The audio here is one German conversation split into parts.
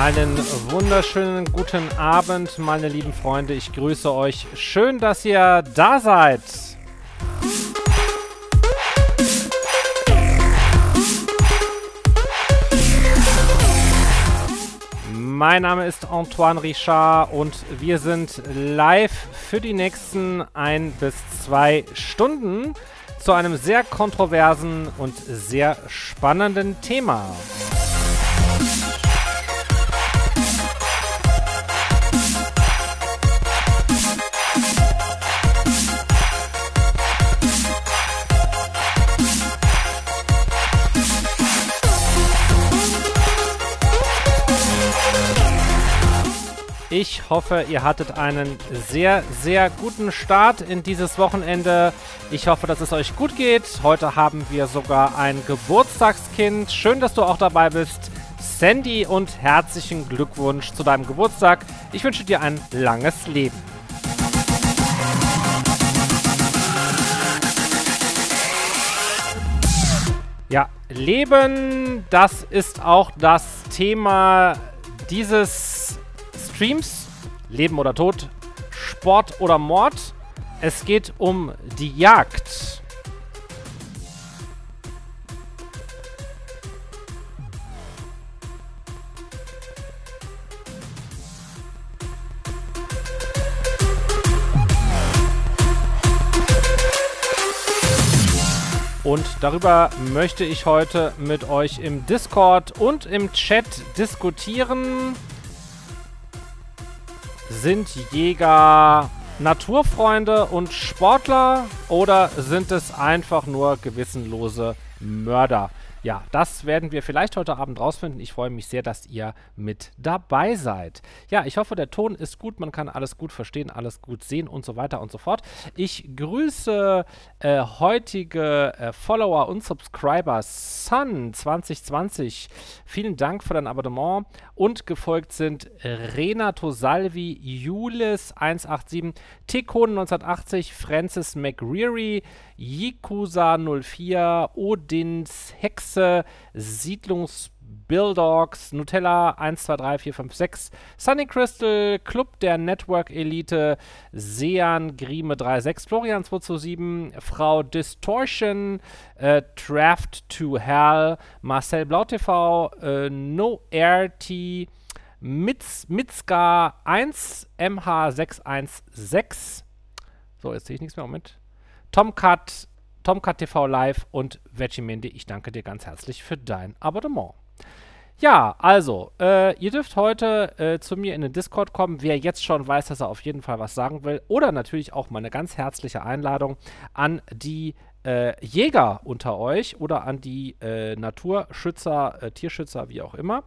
Einen wunderschönen guten Abend, meine lieben Freunde. Ich grüße euch. Schön, dass ihr da seid. Mein Name ist Antoine Richard und wir sind live für die nächsten ein bis zwei Stunden zu einem sehr kontroversen und sehr spannenden Thema. Ich hoffe, ihr hattet einen sehr, sehr guten Start in dieses Wochenende. Ich hoffe, dass es euch gut geht. Heute haben wir sogar ein Geburtstagskind. Schön, dass du auch dabei bist. Sandy und herzlichen Glückwunsch zu deinem Geburtstag. Ich wünsche dir ein langes Leben. Ja, Leben, das ist auch das Thema dieses Streams, Leben oder Tod, Sport oder Mord. Es geht um die Jagd. Und darüber möchte ich heute mit euch im Discord und im Chat diskutieren. Sind Jäger Naturfreunde und Sportler oder sind es einfach nur gewissenlose Mörder? Ja, das werden wir vielleicht heute Abend rausfinden. Ich freue mich sehr, dass ihr mit dabei seid. Ja, ich hoffe, der Ton ist gut, man kann alles gut verstehen, alles gut sehen und so weiter und so fort. Ich grüße äh, heutige äh, Follower und Subscriber Sun 2020. Vielen Dank für dein Abonnement. Und gefolgt sind Renato Salvi, Julis 187, Tekon 1980, Francis McReary, Yikusa 04, Odins Hexe, Siedlungs Dogs, Nutella 123456, Sunny Crystal, Club der Network Elite, Sean Grime 36, Florian 227, Frau Distortion, äh, Draft to Hell, Marcel BlauTV, äh, No RT, Mitz, Mitzka 1, MH616. So, jetzt sehe ich nichts mehr. Moment. Tomcat, Tomcat TV Live und Vegemindi, ich danke dir ganz herzlich für dein Abonnement. Ja, also, äh, ihr dürft heute äh, zu mir in den Discord kommen. Wer jetzt schon weiß, dass er auf jeden Fall was sagen will. Oder natürlich auch meine ganz herzliche Einladung an die äh, Jäger unter euch oder an die äh, Naturschützer, äh, Tierschützer, wie auch immer.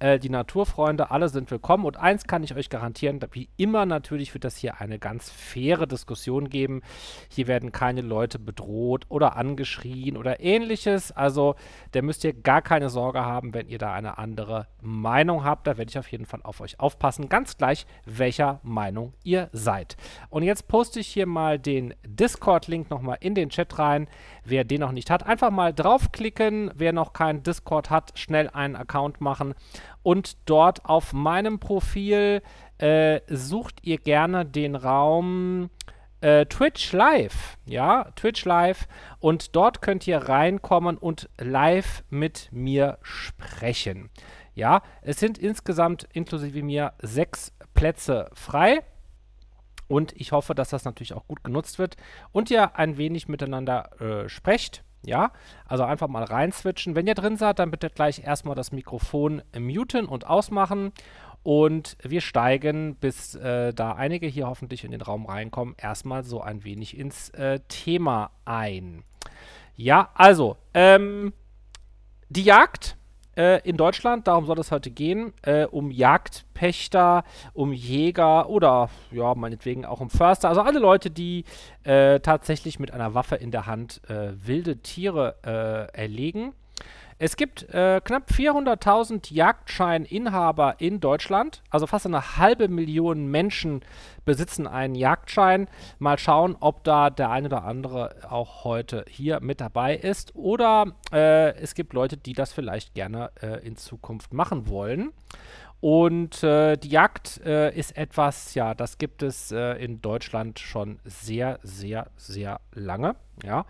Äh, die Naturfreunde, alle sind willkommen. Und eins kann ich euch garantieren, wie immer natürlich wird das hier eine ganz faire Diskussion geben. Hier werden keine Leute bedroht oder angeschrien oder ähnliches. Also da müsst ihr gar keine Sorge haben, wenn ihr da eine andere Meinung habt. Da werde ich auf jeden Fall auf euch aufpassen. Ganz gleich, welcher Meinung ihr seid. Und jetzt poste ich hier mal den Discord-Link nochmal in den Chat rein. Wer den noch nicht hat, einfach mal draufklicken. Wer noch keinen Discord hat, schnell einen Account machen und dort auf meinem Profil äh, sucht ihr gerne den Raum äh, Twitch Live. Ja, Twitch Live. Und dort könnt ihr reinkommen und live mit mir sprechen. Ja, es sind insgesamt inklusive mir sechs Plätze frei. Und ich hoffe, dass das natürlich auch gut genutzt wird und ihr ein wenig miteinander äh, sprecht. Ja, also einfach mal rein switchen. Wenn ihr drin seid, dann bitte gleich erstmal das Mikrofon muten und ausmachen. Und wir steigen, bis äh, da einige hier hoffentlich in den Raum reinkommen, erstmal so ein wenig ins äh, Thema ein. Ja, also, ähm, die Jagd äh, in Deutschland, darum soll es heute gehen, äh, um Jagdpächter, um Jäger oder ja, meinetwegen auch um Förster, also alle Leute, die äh, tatsächlich mit einer Waffe in der Hand äh, wilde Tiere äh, erlegen. Es gibt äh, knapp 400.000 Jagdscheininhaber in Deutschland. Also fast eine halbe Million Menschen besitzen einen Jagdschein. Mal schauen, ob da der eine oder andere auch heute hier mit dabei ist. Oder äh, es gibt Leute, die das vielleicht gerne äh, in Zukunft machen wollen. Und äh, die Jagd äh, ist etwas, ja, das gibt es äh, in Deutschland schon sehr, sehr, sehr lange. Ja,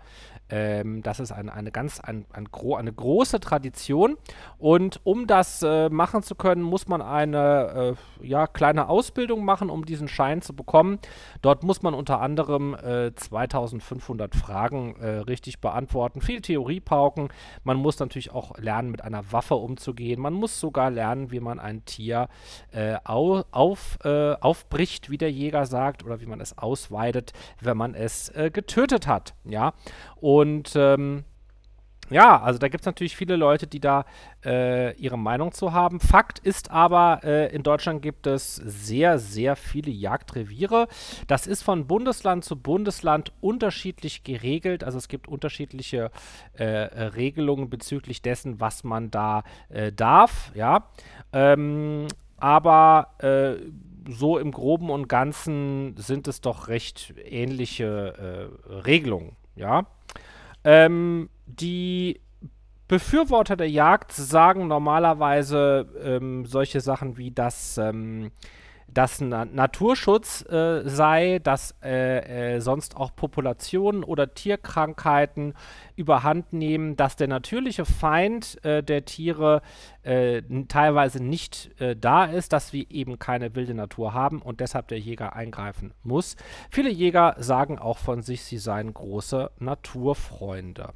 ähm, das ist ein, eine ganz ein, ein gro eine große Tradition. Und um das äh, machen zu können, muss man eine äh, ja, kleine Ausbildung machen, um diesen Schein zu bekommen. Dort muss man unter anderem äh, 2500 Fragen äh, richtig beantworten. Viel Theoriepauken. Man muss natürlich auch lernen, mit einer Waffe umzugehen. Man muss sogar lernen, wie man ein Tier äh, au auf, äh, aufbricht, wie der Jäger sagt, oder wie man es ausweidet, wenn man es getötet hat. Ja, und ähm, ja, also da gibt es natürlich viele Leute, die da äh, ihre Meinung zu haben. Fakt ist aber, äh, in Deutschland gibt es sehr, sehr viele Jagdreviere. Das ist von Bundesland zu Bundesland unterschiedlich geregelt. Also es gibt unterschiedliche äh, Regelungen bezüglich dessen, was man da äh, darf. Ja, ähm, aber äh, so im Groben und Ganzen sind es doch recht ähnliche äh, Regelungen. Ja. Ähm, die Befürworter der Jagd sagen normalerweise ähm, solche Sachen wie, dass ähm, dass Na Naturschutz äh, sei, dass äh, äh, sonst auch Populationen oder Tierkrankheiten überhand nehmen, dass der natürliche Feind äh, der Tiere äh, teilweise nicht äh, da ist, dass wir eben keine wilde Natur haben und deshalb der Jäger eingreifen muss. Viele Jäger sagen auch von sich, sie seien große Naturfreunde.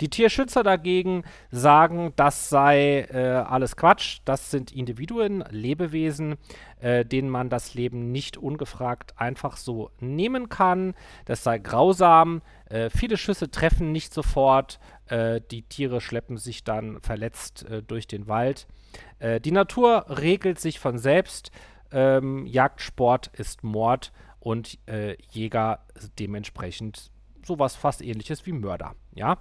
Die Tierschützer dagegen sagen, das sei äh, alles Quatsch, das sind Individuen, Lebewesen, äh, denen man das Leben nicht ungefragt einfach so nehmen kann. Das sei grausam, äh, viele Schüsse treffen nicht sofort, äh, die Tiere schleppen sich dann verletzt äh, durch den Wald. Äh, die Natur regelt sich von selbst, ähm, Jagdsport ist Mord und Jäger dementsprechend sowas fast ähnliches wie Mörder. Ja.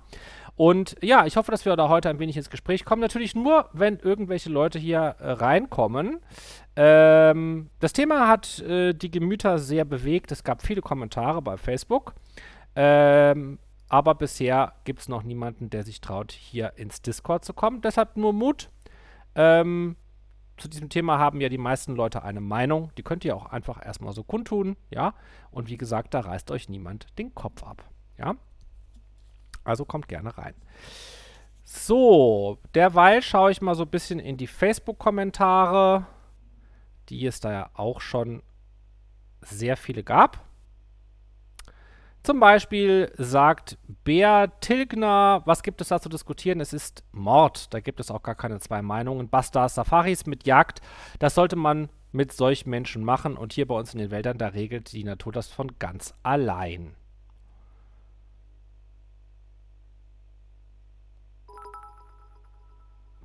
Und ja, ich hoffe, dass wir da heute ein wenig ins Gespräch kommen. Natürlich nur, wenn irgendwelche Leute hier äh, reinkommen. Ähm, das Thema hat äh, die Gemüter sehr bewegt. Es gab viele Kommentare bei Facebook. Ähm, aber bisher gibt es noch niemanden, der sich traut, hier ins Discord zu kommen. Deshalb nur Mut. Ähm, zu diesem Thema haben ja die meisten Leute eine Meinung. Die könnt ihr auch einfach erstmal so kundtun, ja. Und wie gesagt, da reißt euch niemand den Kopf ab. Ja? Also kommt gerne rein. So, derweil schaue ich mal so ein bisschen in die Facebook-Kommentare, die es da ja auch schon sehr viele gab. Zum Beispiel sagt Bea Tilgner, was gibt es da zu diskutieren? Es ist Mord. Da gibt es auch gar keine zwei Meinungen. Basta Safaris mit Jagd, das sollte man mit solchen Menschen machen. Und hier bei uns in den Wäldern, da regelt die Natur das von ganz allein.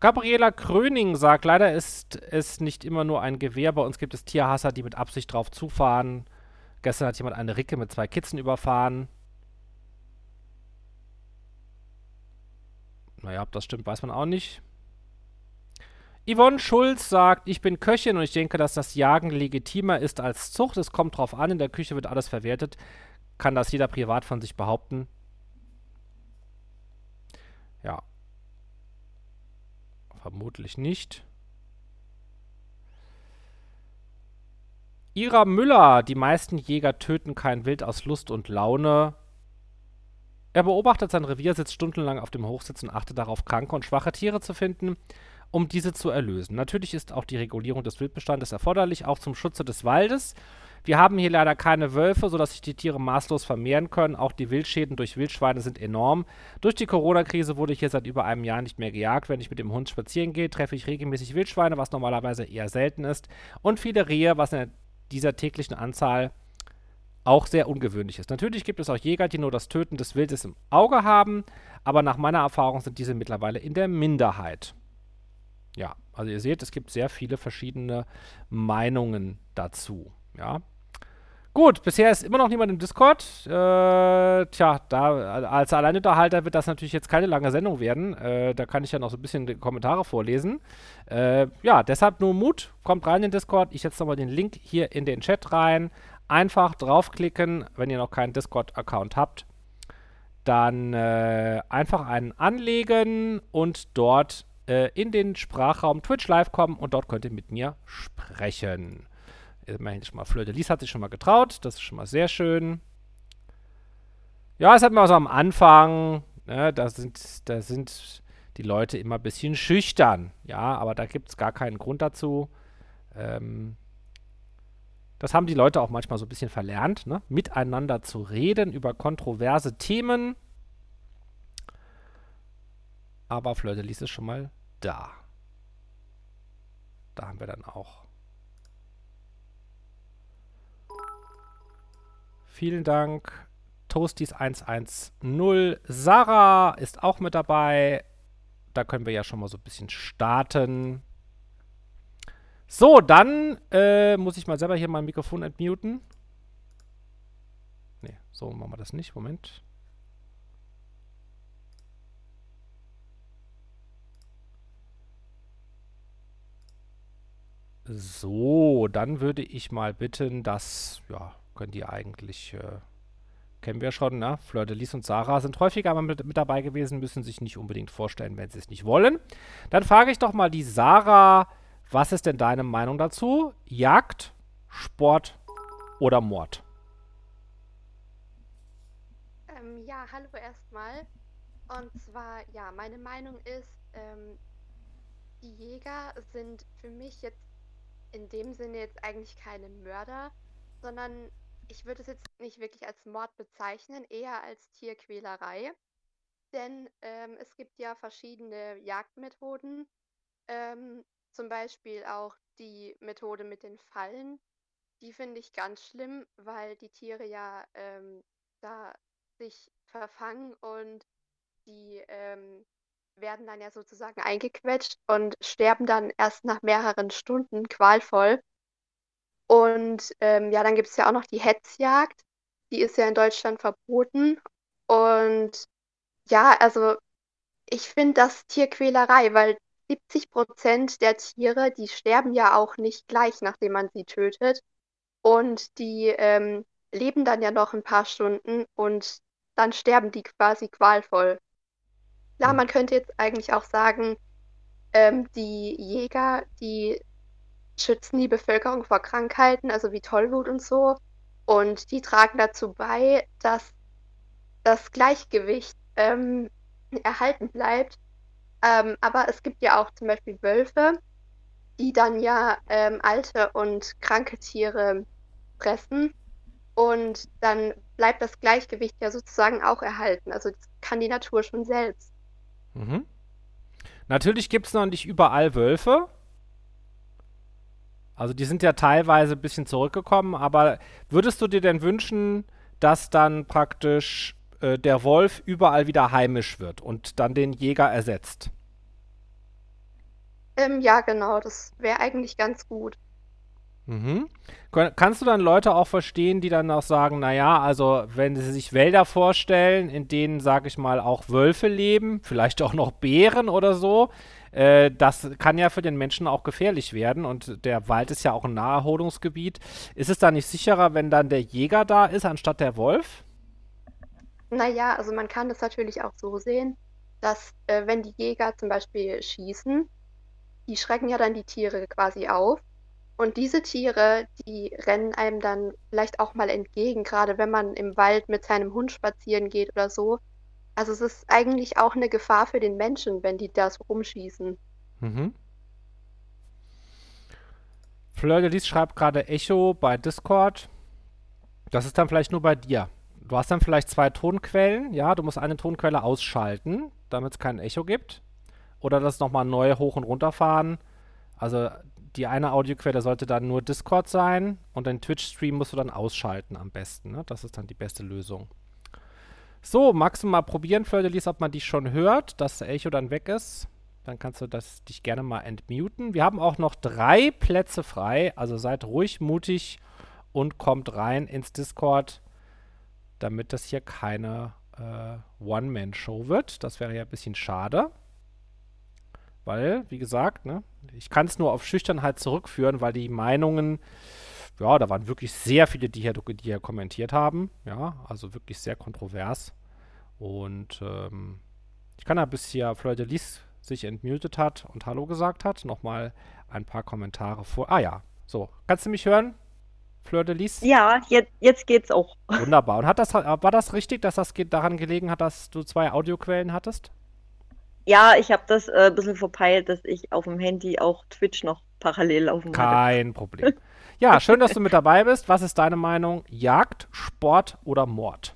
Gabriela Kröning sagt, leider ist es nicht immer nur ein Gewehr. Bei uns gibt es Tierhasser, die mit Absicht drauf zufahren. Gestern hat jemand eine Ricke mit zwei Kitzen überfahren. Naja, ob das stimmt, weiß man auch nicht. Yvonne Schulz sagt, ich bin Köchin und ich denke, dass das Jagen legitimer ist als Zucht. Es kommt drauf an, in der Küche wird alles verwertet. Kann das jeder privat von sich behaupten? Ja, Vermutlich nicht. Ira Müller. Die meisten Jäger töten kein Wild aus Lust und Laune. Er beobachtet sein Revier, sitzt stundenlang auf dem Hochsitz und achtet darauf, kranke und schwache Tiere zu finden, um diese zu erlösen. Natürlich ist auch die Regulierung des Wildbestandes erforderlich, auch zum Schutze des Waldes. Wir haben hier leider keine Wölfe, sodass sich die Tiere maßlos vermehren können. Auch die Wildschäden durch Wildschweine sind enorm. Durch die Corona-Krise wurde ich hier seit über einem Jahr nicht mehr gejagt. Wenn ich mit dem Hund spazieren gehe, treffe ich regelmäßig Wildschweine, was normalerweise eher selten ist. Und viele Rehe, was in dieser täglichen Anzahl auch sehr ungewöhnlich ist. Natürlich gibt es auch Jäger, die nur das Töten des Wildes im Auge haben, aber nach meiner Erfahrung sind diese mittlerweile in der Minderheit. Ja, also ihr seht, es gibt sehr viele verschiedene Meinungen dazu. Ja. Gut, bisher ist immer noch niemand im Discord. Äh, tja, da als Alleinunterhalter wird das natürlich jetzt keine lange Sendung werden. Äh, da kann ich ja noch so ein bisschen die Kommentare vorlesen. Äh, ja, deshalb nur Mut. Kommt rein in den Discord. Ich setze nochmal den Link hier in den Chat rein. Einfach draufklicken, wenn ihr noch keinen Discord-Account habt. Dann äh, einfach einen anlegen und dort äh, in den Sprachraum Twitch Live kommen und dort könnt ihr mit mir sprechen immerhin schon mal Fleur de Lis hat sich schon mal getraut. Das ist schon mal sehr schön. Ja, es hat auch so am Anfang, ne, da sind, da sind die Leute immer ein bisschen schüchtern. Ja, aber da gibt es gar keinen Grund dazu. Ähm, das haben die Leute auch manchmal so ein bisschen verlernt, ne? miteinander zu reden über kontroverse Themen. Aber Fleur de Lis ist schon mal da. Da haben wir dann auch Vielen Dank. Toasties110. Sarah ist auch mit dabei. Da können wir ja schon mal so ein bisschen starten. So, dann äh, muss ich mal selber hier mein Mikrofon entmuten. Ne, so machen wir das nicht. Moment. So, dann würde ich mal bitten, dass, ja, können die eigentlich, äh, kennen wir schon, ne? Fleur de Lis und Sarah sind häufiger mal mit, mit dabei gewesen, müssen sich nicht unbedingt vorstellen, wenn sie es nicht wollen. Dann frage ich doch mal die Sarah, was ist denn deine Meinung dazu? Jagd, Sport oder Mord? Ähm, ja, hallo erstmal. Und zwar, ja, meine Meinung ist, ähm, die Jäger sind für mich jetzt in dem Sinne jetzt eigentlich keine Mörder, sondern ich würde es jetzt nicht wirklich als Mord bezeichnen, eher als Tierquälerei. Denn ähm, es gibt ja verschiedene Jagdmethoden, ähm, zum Beispiel auch die Methode mit den Fallen. Die finde ich ganz schlimm, weil die Tiere ja ähm, da sich verfangen und die ähm, werden dann ja sozusagen eingequetscht und sterben dann erst nach mehreren Stunden qualvoll. Und ähm, ja, dann gibt es ja auch noch die Hetzjagd. Die ist ja in Deutschland verboten. Und ja, also ich finde das Tierquälerei, weil 70 Prozent der Tiere, die sterben ja auch nicht gleich, nachdem man sie tötet. Und die ähm, leben dann ja noch ein paar Stunden und dann sterben die quasi qualvoll. Klar, man könnte jetzt eigentlich auch sagen, ähm, die Jäger, die schützen die Bevölkerung vor Krankheiten, also wie Tollwut und so. Und die tragen dazu bei, dass das Gleichgewicht ähm, erhalten bleibt. Ähm, aber es gibt ja auch zum Beispiel Wölfe, die dann ja ähm, alte und kranke Tiere fressen. Und dann bleibt das Gleichgewicht ja sozusagen auch erhalten. Also das kann die Natur schon selbst. Mhm. Natürlich gibt es noch nicht überall Wölfe. Also die sind ja teilweise ein bisschen zurückgekommen, aber würdest du dir denn wünschen, dass dann praktisch äh, der Wolf überall wieder heimisch wird und dann den Jäger ersetzt? Ähm, ja, genau, das wäre eigentlich ganz gut. Mhm. Kannst du dann Leute auch verstehen, die dann auch sagen, naja, also wenn sie sich Wälder vorstellen, in denen, sag ich mal, auch Wölfe leben, vielleicht auch noch Bären oder so, äh, das kann ja für den Menschen auch gefährlich werden und der Wald ist ja auch ein Naherholungsgebiet. Ist es da nicht sicherer, wenn dann der Jäger da ist, anstatt der Wolf? Naja, also man kann das natürlich auch so sehen, dass äh, wenn die Jäger zum Beispiel schießen, die schrecken ja dann die Tiere quasi auf. Und diese Tiere, die rennen einem dann vielleicht auch mal entgegen, gerade wenn man im Wald mit seinem Hund spazieren geht oder so. Also es ist eigentlich auch eine Gefahr für den Menschen, wenn die da so rumschießen. Mhm. Fleur de Lis schreibt gerade Echo bei Discord. Das ist dann vielleicht nur bei dir. Du hast dann vielleicht zwei Tonquellen. Ja, du musst eine Tonquelle ausschalten, damit es kein Echo gibt. Oder das nochmal neu hoch und runter fahren. Also die eine Audioquelle sollte dann nur Discord sein und den Twitch-Stream musst du dann ausschalten am besten. Ne? Das ist dann die beste Lösung. So, magst du mal probieren, Fleur ob man dich schon hört, dass der Echo dann weg ist? Dann kannst du das, dich gerne mal entmuten. Wir haben auch noch drei Plätze frei, also seid ruhig mutig und kommt rein ins Discord, damit das hier keine äh, One-Man-Show wird. Das wäre ja ein bisschen schade. Weil, wie gesagt, ne, ich kann es nur auf Schüchternheit zurückführen, weil die Meinungen, ja, da waren wirklich sehr viele, die hier, die hier kommentiert haben. Ja, also wirklich sehr kontrovers. Und ähm, ich kann ja, bis hier Fleur de Lis sich entmutet hat und Hallo gesagt hat, nochmal ein paar Kommentare vor. Ah ja, so. Kannst du mich hören, Fleur de Lis? Ja, jetzt, jetzt geht's auch. Wunderbar. Und hat das, war das richtig, dass das daran gelegen hat, dass du zwei Audioquellen hattest? Ja, ich habe das äh, ein bisschen verpeilt, dass ich auf dem Handy auch Twitch noch parallel laufen Kein hatte. Problem. Ja, schön, dass du mit dabei bist. Was ist deine Meinung? Jagd, Sport oder Mord?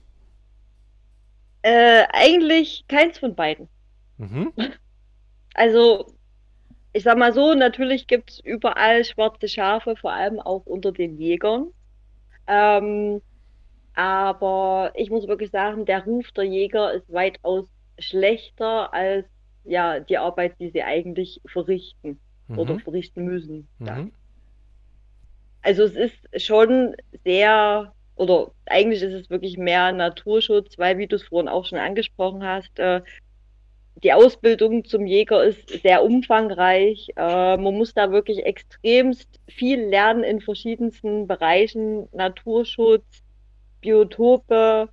Äh, eigentlich keins von beiden. Mhm. Also, ich sag mal so, natürlich gibt es überall schwarze Schafe, vor allem auch unter den Jägern. Ähm, aber ich muss wirklich sagen, der Ruf der Jäger ist weitaus schlechter als ja, die Arbeit, die sie eigentlich verrichten mhm. oder verrichten müssen. Mhm. Also es ist schon sehr, oder eigentlich ist es wirklich mehr Naturschutz, weil, wie du es vorhin auch schon angesprochen hast, äh, die Ausbildung zum Jäger ist sehr umfangreich. Äh, man muss da wirklich extremst viel lernen in verschiedensten Bereichen, Naturschutz, Biotope,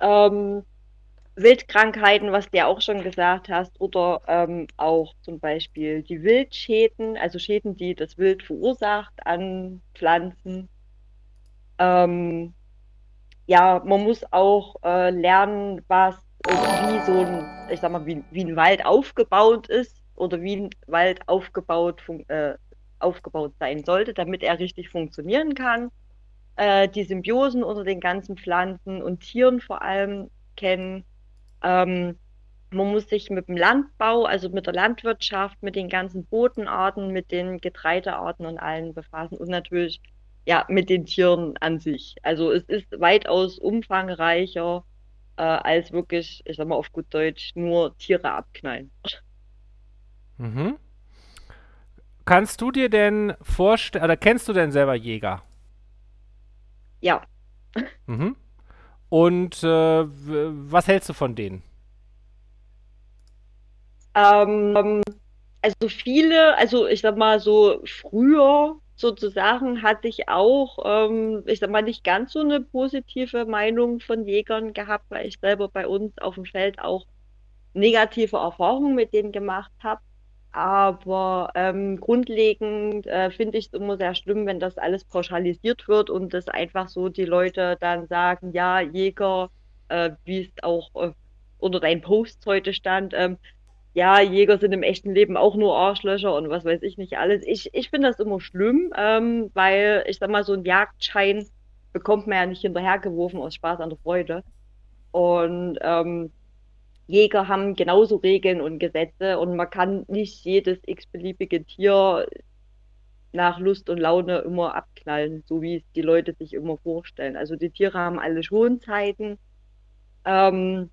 ähm, Wildkrankheiten, was du ja auch schon gesagt hast, oder ähm, auch zum Beispiel die Wildschäden, also Schäden, die das Wild verursacht an Pflanzen. Ähm, ja, man muss auch äh, lernen, was wie so ein, ich sag mal, wie, wie ein Wald aufgebaut ist oder wie ein Wald aufgebaut, äh, aufgebaut sein sollte, damit er richtig funktionieren kann. Äh, die Symbiosen unter den ganzen Pflanzen und Tieren vor allem kennen. Ähm, man muss sich mit dem Landbau, also mit der Landwirtschaft, mit den ganzen Bodenarten, mit den Getreidearten und allen befassen und natürlich ja mit den Tieren an sich. Also es ist weitaus umfangreicher äh, als wirklich, ich sag mal auf gut Deutsch, nur Tiere abknallen. Mhm. Kannst du dir denn vorstellen, oder kennst du denn selber Jäger? Ja. Mhm. Und äh, was hältst du von denen? Ähm, also viele, also ich sag mal so früher sozusagen hatte ich auch, ähm, ich sag mal, nicht ganz so eine positive Meinung von Jägern gehabt, weil ich selber bei uns auf dem Feld auch negative Erfahrungen mit denen gemacht habe. Aber ähm, grundlegend äh, finde ich es immer sehr schlimm, wenn das alles pauschalisiert wird und das einfach so die Leute dann sagen, ja, Jäger, äh, wie es auch äh, unter deinen Posts heute stand, ähm, ja, Jäger sind im echten Leben auch nur Arschlöcher und was weiß ich nicht alles. Ich, ich finde das immer schlimm, ähm, weil ich sag mal, so ein Jagdschein bekommt man ja nicht hinterhergeworfen aus Spaß an der Freude. Und ähm, Jäger haben genauso Regeln und Gesetze und man kann nicht jedes x-beliebige Tier nach Lust und Laune immer abknallen, so wie es die Leute sich immer vorstellen. Also die Tiere haben alle Schonzeiten. Ähm,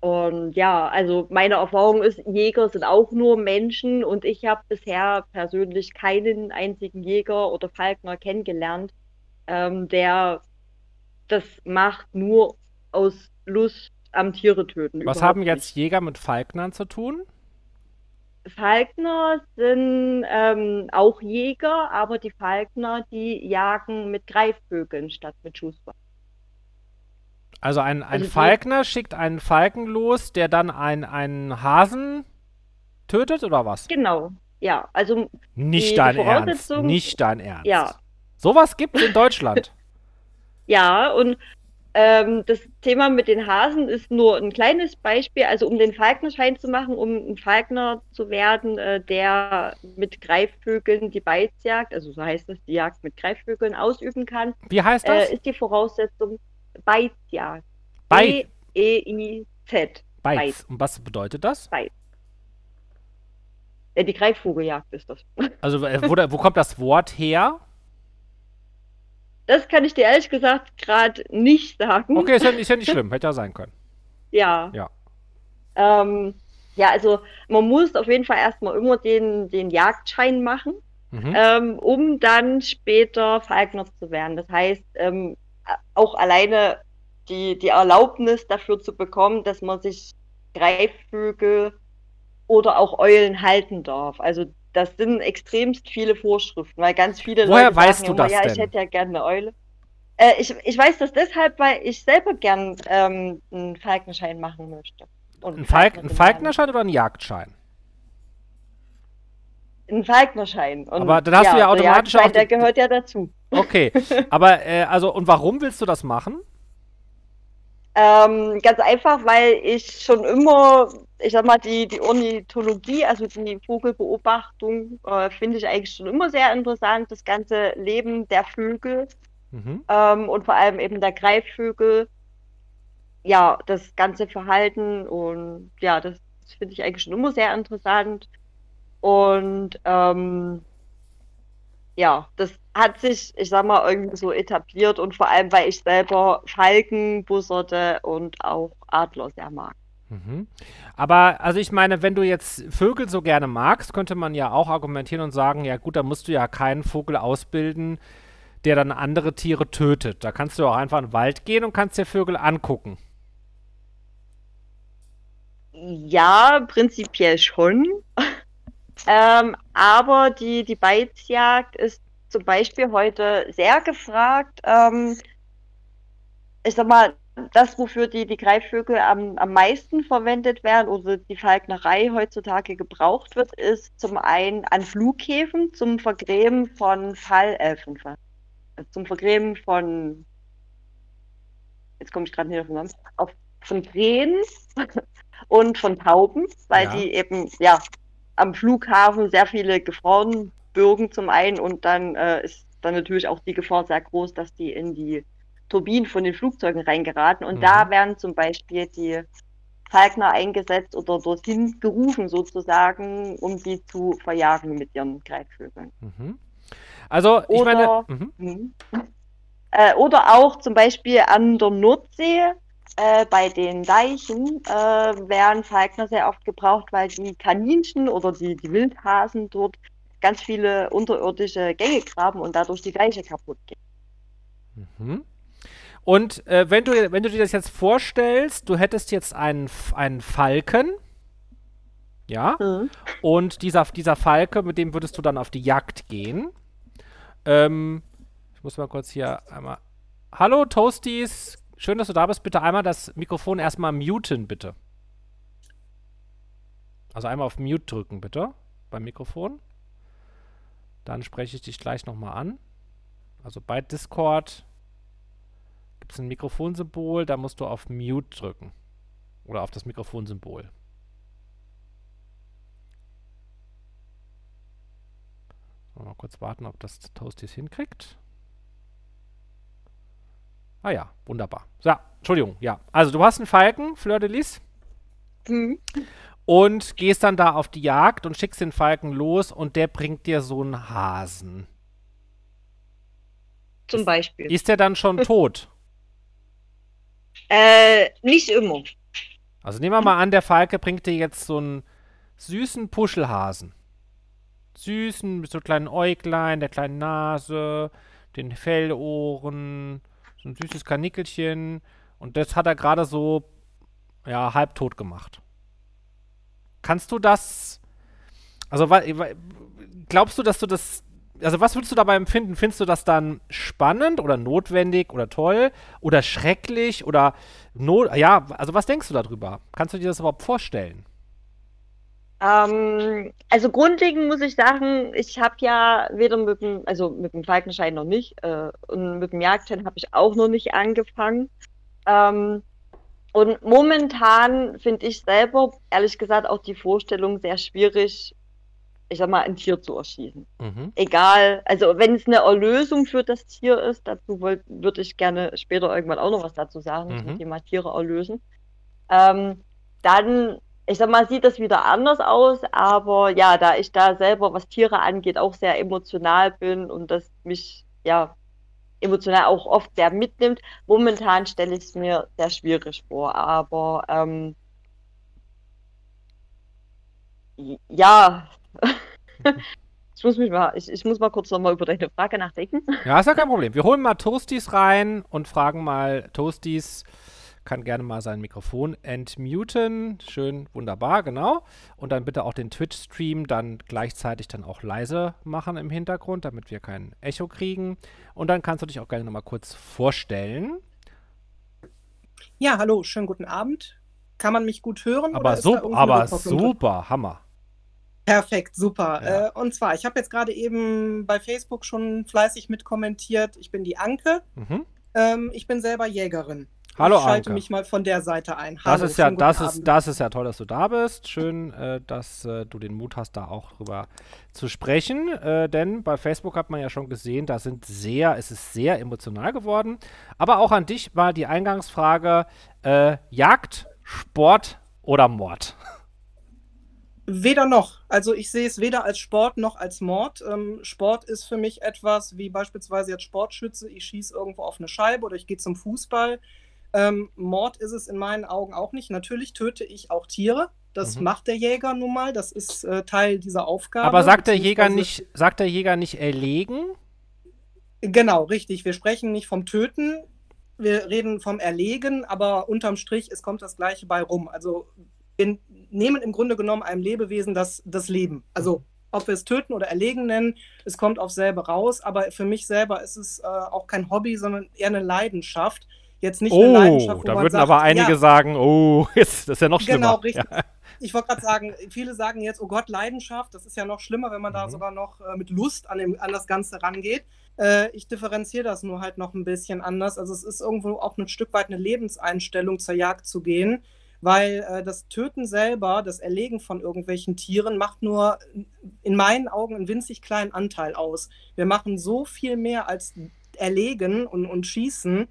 und ja, also meine Erfahrung ist, Jäger sind auch nur Menschen und ich habe bisher persönlich keinen einzigen Jäger oder Falkner kennengelernt, ähm, der das macht nur aus Lust am Tiere töten. Was haben jetzt nicht. Jäger mit Falknern zu tun? Falkner sind ähm, auch Jäger, aber die Falkner, die jagen mit Greifvögeln statt mit Schusswaffen. Also ein, ein also Falkner schickt einen Falken los, der dann ein, einen Hasen tötet oder was? Genau, ja. Also nicht dein Ernst. Nicht dein Ernst. Ja. Sowas gibt es in Deutschland. ja, und ähm, das Thema mit den Hasen ist nur ein kleines Beispiel, also um den Falknerschein zu machen, um ein Falkner zu werden, äh, der mit Greifvögeln die Beizjagd, also so heißt es, die Jagd mit Greifvögeln ausüben kann. Wie heißt das? Äh, ist die Voraussetzung, Beizjagd. Beiz. B-E-I-Z. Beiz. Und was bedeutet das? Beiz. Ja, die Greifvogeljagd ist das. Also äh, wo, wo kommt das Wort her? Das kann ich dir ehrlich gesagt gerade nicht sagen. Okay, ist ja, ist ja, nicht schlimm, hätte ja sein können. Ja. Ja. Ähm, ja, also man muss auf jeden Fall erstmal immer den, den Jagdschein machen. mhm. ähm, um dann später Falkner zu werden. Das heißt, ähm, auch alleine die, die Erlaubnis dafür zu bekommen, dass man sich Greifvögel oder auch Eulen halten darf. Also das sind extremst viele Vorschriften, weil ganz viele Woher Leute weißt sagen du das ja, denn? ich hätte ja gerne eine Eule. Äh, ich, ich weiß das deshalb, weil ich selber gern ähm, einen Falkenschein machen möchte. ein, Falk ein Falknerschein oder ein Jagdschein? Ein Falknerschein. Und, aber dann hast ja, du ja automatisch auch. Der gehört ja dazu. Okay, aber äh, also und warum willst du das machen? Ähm, ganz einfach, weil ich schon immer, ich sag mal, die, die Ornithologie, also die Vogelbeobachtung, äh, finde ich eigentlich schon immer sehr interessant. Das ganze Leben der Vögel mhm. ähm, und vor allem eben der Greifvögel. Ja, das ganze Verhalten und ja, das, finde ich eigentlich schon immer sehr interessant. Und ähm, ja, das hat sich, ich sag mal, irgendwie so etabliert und vor allem, weil ich selber Falken, Bussarde und auch Adler sehr mag. Mhm. Aber, also ich meine, wenn du jetzt Vögel so gerne magst, könnte man ja auch argumentieren und sagen, ja gut, da musst du ja keinen Vogel ausbilden, der dann andere Tiere tötet. Da kannst du auch einfach in den Wald gehen und kannst dir Vögel angucken. Ja, prinzipiell schon. Ähm, aber die, die Beizjagd ist zum Beispiel heute sehr gefragt. Ähm, ich sag mal, das, wofür die, die Greifvögel am, am meisten verwendet werden oder die Falknerei heutzutage gebraucht wird, ist zum einen an Flughäfen zum Vergräben von Fall, äh, von, äh, zum Vergräben von, jetzt komme ich gerade nicht auf den Namen, auf, von Krähen und von Tauben, weil ja. die eben, ja, am Flughafen sehr viele Gefahren bürgen zum einen und dann äh, ist dann natürlich auch die Gefahr sehr groß, dass die in die Turbinen von den Flugzeugen reingeraten. Und mhm. da werden zum Beispiel die Falkner eingesetzt oder dorthin gerufen sozusagen, um die zu verjagen mit ihren Greifvögeln. Mhm. Also ich oder, meine. Mhm. Äh, oder auch zum Beispiel an der Nordsee äh, bei den Deichen äh, werden Falkner sehr oft gebraucht, weil die Kaninchen oder die, die Wildhasen dort ganz viele unterirdische Gänge graben und dadurch die Deiche kaputt gehen. Mhm. Und äh, wenn, du, wenn du dir das jetzt vorstellst, du hättest jetzt einen, einen Falken, ja, mhm. und dieser, dieser Falke, mit dem würdest du dann auf die Jagd gehen. Ähm, ich muss mal kurz hier einmal. Hallo Toasties, Schön, dass du da bist. Bitte einmal das Mikrofon erstmal muten, bitte. Also einmal auf Mute drücken, bitte, beim Mikrofon. Dann spreche ich dich gleich nochmal an. Also bei Discord gibt es ein Mikrofonsymbol, da musst du auf Mute drücken. Oder auf das Mikrofonsymbol. Mal kurz warten, ob das Toasties hinkriegt. Ah ja, wunderbar. So, Entschuldigung, ja. Also du hast einen Falken, Fleur de Lis. Mhm. Und gehst dann da auf die Jagd und schickst den Falken los und der bringt dir so einen Hasen. Zum Beispiel. Ist der dann schon tot? Äh, nicht immer. Also nehmen wir mal an, der Falke bringt dir jetzt so einen süßen Puschelhasen. Süßen, mit so kleinen Äuglein, der kleinen Nase, den Fellohren, so ein süßes Kanickelchen. Und das hat er gerade so, ja, halbtot gemacht. Kannst du das. Also, glaubst du, dass du das. Also, was würdest du dabei empfinden? Findest du das dann spannend oder notwendig oder toll oder schrecklich oder. Not ja, also, was denkst du darüber? Kannst du dir das überhaupt vorstellen? Ähm, also grundlegend muss ich sagen, ich habe ja weder mit dem, also mit dem Falkenschein noch nicht äh, und mit dem Jagdschein habe ich auch noch nicht angefangen. Ähm, und momentan finde ich selber, ehrlich gesagt, auch die Vorstellung sehr schwierig, ich sag mal, ein Tier zu erschießen. Mhm. Egal, also wenn es eine Erlösung für das Tier ist, dazu würde ich gerne später irgendwann auch noch was dazu sagen, mhm. zum Thema Tiere erlösen. Ähm, dann ich sag mal, sieht das wieder anders aus, aber ja, da ich da selber, was Tiere angeht, auch sehr emotional bin und das mich ja emotional auch oft sehr mitnimmt, momentan stelle ich es mir sehr schwierig vor, aber ähm, ja, Ich muss, mich mal, ich, ich muss mal kurz nochmal über deine Frage nachdenken. Ja, ist ja kein Problem. Wir holen mal Toasties rein und fragen mal Toasties, kann gerne mal sein Mikrofon entmuten. Schön, wunderbar, genau. Und dann bitte auch den Twitch-Stream dann gleichzeitig dann auch leise machen im Hintergrund, damit wir kein Echo kriegen. Und dann kannst du dich auch gerne nochmal kurz vorstellen. Ja, hallo, schönen guten Abend. Kann man mich gut hören? Aber, so, aber super, Hammer. Perfekt, super. Ja. Äh, und zwar, ich habe jetzt gerade eben bei Facebook schon fleißig mitkommentiert. Ich bin die Anke. Mhm. Ähm, ich bin selber Jägerin. Hallo ich schalte Anke. mich mal von der Seite ein. Hallo, das ist ja, das ist, das ist ja toll, dass du da bist. Schön, äh, dass äh, du den Mut hast, da auch drüber zu sprechen. Äh, denn bei Facebook hat man ja schon gesehen, da sind sehr, es ist sehr emotional geworden. Aber auch an dich war die Eingangsfrage: äh, Jagd, Sport oder Mord? Weder noch. Also ich sehe es weder als Sport noch als Mord. Ähm, Sport ist für mich etwas wie beispielsweise jetzt Sportschütze. Ich schieße irgendwo auf eine Scheibe oder ich gehe zum Fußball. Ähm, Mord ist es in meinen Augen auch nicht. Natürlich töte ich auch Tiere. Das mhm. macht der Jäger nun mal. Das ist äh, Teil dieser Aufgabe. Aber sagt der Jäger nicht, sagt der Jäger nicht erlegen? Genau, richtig. Wir sprechen nicht vom Töten. Wir reden vom Erlegen, aber unterm Strich, es kommt das Gleiche bei rum. Also wir nehmen im Grunde genommen einem Lebewesen das, das Leben. Also ob wir es töten oder erlegen nennen, es kommt auf selber raus. Aber für mich selber ist es äh, auch kein Hobby, sondern eher eine Leidenschaft. Jetzt nicht oh, eine Leidenschaft, wo da würden sagt, aber einige ja, sagen, oh, jetzt, das ist ja noch schlimmer. Genau, richtig. Ja. Ich wollte gerade sagen, viele sagen jetzt, oh Gott, Leidenschaft, das ist ja noch schlimmer, wenn man mhm. da sogar noch äh, mit Lust an, dem, an das Ganze rangeht. Äh, ich differenziere das nur halt noch ein bisschen anders. Also es ist irgendwo auch ein Stück weit eine Lebenseinstellung, zur Jagd zu gehen weil äh, das Töten selber, das Erlegen von irgendwelchen Tieren macht nur in meinen Augen einen winzig kleinen Anteil aus. Wir machen so viel mehr als Erlegen und, und Schießen.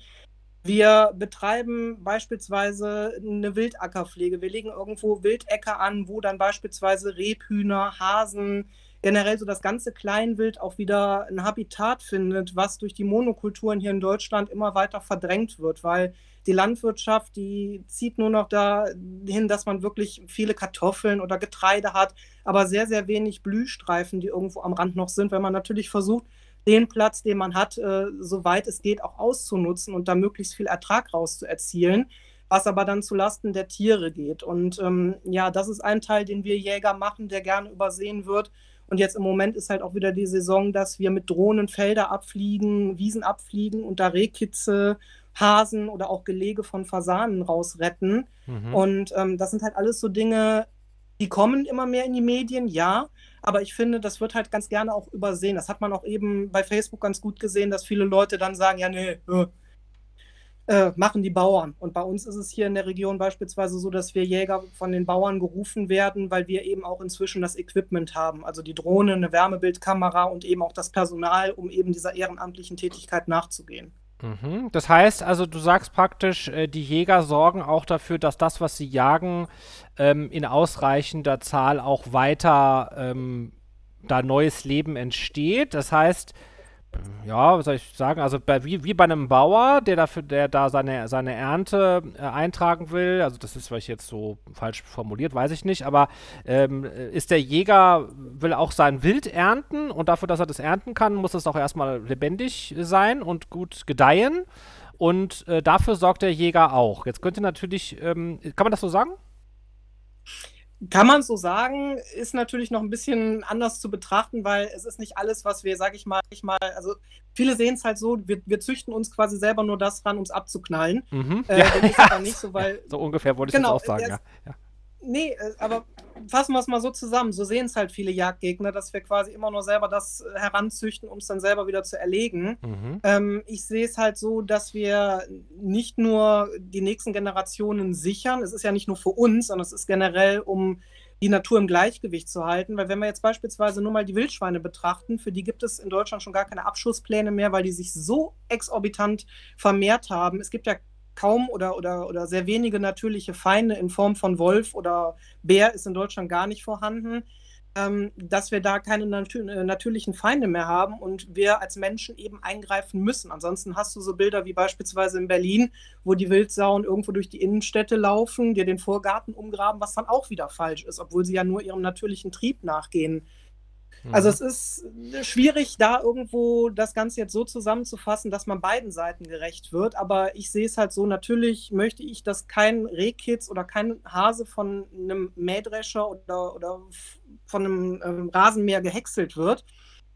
Wir betreiben beispielsweise eine Wildackerpflege. Wir legen irgendwo Wildäcker an, wo dann beispielsweise Rebhühner, Hasen, generell so das ganze Kleinwild auch wieder ein Habitat findet, was durch die Monokulturen hier in Deutschland immer weiter verdrängt wird, weil die Landwirtschaft, die zieht nur noch dahin, dass man wirklich viele Kartoffeln oder Getreide hat, aber sehr, sehr wenig Blühstreifen, die irgendwo am Rand noch sind, wenn man natürlich versucht, den Platz, den man hat, äh, soweit es geht, auch auszunutzen und da möglichst viel Ertrag rauszuerzielen, was aber dann zulasten der Tiere geht. Und ähm, ja, das ist ein Teil, den wir Jäger machen, der gerne übersehen wird. Und jetzt im Moment ist halt auch wieder die Saison, dass wir mit Drohnen Felder abfliegen, Wiesen abfliegen und da Rehkitze Hasen oder auch Gelege von Fasanen rausretten. Mhm. Und ähm, das sind halt alles so Dinge, die kommen immer mehr in die Medien, ja. Aber ich finde, das wird halt ganz gerne auch übersehen. Das hat man auch eben bei Facebook ganz gut gesehen, dass viele Leute dann sagen, ja, nee, äh, äh, machen die Bauern. Und bei uns ist es hier in der Region beispielsweise so, dass wir Jäger von den Bauern gerufen werden, weil wir eben auch inzwischen das Equipment haben. Also die Drohne, eine Wärmebildkamera und eben auch das Personal, um eben dieser ehrenamtlichen Tätigkeit nachzugehen. Mhm. Das heißt also, du sagst praktisch, äh, die Jäger sorgen auch dafür, dass das, was sie jagen, ähm, in ausreichender Zahl auch weiter ähm, da neues Leben entsteht. Das heißt, ja, was soll ich sagen, also bei, wie, wie bei einem Bauer, der dafür, der da seine, seine Ernte äh, eintragen will, also das ist vielleicht jetzt so falsch formuliert, weiß ich nicht, aber ähm, ist der Jäger, will auch sein Wild ernten und dafür, dass er das ernten kann, muss es auch erstmal lebendig sein und gut gedeihen. Und äh, dafür sorgt der Jäger auch. Jetzt könnte natürlich, ähm, kann man das so sagen? Kann man so sagen, ist natürlich noch ein bisschen anders zu betrachten, weil es ist nicht alles, was wir, sag ich mal, ich mal also viele sehen es halt so, wir, wir züchten uns quasi selber nur das ran, um es abzuknallen. Mhm. Äh, ja, aber nicht so, weil. so ungefähr wollte ich genau, das auch sagen, ja. ja. Nee, äh, aber fassen wir es mal so zusammen. So sehen es halt viele Jagdgegner, dass wir quasi immer nur selber das äh, heranzüchten, um es dann selber wieder zu erlegen. Mhm. Ähm, ich sehe es halt so, dass wir nicht nur die nächsten Generationen sichern. Es ist ja nicht nur für uns, sondern es ist generell, um die Natur im Gleichgewicht zu halten. Weil wenn wir jetzt beispielsweise nur mal die Wildschweine betrachten, für die gibt es in Deutschland schon gar keine Abschusspläne mehr, weil die sich so exorbitant vermehrt haben. Es gibt ja kaum oder, oder, oder sehr wenige natürliche Feinde in Form von Wolf oder Bär ist in Deutschland gar nicht vorhanden, ähm, dass wir da keine natür äh, natürlichen Feinde mehr haben und wir als Menschen eben eingreifen müssen. Ansonsten hast du so Bilder wie beispielsweise in Berlin, wo die Wildsauen irgendwo durch die Innenstädte laufen, dir den Vorgarten umgraben, was dann auch wieder falsch ist, obwohl sie ja nur ihrem natürlichen Trieb nachgehen. Mhm. Also es ist schwierig, da irgendwo das Ganze jetzt so zusammenzufassen, dass man beiden Seiten gerecht wird. Aber ich sehe es halt so, natürlich möchte ich, dass kein Rehkitz oder kein Hase von einem Mähdrescher oder, oder von einem ähm, Rasenmäher gehäckselt wird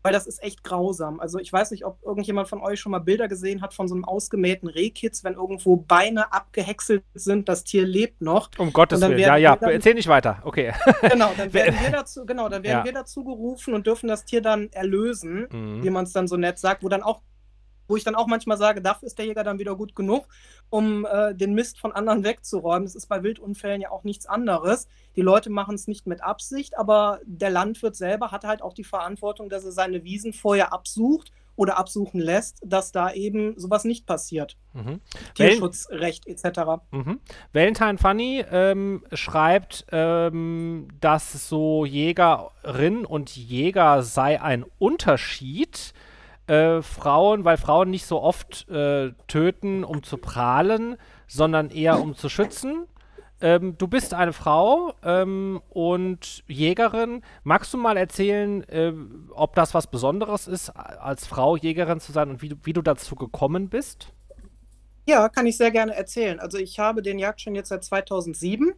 weil das ist echt grausam. Also ich weiß nicht, ob irgendjemand von euch schon mal Bilder gesehen hat von so einem ausgemähten Rehkitz, wenn irgendwo Beine abgehäckselt sind, das Tier lebt noch. Um Gottes Willen, ja, ja, dann, erzähl nicht weiter, okay. Genau, dann werden wir dazu, genau, dann werden ja. wir dazu gerufen und dürfen das Tier dann erlösen, mhm. wie man es dann so nett sagt, wo dann auch wo ich dann auch manchmal sage, dafür ist der Jäger dann wieder gut genug, um äh, den Mist von anderen wegzuräumen. Das ist bei Wildunfällen ja auch nichts anderes. Die Leute machen es nicht mit Absicht, aber der Landwirt selber hat halt auch die Verantwortung, dass er seine Wiesen vorher absucht oder absuchen lässt, dass da eben sowas nicht passiert. Mhm. Tierschutzrecht etc. Mhm. Valentine Funny ähm, schreibt, ähm, dass so Jägerin und Jäger sei ein Unterschied äh, Frauen, weil Frauen nicht so oft äh, töten, um zu prahlen, sondern eher um zu schützen. Ähm, du bist eine Frau ähm, und Jägerin. Magst du mal erzählen, äh, ob das was Besonderes ist, als Frau Jägerin zu sein und wie du, wie du dazu gekommen bist? Ja, kann ich sehr gerne erzählen. Also ich habe den Jagdschein jetzt seit 2007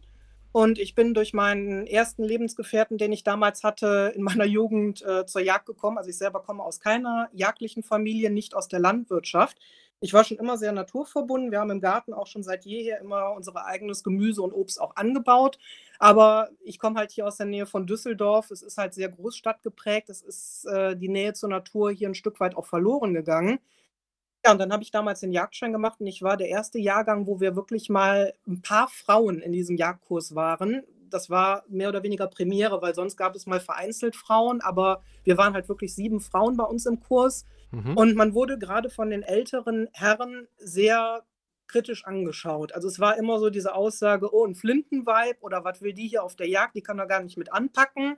und ich bin durch meinen ersten Lebensgefährten, den ich damals hatte, in meiner Jugend äh, zur Jagd gekommen. Also ich selber komme aus keiner jagdlichen Familie, nicht aus der Landwirtschaft. Ich war schon immer sehr naturverbunden. Wir haben im Garten auch schon seit jeher immer unser eigenes Gemüse und Obst auch angebaut. Aber ich komme halt hier aus der Nähe von Düsseldorf. Es ist halt sehr großstadtgeprägt. Es ist äh, die Nähe zur Natur hier ein Stück weit auch verloren gegangen. Ja, und dann habe ich damals den Jagdschein gemacht und ich war der erste Jahrgang, wo wir wirklich mal ein paar Frauen in diesem Jagdkurs waren. Das war mehr oder weniger Premiere, weil sonst gab es mal vereinzelt Frauen, aber wir waren halt wirklich sieben Frauen bei uns im Kurs. Mhm. Und man wurde gerade von den älteren Herren sehr kritisch angeschaut. Also es war immer so diese Aussage, oh, ein Flintenweib oder was will die hier auf der Jagd, die kann da gar nicht mit anpacken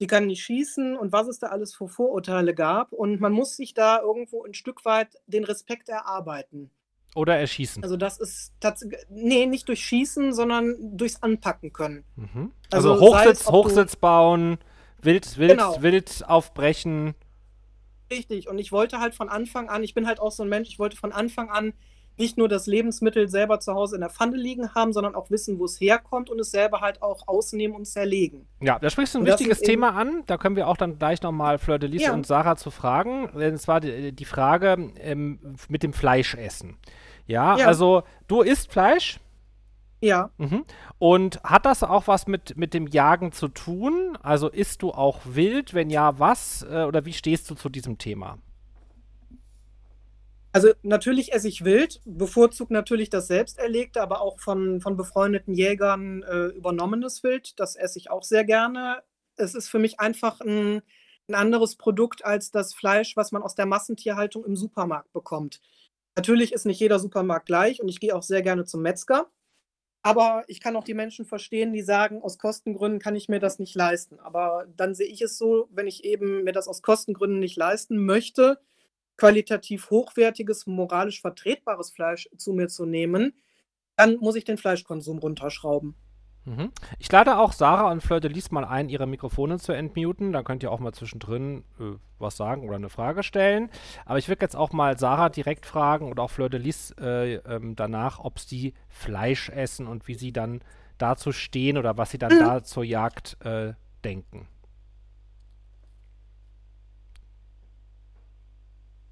die kann nicht schießen und was es da alles für Vorurteile gab. Und man muss sich da irgendwo ein Stück weit den Respekt erarbeiten. Oder erschießen. Also das ist tatsächlich, nee, nicht durch Schießen, sondern durchs Anpacken können. Mhm. Also, also, Hochsitz, es, Hochsitz bauen, wild, wild, genau. wild aufbrechen. Richtig, und ich wollte halt von Anfang an, ich bin halt auch so ein Mensch, ich wollte von Anfang an nicht nur das Lebensmittel selber zu Hause in der Pfanne liegen haben, sondern auch wissen, wo es herkommt und es selber halt auch ausnehmen und zerlegen. Ja, da sprichst du ein und wichtiges Thema an. Da können wir auch dann gleich nochmal Fleur de Lys ja. und Sarah zu fragen. Denn es war die, die Frage ähm, mit dem Fleischessen. Ja, ja, also du isst Fleisch? Ja. Mhm. Und hat das auch was mit, mit dem Jagen zu tun? Also isst du auch wild? Wenn ja, was? Äh, oder wie stehst du zu diesem Thema? Also natürlich esse ich wild, bevorzugt natürlich das selbsterlegte, aber auch von, von befreundeten Jägern äh, übernommenes Wild. Das esse ich auch sehr gerne. Es ist für mich einfach ein, ein anderes Produkt als das Fleisch, was man aus der Massentierhaltung im Supermarkt bekommt. Natürlich ist nicht jeder Supermarkt gleich und ich gehe auch sehr gerne zum Metzger. Aber ich kann auch die Menschen verstehen, die sagen, aus Kostengründen kann ich mir das nicht leisten. Aber dann sehe ich es so, wenn ich eben mir das aus Kostengründen nicht leisten möchte, qualitativ hochwertiges, moralisch vertretbares Fleisch zu mir zu nehmen, dann muss ich den Fleischkonsum runterschrauben. Mhm. Ich lade auch Sarah und Fleur de Lis mal ein, ihre Mikrofone zu entmuten. Da könnt ihr auch mal zwischendrin äh, was sagen oder eine Frage stellen. Aber ich würde jetzt auch mal Sarah direkt fragen oder auch Fleur de Lis äh, ähm, danach, ob sie Fleisch essen und wie sie dann dazu stehen oder was sie dann mhm. da zur Jagd äh, denken.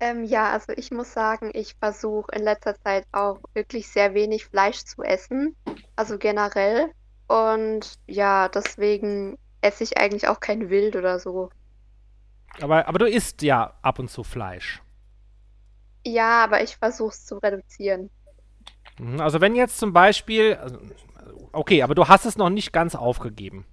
Ähm, ja, also ich muss sagen, ich versuche in letzter Zeit auch wirklich sehr wenig Fleisch zu essen, also generell. Und ja, deswegen esse ich eigentlich auch kein Wild oder so. Aber, aber du isst ja ab und zu Fleisch. Ja, aber ich versuche es zu reduzieren. Mhm, also wenn jetzt zum Beispiel, also, okay, aber du hast es noch nicht ganz aufgegeben.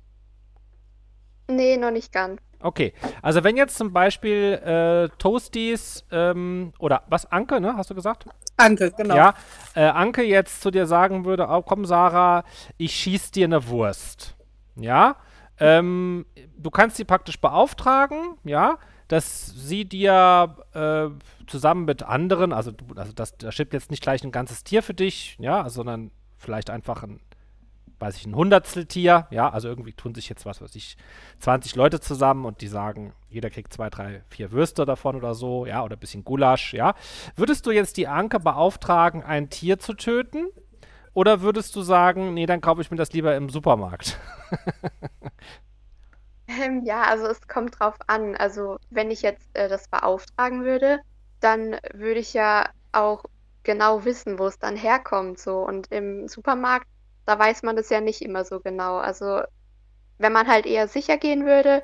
Nee, noch nicht ganz. Okay, also wenn jetzt zum Beispiel äh, Toasties ähm, oder was, Anke, ne, hast du gesagt? Anke, genau. Ja, äh, Anke jetzt zu dir sagen würde, oh, komm Sarah, ich schieß dir eine Wurst. Ja, ähm, du kannst sie praktisch beauftragen, ja, dass sie dir äh, zusammen mit anderen, also, also das, da stirbt jetzt nicht gleich ein ganzes Tier für dich, ja, sondern vielleicht einfach ein weiß ich, ein Hundertsteltier, ja, also irgendwie tun sich jetzt, was weiß ich, 20 Leute zusammen und die sagen, jeder kriegt zwei, drei, vier Würste davon oder so, ja, oder ein bisschen Gulasch, ja. Würdest du jetzt die Anke beauftragen, ein Tier zu töten? Oder würdest du sagen, nee, dann kaufe ich mir das lieber im Supermarkt? ähm, ja, also es kommt drauf an. Also wenn ich jetzt äh, das beauftragen würde, dann würde ich ja auch genau wissen, wo es dann herkommt. So. Und im Supermarkt, da weiß man das ja nicht immer so genau. Also wenn man halt eher sicher gehen würde,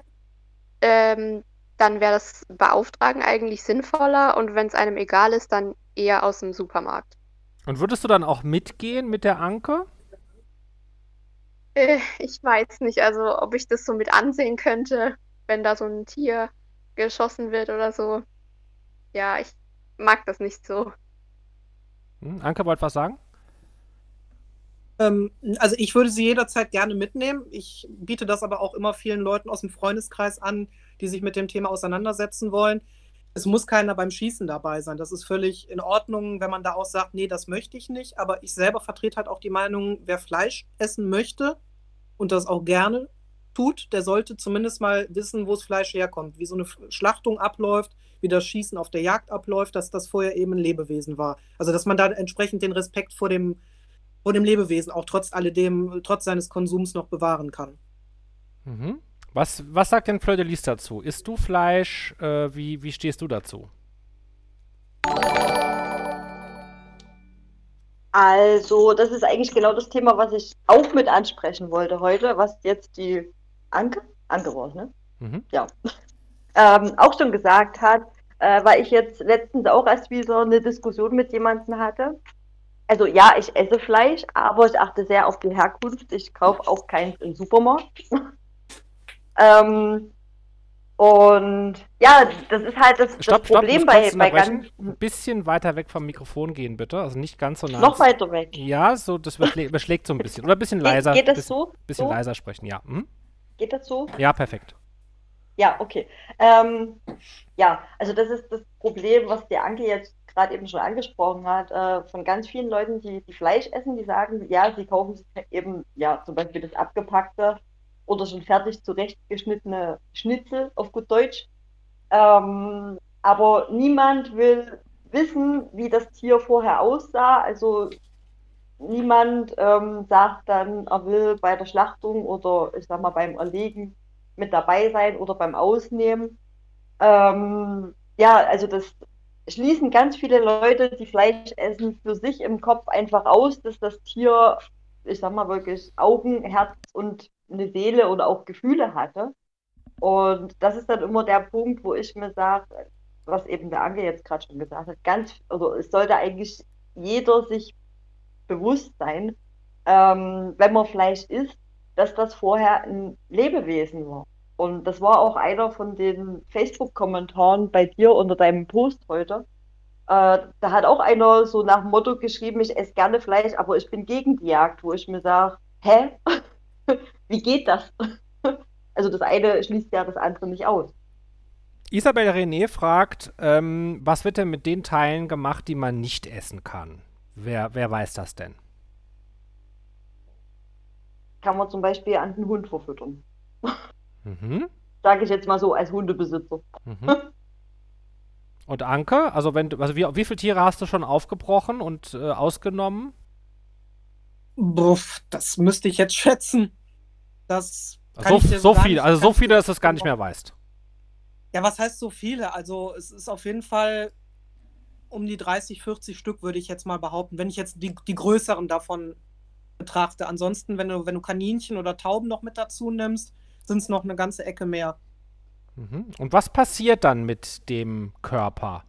ähm, dann wäre das Beauftragen eigentlich sinnvoller und wenn es einem egal ist, dann eher aus dem Supermarkt. Und würdest du dann auch mitgehen mit der Anke? Äh, ich weiß nicht, also ob ich das so mit ansehen könnte, wenn da so ein Tier geschossen wird oder so. Ja, ich mag das nicht so. Hm, Anke wollte was sagen? Ähm, also ich würde sie jederzeit gerne mitnehmen. Ich biete das aber auch immer vielen Leuten aus dem Freundeskreis an, die sich mit dem Thema auseinandersetzen wollen es muss keiner beim Schießen dabei sein. Das ist völlig in Ordnung, wenn man da auch sagt, nee, das möchte ich nicht. Aber ich selber vertrete halt auch die Meinung, wer Fleisch essen möchte und das auch gerne tut, der sollte zumindest mal wissen, wo das Fleisch herkommt, wie so eine Schlachtung abläuft, wie das Schießen auf der Jagd abläuft, dass das vorher eben ein Lebewesen war. Also dass man da entsprechend den Respekt vor dem, vor dem Lebewesen auch trotz alledem, trotz seines Konsums noch bewahren kann. Mhm. Was, was sagt denn Fleur de Lis dazu? Isst du Fleisch? Äh, wie, wie stehst du dazu? Also, das ist eigentlich genau das Thema, was ich auch mit ansprechen wollte heute, was jetzt die Anke, Anke war ne? Mhm. Ja. Ähm, auch schon gesagt hat, äh, weil ich jetzt letztens auch erst wieder eine Diskussion mit jemandem hatte. Also ja, ich esse Fleisch, aber ich achte sehr auf die Herkunft. Ich kaufe auch keins im Supermarkt. Ähm, und ja, das ist halt das, stopp, das Problem stopp, bei, bei ganz. Ein bisschen weiter weg vom Mikrofon gehen, bitte. Also nicht ganz so nah. Noch weiter weg. Ja, so, das überschlägt so ein bisschen. Oder ein bisschen leiser. Geht, geht das bisschen, so? Bisschen so? leiser sprechen, ja. Hm? Geht das so? Ja, perfekt. Ja, okay. Ähm, ja, also das ist das Problem, was die Anke jetzt gerade eben schon angesprochen hat, äh, von ganz vielen Leuten, die, die Fleisch essen, die sagen, ja, sie kaufen eben, ja, zum Beispiel das abgepackte oder schon fertig zurechtgeschnittene Schnitzel auf gut Deutsch. Ähm, aber niemand will wissen, wie das Tier vorher aussah. Also niemand ähm, sagt dann, er will bei der Schlachtung oder ich sag mal beim Erlegen mit dabei sein oder beim Ausnehmen. Ähm, ja, also das schließen ganz viele Leute, die Fleisch essen, für sich im Kopf einfach aus, dass das Tier, ich sag mal wirklich Augen, Herz und eine Seele oder auch Gefühle hatte. Und das ist dann immer der Punkt, wo ich mir sage, was eben der Ange jetzt gerade schon gesagt hat, ganz, also es sollte eigentlich jeder sich bewusst sein, ähm, wenn man Fleisch isst, dass das vorher ein Lebewesen war. Und das war auch einer von den Facebook-Kommentaren bei dir unter deinem Post heute. Äh, da hat auch einer so nach dem Motto geschrieben, ich esse gerne Fleisch, aber ich bin gegen die Jagd, wo ich mir sage, hä? Wie geht das? Also das eine schließt ja das andere nicht aus. Isabel René fragt, ähm, was wird denn mit den Teilen gemacht, die man nicht essen kann? Wer, wer weiß das denn? Kann man zum Beispiel an den Hund verfüttern. Mhm. Sage ich jetzt mal so als Hundebesitzer. Mhm. Und Anke, also wenn also wie, wie viele Tiere hast du schon aufgebrochen und äh, ausgenommen? Buff, das müsste ich jetzt schätzen. Das so, so viele, also so viele, dass du es gar nicht mehr weißt. Ja, was heißt so viele? Also es ist auf jeden Fall um die 30, 40 Stück, würde ich jetzt mal behaupten, wenn ich jetzt die, die größeren davon betrachte. Ansonsten, wenn du, wenn du Kaninchen oder Tauben noch mit dazu nimmst, sind es noch eine ganze Ecke mehr. Mhm. Und was passiert dann mit dem Körper?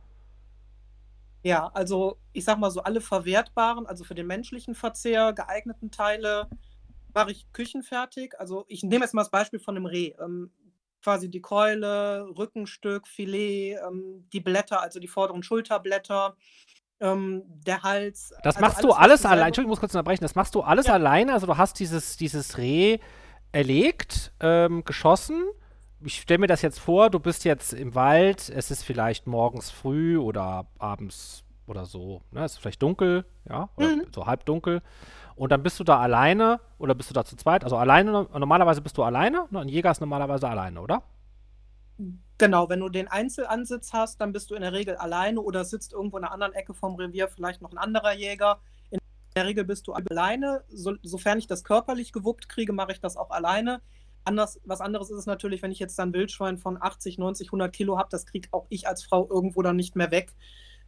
Ja, also ich sag mal so, alle verwertbaren, also für den menschlichen Verzehr geeigneten Teile mache ich küchenfertig. Also ich nehme jetzt mal das Beispiel von einem Reh. Ähm, quasi die Keule, Rückenstück, Filet, ähm, die Blätter, also die vorderen Schulterblätter, ähm, der Hals. Das also machst alles, du alles allein. Entschuldigung, ich muss kurz unterbrechen. Das machst du alles ja. alleine. Also du hast dieses, dieses Reh erlegt, ähm, geschossen. Ich stelle mir das jetzt vor, du bist jetzt im Wald, es ist vielleicht morgens früh oder abends oder so, ne? Es ist vielleicht dunkel, ja, oder mhm. so halb dunkel Und dann bist du da alleine oder bist du da zu zweit? Also alleine, normalerweise bist du alleine. Ne? Ein Jäger ist normalerweise alleine, oder? Genau, wenn du den Einzelansitz hast, dann bist du in der Regel alleine oder sitzt irgendwo in einer anderen Ecke vom Revier vielleicht noch ein anderer Jäger. Der Regel bist du alleine. So, sofern ich das körperlich gewuppt kriege, mache ich das auch alleine. Anders, was anderes ist es natürlich, wenn ich jetzt dann Wildschwein von 80, 90, 100 Kilo habe, das kriege auch ich als Frau irgendwo dann nicht mehr weg.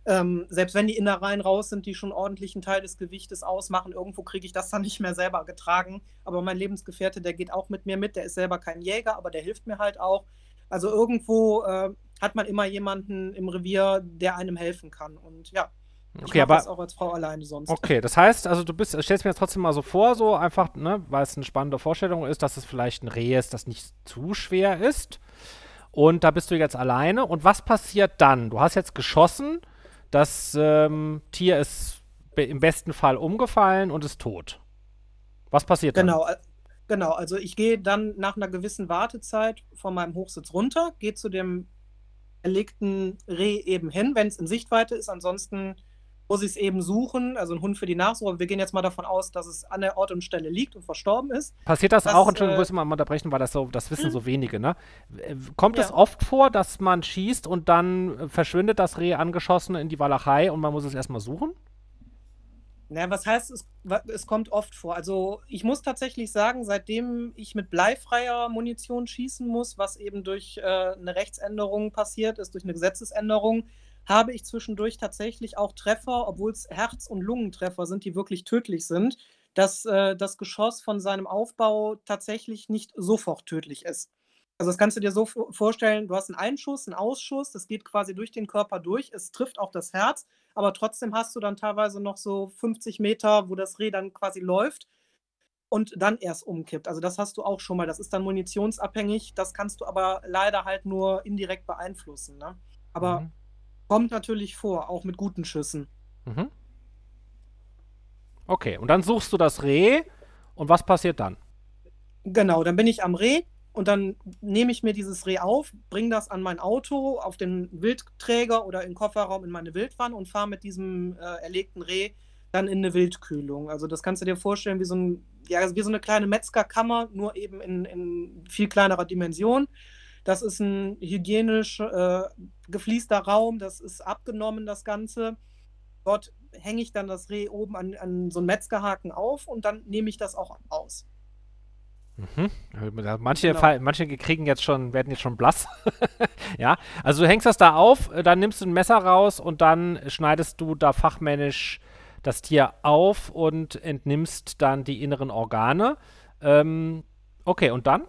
Ähm, selbst wenn die Innereien raus sind, die schon ordentlich einen Teil des Gewichtes ausmachen, irgendwo kriege ich das dann nicht mehr selber getragen. Aber mein Lebensgefährte, der geht auch mit mir mit, der ist selber kein Jäger, aber der hilft mir halt auch. Also irgendwo äh, hat man immer jemanden im Revier, der einem helfen kann. Und ja, ich okay, aber das auch als Frau alleine sonst. Okay, das heißt, also du bist, stellst mir jetzt trotzdem mal so vor, so einfach, ne, weil es eine spannende Vorstellung ist, dass es vielleicht ein Reh ist, das nicht zu schwer ist. Und da bist du jetzt alleine. Und was passiert dann? Du hast jetzt geschossen das ähm, Tier ist im besten Fall umgefallen und ist tot. Was passiert genau, dann? Genau, also ich gehe dann nach einer gewissen Wartezeit von meinem Hochsitz runter, gehe zu dem erlegten Reh eben hin, wenn es in Sichtweite ist. Ansonsten muss ich es eben suchen, also ein Hund für die Nachsuche. Wir gehen jetzt mal davon aus, dass es an der Ort und Stelle liegt und verstorben ist. Passiert das, das auch, Entschuldigung, äh, ich mal unterbrechen, weil das so, das wissen hm. so wenige, ne? Kommt ja. es oft vor, dass man schießt und dann äh, verschwindet das Reh angeschossen in die Walachei und man muss es erstmal suchen? Na, was heißt, es, es kommt oft vor. Also ich muss tatsächlich sagen, seitdem ich mit bleifreier Munition schießen muss, was eben durch äh, eine Rechtsänderung passiert ist, durch eine Gesetzesänderung, habe ich zwischendurch tatsächlich auch Treffer, obwohl es Herz- und Lungentreffer sind, die wirklich tödlich sind, dass äh, das Geschoss von seinem Aufbau tatsächlich nicht sofort tödlich ist. Also das kannst du dir so vorstellen, du hast einen Einschuss, einen Ausschuss, das geht quasi durch den Körper durch, es trifft auch das Herz, aber trotzdem hast du dann teilweise noch so 50 Meter, wo das Reh dann quasi läuft und dann erst umkippt. Also das hast du auch schon mal, das ist dann munitionsabhängig, das kannst du aber leider halt nur indirekt beeinflussen. Ne? Aber mhm. Kommt natürlich vor, auch mit guten Schüssen. Mhm. Okay, und dann suchst du das Reh und was passiert dann? Genau, dann bin ich am Reh und dann nehme ich mir dieses Reh auf, bringe das an mein Auto, auf den Wildträger oder im Kofferraum in meine Wildwanne und fahre mit diesem äh, erlegten Reh dann in eine Wildkühlung. Also das kannst du dir vorstellen wie so, ein, ja, wie so eine kleine Metzgerkammer, nur eben in, in viel kleinerer Dimension. Das ist ein hygienisch äh, gefließter Raum, das ist abgenommen, das Ganze. Dort hänge ich dann das Reh oben an, an so einen Metzgerhaken auf und dann nehme ich das auch aus. Mhm. Manche, genau. manche kriegen jetzt schon, werden jetzt schon blass. ja, also du hängst das da auf, äh, dann nimmst du ein Messer raus und dann schneidest du da fachmännisch das Tier auf und entnimmst dann die inneren Organe. Ähm, okay, und dann?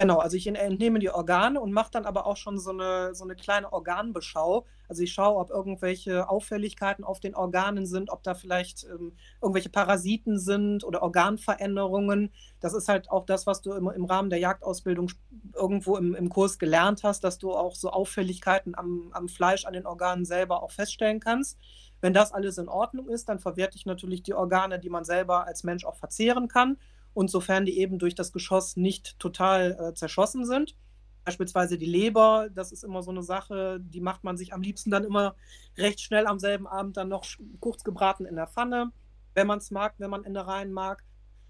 Genau, also ich entnehme die Organe und mache dann aber auch schon so eine, so eine kleine Organbeschau. Also ich schaue, ob irgendwelche Auffälligkeiten auf den Organen sind, ob da vielleicht ähm, irgendwelche Parasiten sind oder Organveränderungen. Das ist halt auch das, was du im, im Rahmen der Jagdausbildung irgendwo im, im Kurs gelernt hast, dass du auch so Auffälligkeiten am, am Fleisch, an den Organen selber auch feststellen kannst. Wenn das alles in Ordnung ist, dann verwerte ich natürlich die Organe, die man selber als Mensch auch verzehren kann und sofern die eben durch das Geschoss nicht total äh, zerschossen sind. Beispielsweise die Leber, das ist immer so eine Sache, die macht man sich am liebsten dann immer recht schnell am selben Abend dann noch kurz gebraten in der Pfanne, wenn man es mag, wenn man Innereien mag.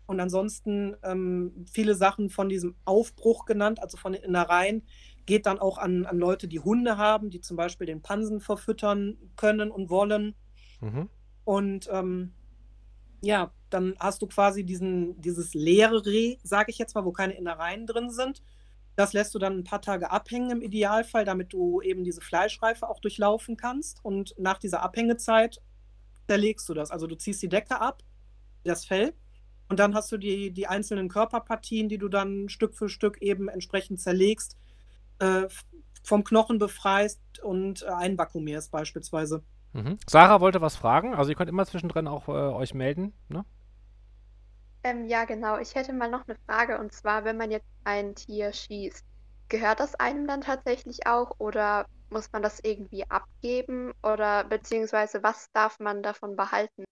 Und ansonsten ähm, viele Sachen von diesem Aufbruch genannt, also von den Innereien, geht dann auch an, an Leute, die Hunde haben, die zum Beispiel den Pansen verfüttern können und wollen. Mhm. Und ähm, ja, dann hast du quasi diesen, dieses leere Reh, sage ich jetzt mal, wo keine Innereien drin sind. Das lässt du dann ein paar Tage abhängen im Idealfall, damit du eben diese Fleischreife auch durchlaufen kannst. Und nach dieser Abhängezeit zerlegst du das. Also du ziehst die Decke ab, das Fell, und dann hast du die, die einzelnen Körperpartien, die du dann Stück für Stück eben entsprechend zerlegst, äh, vom Knochen befreist und äh, einvakuumierst beispielsweise. Mhm. Sarah wollte was fragen. Also ihr könnt immer zwischendrin auch äh, euch melden, ne? Ähm, ja, genau. Ich hätte mal noch eine Frage und zwar, wenn man jetzt ein Tier schießt, gehört das einem dann tatsächlich auch oder muss man das irgendwie abgeben oder beziehungsweise was darf man davon behalten?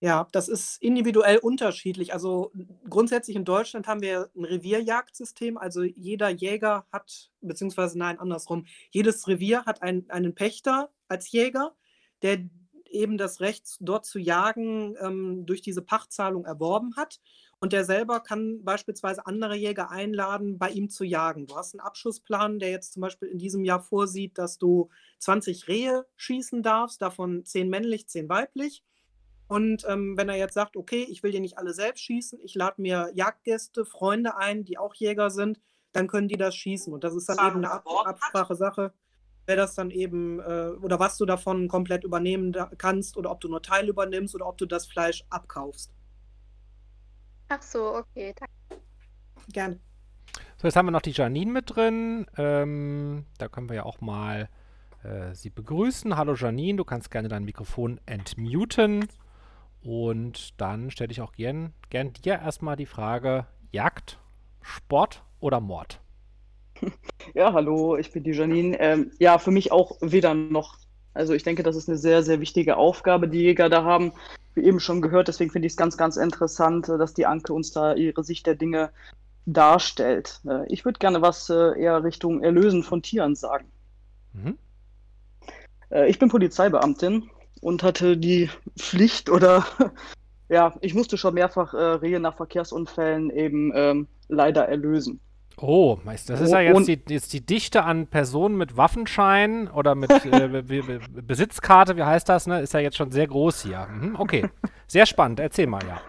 Ja, das ist individuell unterschiedlich. Also grundsätzlich in Deutschland haben wir ein Revierjagdsystem. Also jeder Jäger hat, beziehungsweise nein, andersrum, jedes Revier hat ein, einen Pächter als Jäger, der eben das Recht, dort zu jagen, ähm, durch diese Pachtzahlung erworben hat. Und der selber kann beispielsweise andere Jäger einladen, bei ihm zu jagen. Du hast einen Abschussplan, der jetzt zum Beispiel in diesem Jahr vorsieht, dass du 20 Rehe schießen darfst, davon 10 männlich, 10 weiblich. Und ähm, wenn er jetzt sagt, okay, ich will die nicht alle selbst schießen, ich lade mir Jagdgäste, Freunde ein, die auch Jäger sind, dann können die das schießen. Und das ist dann eben eine Ab Absprache-Sache, wer das dann eben, äh, oder was du davon komplett übernehmen kannst, oder ob du nur Teil übernimmst, oder ob du das Fleisch abkaufst. Ach so, okay, danke. Gerne. So, jetzt haben wir noch die Janine mit drin. Ähm, da können wir ja auch mal äh, sie begrüßen. Hallo Janine, du kannst gerne dein Mikrofon entmuten. Und dann stelle ich auch gern, gern dir erstmal die Frage: Jagd, Sport oder Mord? Ja, hallo, ich bin die Janine. Ähm, ja, für mich auch weder noch. Also ich denke, das ist eine sehr, sehr wichtige Aufgabe, die Jäger da haben. Wie eben schon gehört, deswegen finde ich es ganz, ganz interessant, dass die Anke uns da ihre Sicht der Dinge darstellt. Äh, ich würde gerne was äh, eher Richtung Erlösen von Tieren sagen. Mhm. Äh, ich bin Polizeibeamtin und hatte die Pflicht oder ja, ich musste schon mehrfach äh, Rehe nach Verkehrsunfällen eben ähm, leider erlösen. Oh, das ist ja jetzt die, jetzt die Dichte an Personen mit Waffenschein oder mit äh, Besitzkarte, wie heißt das, ne? Ist ja jetzt schon sehr groß hier. Mhm, okay, sehr spannend. Erzähl mal, ja.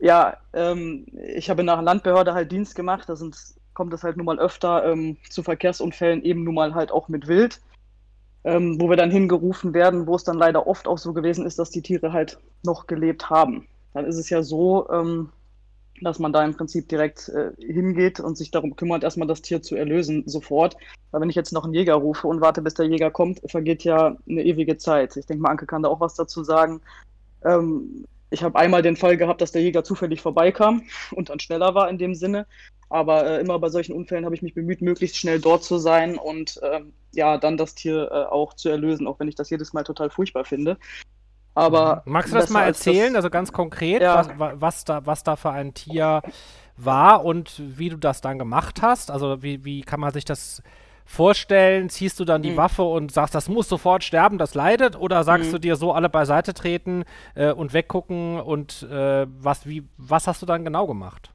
Ja, ähm, ich habe nach der Landbehörde halt Dienst gemacht. Da sind, kommt es halt nun mal öfter ähm, zu Verkehrsunfällen, eben nun mal halt auch mit Wild ähm, wo wir dann hingerufen werden, wo es dann leider oft auch so gewesen ist, dass die Tiere halt noch gelebt haben. Dann ist es ja so, ähm, dass man da im Prinzip direkt äh, hingeht und sich darum kümmert, erstmal das Tier zu erlösen sofort. Weil wenn ich jetzt noch einen Jäger rufe und warte, bis der Jäger kommt, vergeht ja eine ewige Zeit. Ich denke mal, Anke kann da auch was dazu sagen. Ähm, ich habe einmal den Fall gehabt, dass der Jäger zufällig vorbeikam und dann schneller war in dem Sinne. Aber äh, immer bei solchen Unfällen habe ich mich bemüht, möglichst schnell dort zu sein und äh, ja, dann das Tier äh, auch zu erlösen, auch wenn ich das jedes Mal total furchtbar finde. Aber. Magst du das mal erzählen, das, also ganz konkret, ja. was, was, da, was da für ein Tier war und wie du das dann gemacht hast? Also wie, wie kann man sich das vorstellen? Ziehst du dann die mhm. Waffe und sagst, das muss sofort sterben, das leidet? Oder sagst mhm. du dir so alle beiseite treten äh, und weggucken und äh, was, wie, was hast du dann genau gemacht?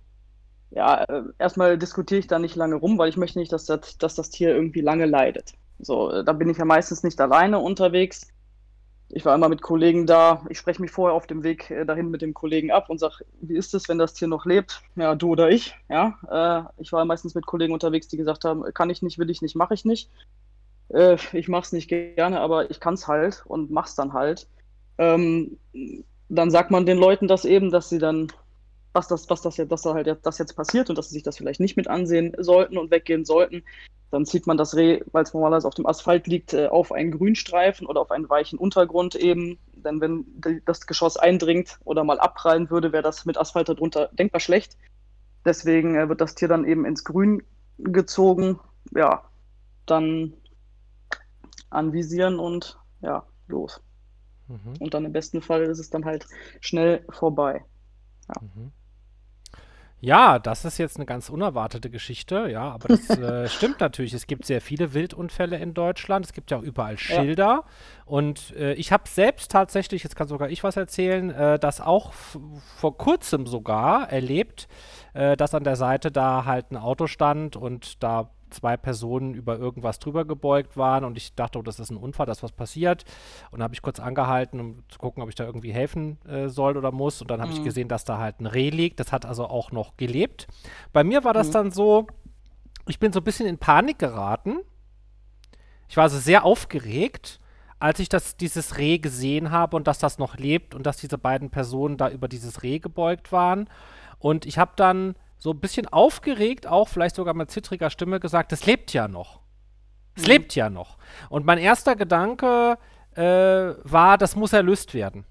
ja, äh, erstmal diskutiere ich da nicht lange rum, weil ich möchte nicht, dass das, dass das Tier irgendwie lange leidet. So, äh, da bin ich ja meistens nicht alleine unterwegs. Ich war immer mit Kollegen da. Ich spreche mich vorher auf dem Weg äh, dahin mit dem Kollegen ab und sage, wie ist es, wenn das Tier noch lebt? Ja, du oder ich. Ja, äh, ich war meistens mit Kollegen unterwegs, die gesagt haben, kann ich nicht, will ich nicht, mache ich nicht. Äh, ich mache es nicht gerne, aber ich kann es halt und mach's dann halt. Ähm, dann sagt man den Leuten das eben, dass sie dann was das, was das, dass da halt das jetzt passiert und dass sie sich das vielleicht nicht mit ansehen sollten und weggehen sollten. Dann zieht man das Reh, weil es normalerweise auf dem Asphalt liegt, äh, auf einen Grünstreifen oder auf einen weichen Untergrund eben. Denn wenn das Geschoss eindringt oder mal abprallen würde, wäre das mit Asphalt darunter denkbar schlecht. Deswegen äh, wird das Tier dann eben ins Grün gezogen. Ja, dann anvisieren und ja, los. Mhm. Und dann im besten Fall ist es dann halt schnell vorbei. Ja. Mhm. Ja, das ist jetzt eine ganz unerwartete Geschichte, ja, aber das äh, stimmt natürlich. Es gibt sehr viele Wildunfälle in Deutschland. Es gibt ja auch überall Schilder. Ja. Und äh, ich habe selbst tatsächlich, jetzt kann sogar ich was erzählen, äh, das auch vor kurzem sogar erlebt, äh, dass an der Seite da halt ein Auto stand und da zwei Personen über irgendwas drüber gebeugt waren und ich dachte, oh, das ist ein Unfall, dass was passiert. Und dann habe ich kurz angehalten, um zu gucken, ob ich da irgendwie helfen äh, soll oder muss. Und dann habe mhm. ich gesehen, dass da halt ein Reh liegt. Das hat also auch noch gelebt. Bei mir war das mhm. dann so, ich bin so ein bisschen in Panik geraten. Ich war also sehr aufgeregt als ich das, dieses Reh gesehen habe und dass das noch lebt und dass diese beiden Personen da über dieses Reh gebeugt waren. Und ich habe dann so ein bisschen aufgeregt, auch vielleicht sogar mit zittriger Stimme gesagt, es lebt ja noch. Es mhm. lebt ja noch. Und mein erster Gedanke äh, war, das muss erlöst werden.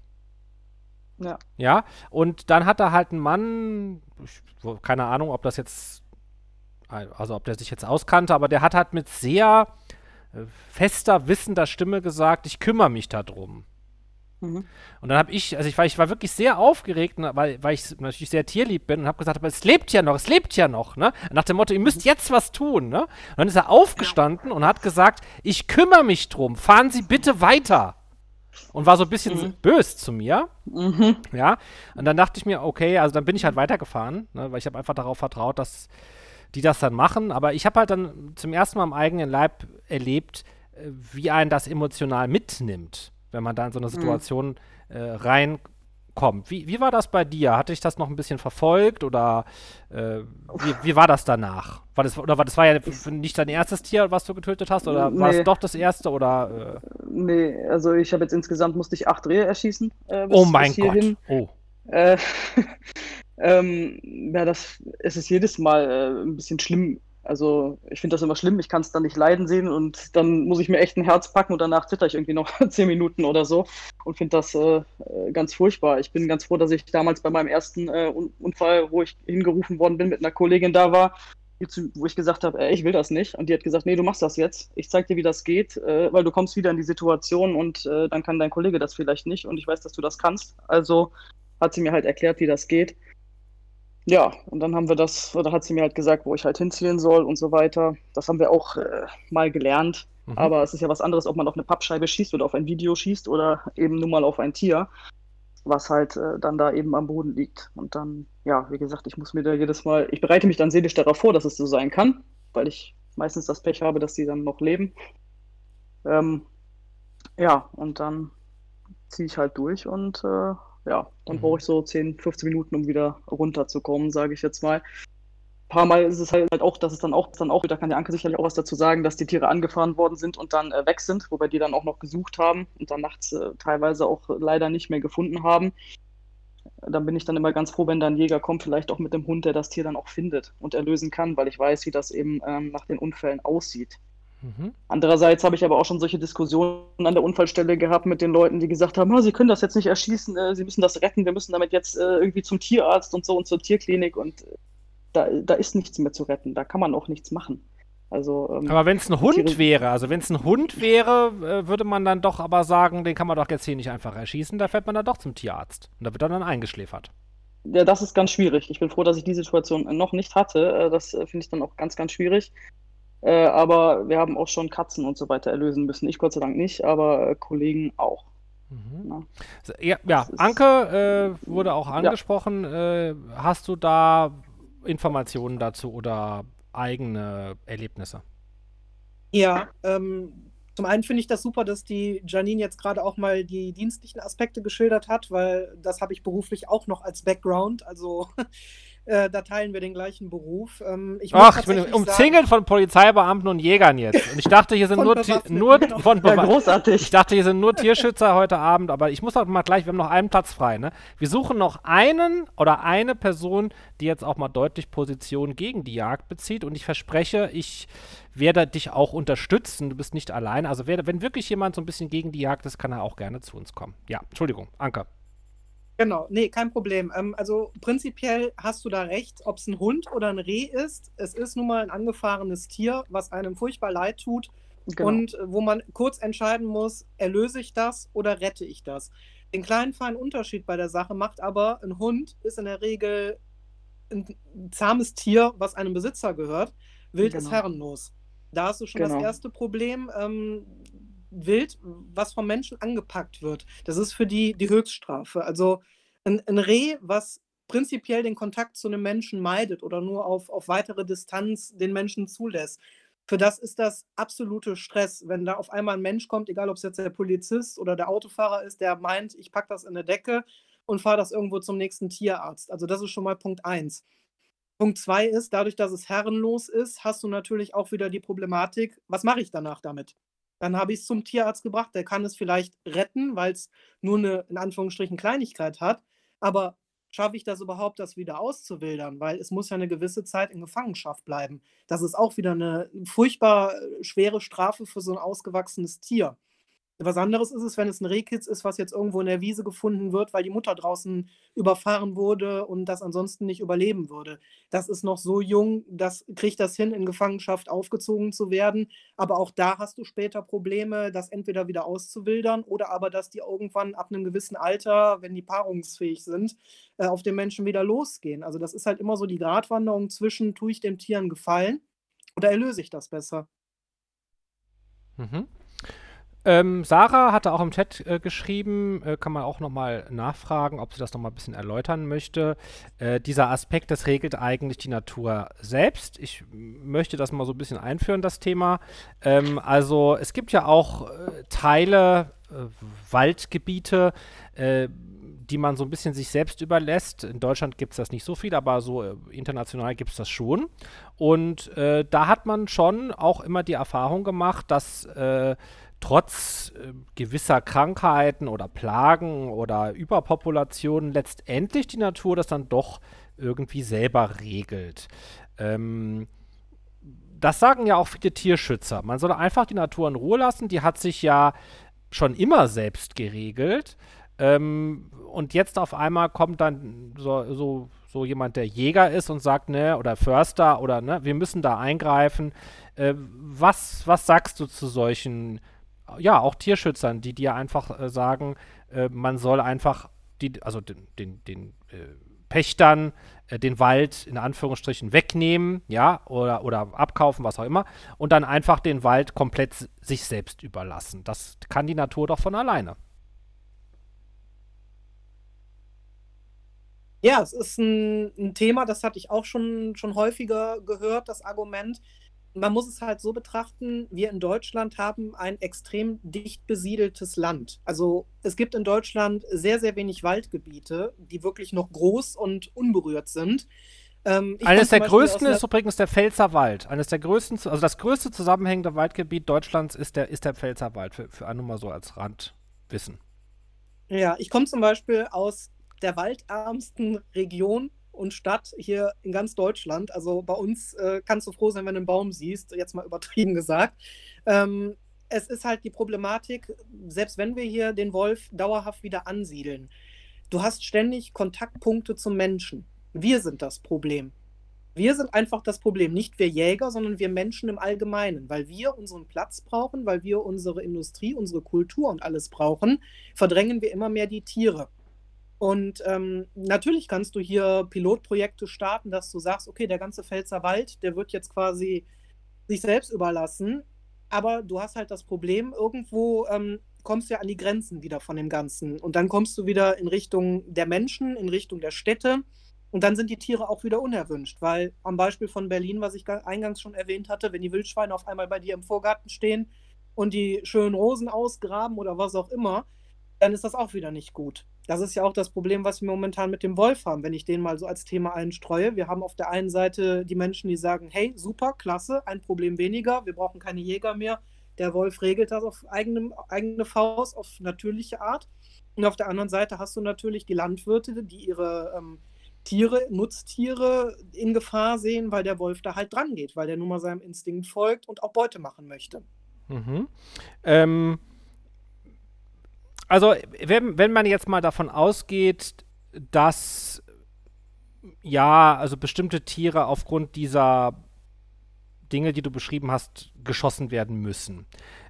Ja. Ja, und dann hat da halt ein Mann, ich, keine Ahnung, ob das jetzt, also ob der sich jetzt auskannte, aber der hat halt mit sehr äh, fester, wissender Stimme gesagt, ich kümmere mich darum. Mhm. Und dann habe ich, also ich war, ich war wirklich sehr aufgeregt, ne, weil, weil ich natürlich sehr tierlieb bin und habe gesagt, aber es lebt ja noch, es lebt ja noch, ne? Nach dem Motto, ihr müsst mhm. jetzt was tun, ne? Und dann ist er aufgestanden ja. und hat gesagt, ich kümmere mich drum, fahren Sie bitte weiter. und war so ein bisschen mhm. bös zu mir. Mhm. Ja, und dann dachte ich mir, okay, also dann bin ich halt weitergefahren, ne, weil ich habe einfach darauf vertraut, dass die das dann machen. Aber ich habe halt dann zum ersten Mal am eigenen Leib erlebt, äh, wie einen das emotional mitnimmt, wenn man da in so eine mhm. Situation mhm. äh, reinkommt. Wie, wie war das bei dir? Hatte ich das noch ein bisschen verfolgt oder äh, wie, wie war das danach? War das, oder war das war ja nicht dein erstes Tier, was du getötet hast, oder nee. war es doch das erste? Oder, äh? Nee, also ich habe jetzt insgesamt musste ich acht Rehe erschießen. Äh, bis, oh mein Gott. Oh. Äh, ähm, ja, das es ist jedes Mal äh, ein bisschen schlimm. Also ich finde das immer schlimm, ich kann es dann nicht leiden sehen und dann muss ich mir echt ein Herz packen und danach zitter ich irgendwie noch zehn Minuten oder so und finde das äh, äh, ganz furchtbar. Ich bin ganz froh, dass ich damals bei meinem ersten äh, Unfall, wo ich hingerufen worden bin, mit einer Kollegin da war, wo ich gesagt habe, ich will das nicht. Und die hat gesagt, nee, du machst das jetzt. Ich zeig dir, wie das geht, äh, weil du kommst wieder in die Situation und äh, dann kann dein Kollege das vielleicht nicht und ich weiß, dass du das kannst. Also hat sie mir halt erklärt, wie das geht. Ja, und dann haben wir das, oder hat sie mir halt gesagt, wo ich halt hinziehen soll und so weiter. Das haben wir auch äh, mal gelernt. Mhm. Aber es ist ja was anderes, ob man auf eine Pappscheibe schießt oder auf ein Video schießt oder eben nur mal auf ein Tier, was halt äh, dann da eben am Boden liegt. Und dann, ja, wie gesagt, ich muss mir da jedes Mal, ich bereite mich dann seelisch darauf vor, dass es so sein kann, weil ich meistens das Pech habe, dass die dann noch leben. Ähm, ja, und dann ziehe ich halt durch und äh, ja, dann mhm. brauche ich so 10, 15 Minuten, um wieder runterzukommen, sage ich jetzt mal. Ein paar Mal ist es halt auch, dass es dann auch, dann auch, da kann der Anke sicherlich auch was dazu sagen, dass die Tiere angefahren worden sind und dann äh, weg sind, wobei die dann auch noch gesucht haben und dann nachts äh, teilweise auch leider nicht mehr gefunden haben. Dann bin ich dann immer ganz froh, wenn da ein Jäger kommt, vielleicht auch mit dem Hund, der das Tier dann auch findet und erlösen kann, weil ich weiß, wie das eben ähm, nach den Unfällen aussieht. Mhm. Andererseits habe ich aber auch schon solche Diskussionen an der Unfallstelle gehabt mit den Leuten, die gesagt haben, oh, sie können das jetzt nicht erschießen, äh, sie müssen das retten, wir müssen damit jetzt äh, irgendwie zum Tierarzt und so und zur Tierklinik und äh, da, da ist nichts mehr zu retten, da kann man auch nichts machen. Also, ähm, aber wenn es ein Hund Tiere wäre, also wenn es ein Hund wäre, äh, würde man dann doch aber sagen, den kann man doch jetzt hier nicht einfach erschießen, da fährt man dann doch zum Tierarzt und da wird er dann eingeschläfert. Ja, das ist ganz schwierig. Ich bin froh, dass ich die Situation noch nicht hatte. Äh, das äh, finde ich dann auch ganz, ganz schwierig. Äh, aber wir haben auch schon Katzen und so weiter erlösen müssen. Ich Gott sei Dank nicht, aber äh, Kollegen auch. Mhm. Ja, ja Anke äh, wurde auch angesprochen. Ja. Äh, hast du da Informationen dazu oder eigene Erlebnisse? Ja, ähm, zum einen finde ich das super, dass die Janine jetzt gerade auch mal die dienstlichen Aspekte geschildert hat, weil das habe ich beruflich auch noch als Background. Also Äh, da teilen wir den gleichen Beruf. Ähm, ich Ach, ich bin umzingelt von Polizeibeamten und Jägern jetzt. Und ich dachte, hier sind nur, nur von ja, großartig. Ich dachte, hier sind nur Tierschützer heute Abend, aber ich muss auch mal gleich, wir haben noch einen Platz frei, ne? Wir suchen noch einen oder eine Person, die jetzt auch mal deutlich Position gegen die Jagd bezieht. Und ich verspreche, ich werde dich auch unterstützen. Du bist nicht allein. Also wer, wenn wirklich jemand so ein bisschen gegen die Jagd ist, kann er auch gerne zu uns kommen. Ja, Entschuldigung, Anker. Genau, nee, kein Problem. Ähm, also prinzipiell hast du da recht, ob es ein Hund oder ein Reh ist. Es ist nun mal ein angefahrenes Tier, was einem furchtbar leid tut genau. und äh, wo man kurz entscheiden muss, erlöse ich das oder rette ich das. Den kleinen feinen Unterschied bei der Sache macht aber, ein Hund ist in der Regel ein zahmes Tier, was einem Besitzer gehört. Wild genau. ist herrenlos. Da hast du schon genau. das erste Problem. Ähm, Wild, was vom Menschen angepackt wird. Das ist für die die Höchststrafe. Also ein, ein Reh, was prinzipiell den Kontakt zu einem Menschen meidet oder nur auf, auf weitere Distanz den Menschen zulässt. Für das ist das absolute Stress, wenn da auf einmal ein Mensch kommt, egal ob es jetzt der Polizist oder der Autofahrer ist, der meint, ich packe das in eine Decke und fahre das irgendwo zum nächsten Tierarzt. Also das ist schon mal Punkt 1. Punkt 2 ist, dadurch, dass es herrenlos ist, hast du natürlich auch wieder die Problematik, was mache ich danach damit? Dann habe ich es zum Tierarzt gebracht. Der kann es vielleicht retten, weil es nur eine, in Anführungsstrichen, Kleinigkeit hat. Aber schaffe ich das überhaupt, das wieder auszuwildern? Weil es muss ja eine gewisse Zeit in Gefangenschaft bleiben. Das ist auch wieder eine furchtbar äh, schwere Strafe für so ein ausgewachsenes Tier. Was anderes ist es, wenn es ein Rehkitz ist, was jetzt irgendwo in der Wiese gefunden wird, weil die Mutter draußen überfahren wurde und das ansonsten nicht überleben würde. Das ist noch so jung, das kriegt das hin, in Gefangenschaft aufgezogen zu werden. Aber auch da hast du später Probleme, das entweder wieder auszuwildern oder aber, dass die irgendwann ab einem gewissen Alter, wenn die paarungsfähig sind, äh, auf den Menschen wieder losgehen. Also das ist halt immer so die Gratwanderung zwischen, tue ich dem Tier einen Gefallen oder erlöse ich das besser? Mhm. Ähm, Sarah hatte auch im Chat äh, geschrieben, äh, kann man auch nochmal nachfragen, ob sie das nochmal ein bisschen erläutern möchte. Äh, dieser Aspekt, das regelt eigentlich die Natur selbst. Ich möchte das mal so ein bisschen einführen, das Thema. Ähm, also es gibt ja auch äh, Teile, äh, Waldgebiete, äh, die man so ein bisschen sich selbst überlässt. In Deutschland gibt es das nicht so viel, aber so international gibt es das schon. Und da hat man schon auch immer die Erfahrung gemacht, dass trotz äh, gewisser Krankheiten oder Plagen oder Überpopulationen letztendlich die Natur das dann doch irgendwie selber regelt. Ähm, das sagen ja auch viele Tierschützer. Man soll einfach die Natur in Ruhe lassen. Die hat sich ja schon immer selbst geregelt. Ähm, und jetzt auf einmal kommt dann so, so, so, jemand, der Jäger ist und sagt, ne, oder Förster oder ne, wir müssen da eingreifen. Äh, was, was sagst du zu solchen, ja, auch Tierschützern, die dir einfach äh, sagen, äh, man soll einfach die, also den, den, den äh, Pächtern äh, den Wald in Anführungsstrichen wegnehmen, ja, oder, oder abkaufen, was auch immer, und dann einfach den Wald komplett sich selbst überlassen. Das kann die Natur doch von alleine. Ja, es ist ein, ein Thema, das hatte ich auch schon, schon häufiger gehört, das Argument. Man muss es halt so betrachten, wir in Deutschland haben ein extrem dicht besiedeltes Land. Also es gibt in Deutschland sehr, sehr wenig Waldgebiete, die wirklich noch groß und unberührt sind. Ähm, Eines der größten ist übrigens der Pfälzerwald. Eines der größten, also das größte zusammenhängende Waldgebiet Deutschlands ist der, ist der Pfälzerwald, für, für nur mal so als Randwissen. Ja, ich komme zum Beispiel aus der waldärmsten Region und Stadt hier in ganz Deutschland. Also bei uns äh, kannst du froh sein, wenn du einen Baum siehst, jetzt mal übertrieben gesagt. Ähm, es ist halt die Problematik, selbst wenn wir hier den Wolf dauerhaft wieder ansiedeln, du hast ständig Kontaktpunkte zum Menschen. Wir sind das Problem. Wir sind einfach das Problem, nicht wir Jäger, sondern wir Menschen im Allgemeinen, weil wir unseren Platz brauchen, weil wir unsere Industrie, unsere Kultur und alles brauchen, verdrängen wir immer mehr die Tiere. Und ähm, natürlich kannst du hier Pilotprojekte starten, dass du sagst, okay, der ganze Pfälzer Wald, der wird jetzt quasi sich selbst überlassen. Aber du hast halt das Problem, irgendwo ähm, kommst du ja an die Grenzen wieder von dem Ganzen. Und dann kommst du wieder in Richtung der Menschen, in Richtung der Städte. Und dann sind die Tiere auch wieder unerwünscht, weil am Beispiel von Berlin, was ich eingangs schon erwähnt hatte, wenn die Wildschweine auf einmal bei dir im Vorgarten stehen und die schönen Rosen ausgraben oder was auch immer, dann ist das auch wieder nicht gut. Das ist ja auch das Problem, was wir momentan mit dem Wolf haben, wenn ich den mal so als Thema einstreue. Wir haben auf der einen Seite die Menschen, die sagen, hey, super, klasse, ein Problem weniger, wir brauchen keine Jäger mehr. Der Wolf regelt das auf eigene, eigene Faust, auf natürliche Art. Und auf der anderen Seite hast du natürlich die Landwirte, die ihre ähm, Tiere, Nutztiere in Gefahr sehen, weil der Wolf da halt dran geht, weil der nun mal seinem Instinkt folgt und auch Beute machen möchte. Mhm. Ähm, also, wenn, wenn man jetzt mal davon ausgeht, dass ja, also bestimmte Tiere aufgrund dieser Dinge, die du beschrieben hast, geschossen werden müssen.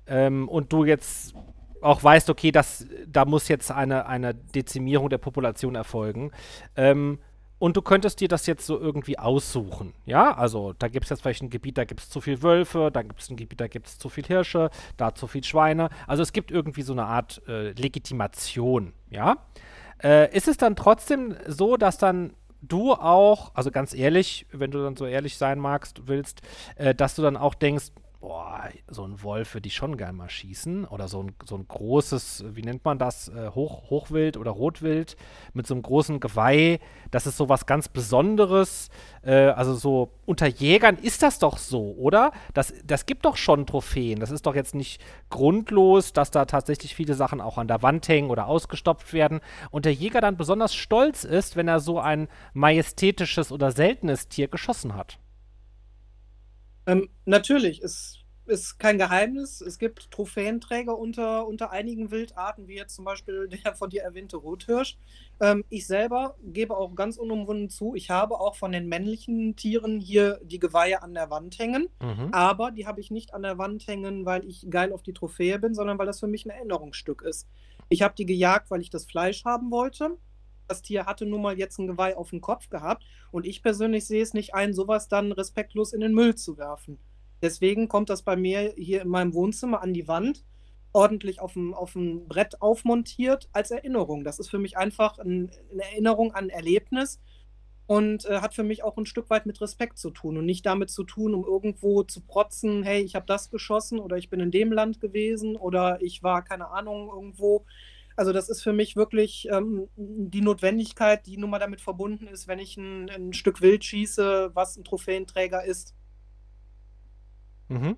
Ähm, und du jetzt auch weißt, okay, das, da muss jetzt eine, eine Dezimierung der Population erfolgen. Ähm, und du könntest dir das jetzt so irgendwie aussuchen. Ja, also da gibt es jetzt vielleicht ein Gebiet, da gibt es zu viel Wölfe, da gibt es ein Gebiet, da gibt es zu viel Hirsche, da zu viel Schweine. Also es gibt irgendwie so eine Art äh, Legitimation. Ja, äh, ist es dann trotzdem so, dass dann du auch, also ganz ehrlich, wenn du dann so ehrlich sein magst, willst, äh, dass du dann auch denkst, boah, so ein Wolf würde ich schon gerne mal schießen. Oder so ein, so ein großes, wie nennt man das, äh, Hoch, Hochwild oder Rotwild mit so einem großen Geweih. Das ist so was ganz Besonderes. Äh, also so unter Jägern ist das doch so, oder? Das, das gibt doch schon Trophäen. Das ist doch jetzt nicht grundlos, dass da tatsächlich viele Sachen auch an der Wand hängen oder ausgestopft werden. Und der Jäger dann besonders stolz ist, wenn er so ein majestätisches oder seltenes Tier geschossen hat. Ähm, natürlich, es ist kein Geheimnis. Es gibt Trophäenträger unter, unter einigen Wildarten, wie jetzt zum Beispiel der von dir erwähnte Rothirsch. Ähm, ich selber gebe auch ganz unumwunden zu, ich habe auch von den männlichen Tieren hier die Geweihe an der Wand hängen. Mhm. Aber die habe ich nicht an der Wand hängen, weil ich geil auf die Trophäe bin, sondern weil das für mich ein Erinnerungsstück ist. Ich habe die gejagt, weil ich das Fleisch haben wollte das Tier hatte nun mal jetzt ein Geweih auf dem Kopf gehabt und ich persönlich sehe es nicht ein, sowas dann respektlos in den Müll zu werfen. Deswegen kommt das bei mir hier in meinem Wohnzimmer an die Wand ordentlich auf dem, auf dem Brett aufmontiert als Erinnerung. Das ist für mich einfach ein, eine Erinnerung an ein Erlebnis und äh, hat für mich auch ein Stück weit mit Respekt zu tun und nicht damit zu tun, um irgendwo zu protzen, hey, ich habe das geschossen oder ich bin in dem Land gewesen oder ich war, keine Ahnung, irgendwo. Also das ist für mich wirklich ähm, die Notwendigkeit, die nun mal damit verbunden ist, wenn ich ein, ein Stück Wild schieße, was ein Trophäenträger ist. Mhm.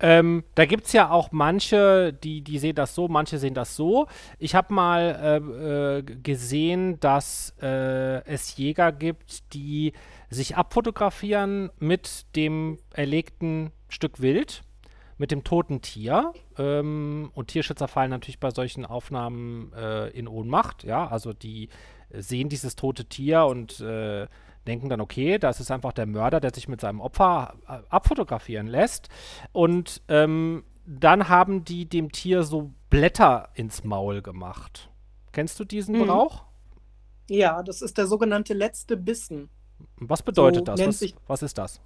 Ähm, da gibt es ja auch manche, die, die sehen das so, manche sehen das so. Ich habe mal äh, äh, gesehen, dass äh, es Jäger gibt, die sich abfotografieren mit dem erlegten Stück Wild, mit dem toten Tier. Ähm, und Tierschützer fallen natürlich bei solchen Aufnahmen äh, in Ohnmacht. Ja, also die sehen dieses tote Tier und äh, denken dann, okay, das ist einfach der Mörder, der sich mit seinem Opfer äh, abfotografieren lässt. Und ähm, dann haben die dem Tier so Blätter ins Maul gemacht. Kennst du diesen mhm. Brauch? Ja, das ist der sogenannte letzte Bissen. Was bedeutet so das? Was, was, ist das?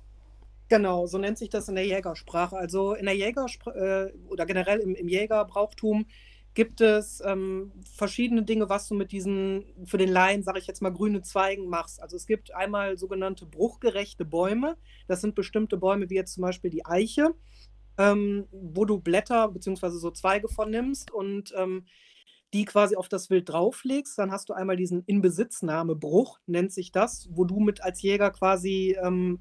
Genau, so nennt sich das in der Jägersprache. Also in der Jägersprache äh, oder generell im, im Jägerbrauchtum gibt es ähm, verschiedene Dinge, was du mit diesen, für den Laien, sage ich jetzt mal, grüne Zweigen machst. Also es gibt einmal sogenannte bruchgerechte Bäume. Das sind bestimmte Bäume, wie jetzt zum Beispiel die Eiche, ähm, wo du Blätter bzw. so Zweige von nimmst und ähm, die quasi auf das Wild drauflegst. Dann hast du einmal diesen Inbesitznahmebruch, nennt sich das, wo du mit als Jäger quasi ähm,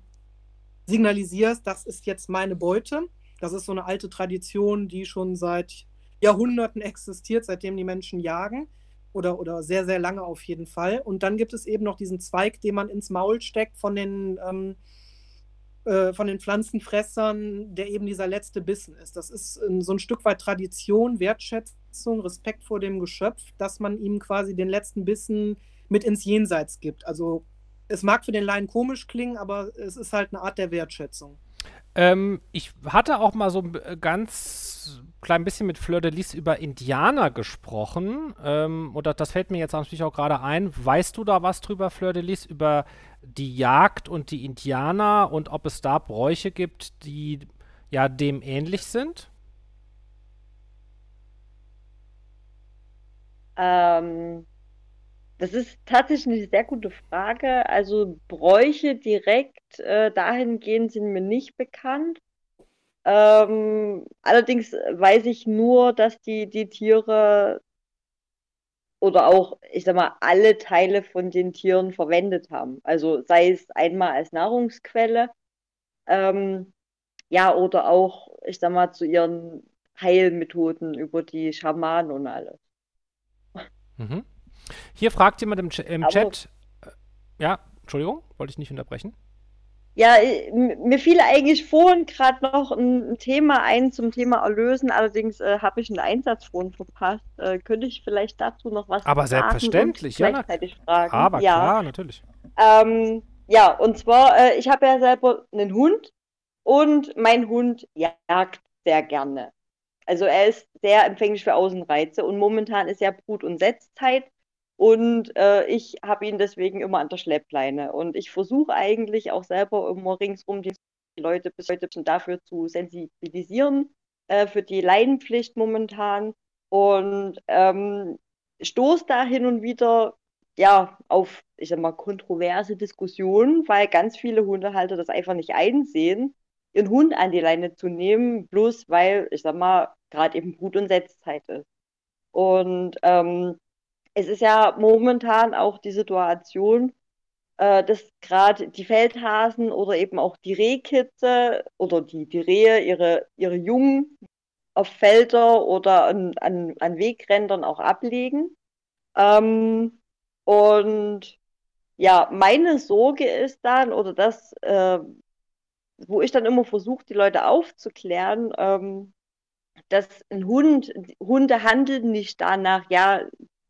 signalisierst, das ist jetzt meine Beute. Das ist so eine alte Tradition, die schon seit Jahrhunderten existiert, seitdem die Menschen jagen. Oder, oder sehr, sehr lange auf jeden Fall. Und dann gibt es eben noch diesen Zweig, den man ins Maul steckt von den, ähm, äh, von den Pflanzenfressern, der eben dieser letzte Bissen ist. Das ist ähm, so ein Stück weit Tradition, Wertschätzung, Respekt vor dem Geschöpf, dass man ihm quasi den letzten Bissen mit ins Jenseits gibt. Also es mag für den Laien komisch klingen, aber es ist halt eine Art der Wertschätzung. Ähm, ich hatte auch mal so ein ganz klein bisschen mit Fleur de Lis über Indianer gesprochen. Ähm, oder das fällt mir jetzt natürlich auch gerade ein. Weißt du da was drüber, Fleur de Lis, über die Jagd und die Indianer und ob es da Bräuche gibt, die ja dem ähnlich sind? Ähm, das ist tatsächlich eine sehr gute Frage. Also Bräuche direkt äh, dahingehend sind mir nicht bekannt. Ähm, allerdings weiß ich nur, dass die, die Tiere oder auch, ich sag mal, alle Teile von den Tieren verwendet haben. Also sei es einmal als Nahrungsquelle, ähm, ja, oder auch, ich sag mal, zu ihren Heilmethoden über die Schamanen und alles. Mhm. Hier fragt jemand im, Ch im Chat. Äh, ja, Entschuldigung, wollte ich nicht unterbrechen. Ja, äh, mir fiel eigentlich vorhin gerade noch ein Thema ein zum Thema Erlösen, allerdings äh, habe ich einen Einsatz vorhin verpasst. Äh, könnte ich vielleicht dazu noch was Aber selbstverständlich, ja. Fragen? Aber ja. klar, natürlich. Ähm, ja, und zwar, äh, ich habe ja selber einen Hund und mein Hund jagt sehr gerne. Also er ist sehr empfänglich für Außenreize und momentan ist ja Brut- und Setzzeit und äh, ich habe ihn deswegen immer an der Schleppleine. Und ich versuche eigentlich auch selber immer ringsum die Leute bis heute dafür zu sensibilisieren, äh, für die Leinenpflicht momentan. Und ähm, stoße da hin und wieder ja, auf, ich sag mal, kontroverse Diskussionen, weil ganz viele Hundehalter das einfach nicht einsehen, ihren Hund an die Leine zu nehmen, bloß weil, ich sag mal, gerade eben Brut- und Setzzeit ist. Und ähm, es ist ja momentan auch die Situation, äh, dass gerade die Feldhasen oder eben auch die Rehkitze oder die, die Rehe ihre, ihre Jungen auf Felder oder an, an, an Wegrändern auch ablegen. Ähm, und ja, meine Sorge ist dann, oder das, äh, wo ich dann immer versuche, die Leute aufzuklären, ähm, dass ein Hund, Hunde handeln nicht danach, ja,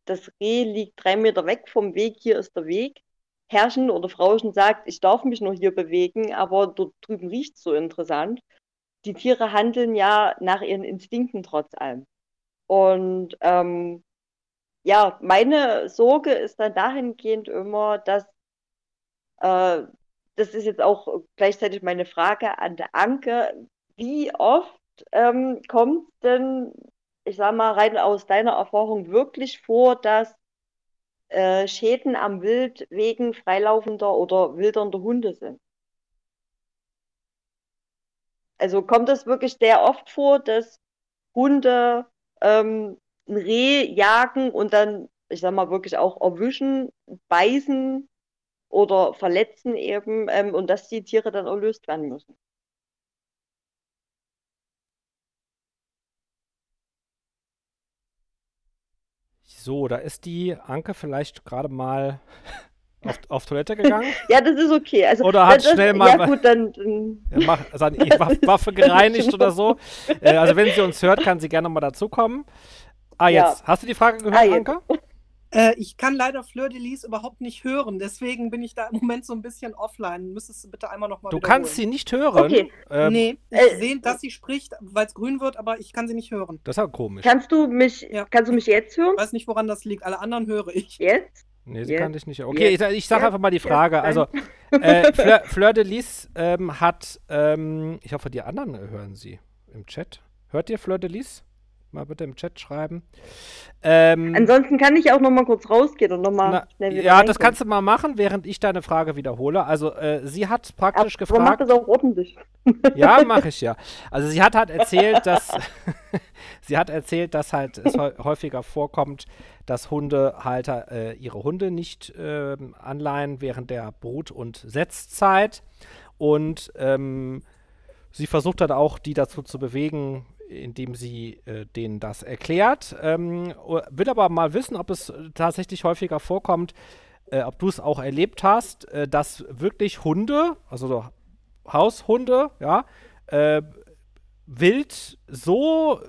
das Reh liegt drei Meter weg vom Weg, hier ist der Weg. Herrschen oder Frauchen sagt, ich darf mich nur hier bewegen, aber dort drüben riecht es so interessant. Die Tiere handeln ja nach ihren Instinkten trotz allem. Und ähm, ja, meine Sorge ist dann dahingehend immer, dass äh, das ist jetzt auch gleichzeitig meine Frage an der Anke, wie oft ähm, kommt denn ich sag mal, rein aus deiner Erfahrung wirklich vor, dass äh, Schäden am Wild wegen freilaufender oder wildernder Hunde sind? Also kommt es wirklich sehr oft vor, dass Hunde ähm, ein Reh jagen und dann, ich sag mal, wirklich auch erwischen, beißen oder verletzen eben ähm, und dass die Tiere dann erlöst werden müssen? So, da ist die Anke vielleicht gerade mal auf, auf Toilette gegangen. ja, das ist okay. Also, oder hat schnell ist, mal ja, gut, dann, dann mach, seine Waffe gereinigt oder so. Äh, also wenn sie uns hört, kann sie gerne mal dazukommen. Ah, jetzt. Ja. Hast du die Frage gehört, ah, Anke? Äh, ich kann leider Fleur de Lis überhaupt nicht hören, deswegen bin ich da im Moment so ein bisschen offline. Müsstest du bitte einmal nochmal Du kannst sie nicht hören? Okay. Ähm, nee, ich äh, sehe, dass sie spricht, weil es grün wird, aber ich kann sie nicht hören. Das ist ja komisch. Kannst du mich, ja. kannst du mich jetzt hören? Ich weiß nicht, woran das liegt. Alle anderen höre ich. Jetzt? Nee, sie jetzt? kann dich nicht hören. Okay, jetzt? ich, ich sage einfach mal die Frage. Also, äh, Fleur, Fleur, de Lis ähm, hat, ähm, ich hoffe, die anderen hören sie im Chat. Hört ihr Fleur de Lis? Mal bitte im Chat schreiben. Ähm, Ansonsten kann ich auch noch mal kurz rausgehen und noch mal schnell wieder Ja, reinkommen. das kannst du mal machen, während ich deine Frage wiederhole. Also äh, sie hat praktisch Aber gefragt. Mach das auch ordentlich. Ja, mache ich ja. Also sie hat halt erzählt, dass sie hat erzählt, dass halt es häufiger vorkommt, dass Hundehalter äh, ihre Hunde nicht äh, anleihen während der Brut- und Setzzeit und ähm, sie versucht dann auch, die dazu zu bewegen, indem sie äh, denen das erklärt. Ähm, will aber mal wissen, ob es tatsächlich häufiger vorkommt, äh, ob du es auch erlebt hast, äh, dass wirklich Hunde, also so Haushunde, ja, äh, wild so,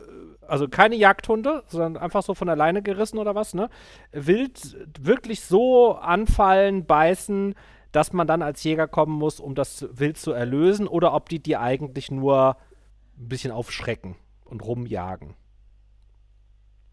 also keine Jagdhunde, sondern einfach so von alleine gerissen oder was, ne? Wild wirklich so anfallen, beißen, dass man dann als Jäger kommen muss, um das Wild zu erlösen, oder ob die die eigentlich nur ein bisschen aufschrecken und rumjagen.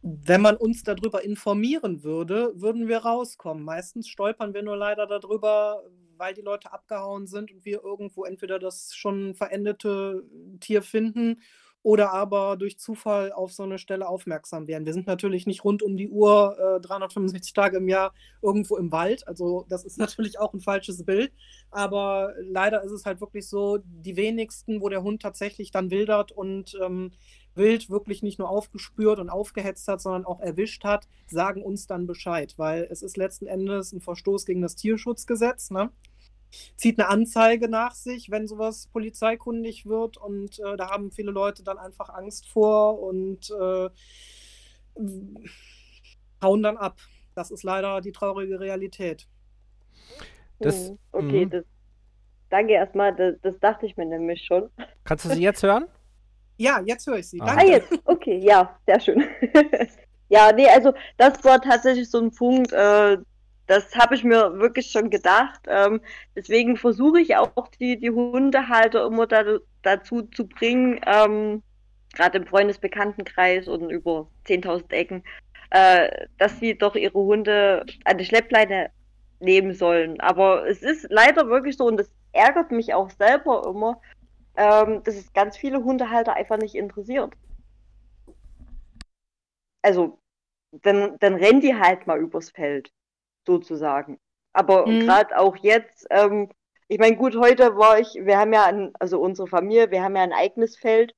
Wenn man uns darüber informieren würde, würden wir rauskommen. Meistens stolpern wir nur leider darüber, weil die Leute abgehauen sind und wir irgendwo entweder das schon verendete Tier finden oder aber durch Zufall auf so eine Stelle aufmerksam werden. Wir sind natürlich nicht rund um die Uhr äh, 365 Tage im Jahr irgendwo im Wald. Also das ist natürlich auch ein falsches Bild. Aber leider ist es halt wirklich so, die wenigsten, wo der Hund tatsächlich dann wildert und ähm, Wild wirklich nicht nur aufgespürt und aufgehetzt hat, sondern auch erwischt hat, sagen uns dann Bescheid, weil es ist letzten Endes ein Verstoß gegen das Tierschutzgesetz. Ne? Zieht eine Anzeige nach sich, wenn sowas polizeikundig wird und äh, da haben viele Leute dann einfach Angst vor und äh, hauen dann ab. Das ist leider die traurige Realität. Das, oh, okay, mhm. das, danke erstmal, das, das dachte ich mir nämlich schon. Kannst du sie jetzt hören? Ja, jetzt höre ich Sie. Ah. Danke. Ah, jetzt. Okay, ja, sehr schön. ja, nee, also das war tatsächlich so ein Punkt, äh, das habe ich mir wirklich schon gedacht. Ähm, deswegen versuche ich auch die, die Hundehalter immer da, dazu zu bringen, ähm, gerade im Freundesbekanntenkreis und über 10.000 Ecken, äh, dass sie doch ihre Hunde an die Schleppleine nehmen sollen. Aber es ist leider wirklich so und das ärgert mich auch selber immer, ähm, dass es ganz viele Hundehalter einfach nicht interessiert. Also, dann, dann rennen die halt mal übers Feld, sozusagen. Aber mhm. gerade auch jetzt, ähm, ich meine, gut, heute war ich, wir haben ja, ein, also unsere Familie, wir haben ja ein eigenes Feld,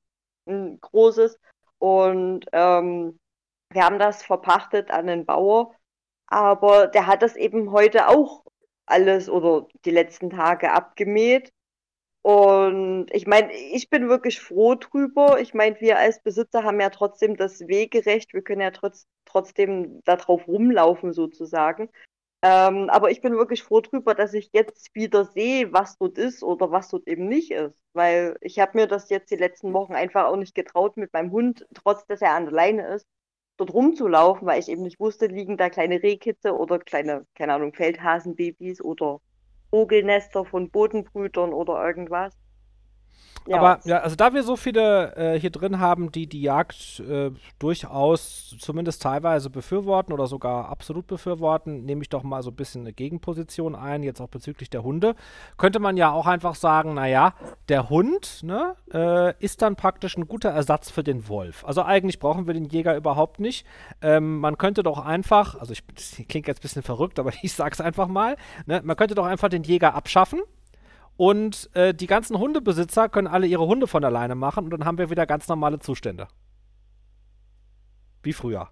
ein großes, und ähm, wir haben das verpachtet an den Bauer, aber der hat das eben heute auch alles oder die letzten Tage abgemäht und ich meine, ich bin wirklich froh drüber. Ich meine, wir als Besitzer haben ja trotzdem das Wegerecht. Wir können ja trotz, trotzdem darauf rumlaufen sozusagen. Ähm, aber ich bin wirklich froh drüber, dass ich jetzt wieder sehe, was dort ist oder was dort eben nicht ist. Weil ich habe mir das jetzt die letzten Wochen einfach auch nicht getraut, mit meinem Hund, trotz dass er an der Leine ist, dort rumzulaufen, weil ich eben nicht wusste, liegen da kleine Rehkitze oder kleine, keine Ahnung, Feldhasenbabys oder Vogelnester von Bodenbrütern oder irgendwas. Aber ja, also da wir so viele äh, hier drin haben, die die Jagd äh, durchaus zumindest teilweise befürworten oder sogar absolut befürworten, nehme ich doch mal so ein bisschen eine Gegenposition ein, jetzt auch bezüglich der Hunde. Könnte man ja auch einfach sagen, naja, der Hund ne, äh, ist dann praktisch ein guter Ersatz für den Wolf. Also eigentlich brauchen wir den Jäger überhaupt nicht. Ähm, man könnte doch einfach, also ich, klingt jetzt ein bisschen verrückt, aber ich sage es einfach mal, ne, man könnte doch einfach den Jäger abschaffen und äh, die ganzen Hundebesitzer können alle ihre Hunde von alleine machen und dann haben wir wieder ganz normale Zustände. Wie früher.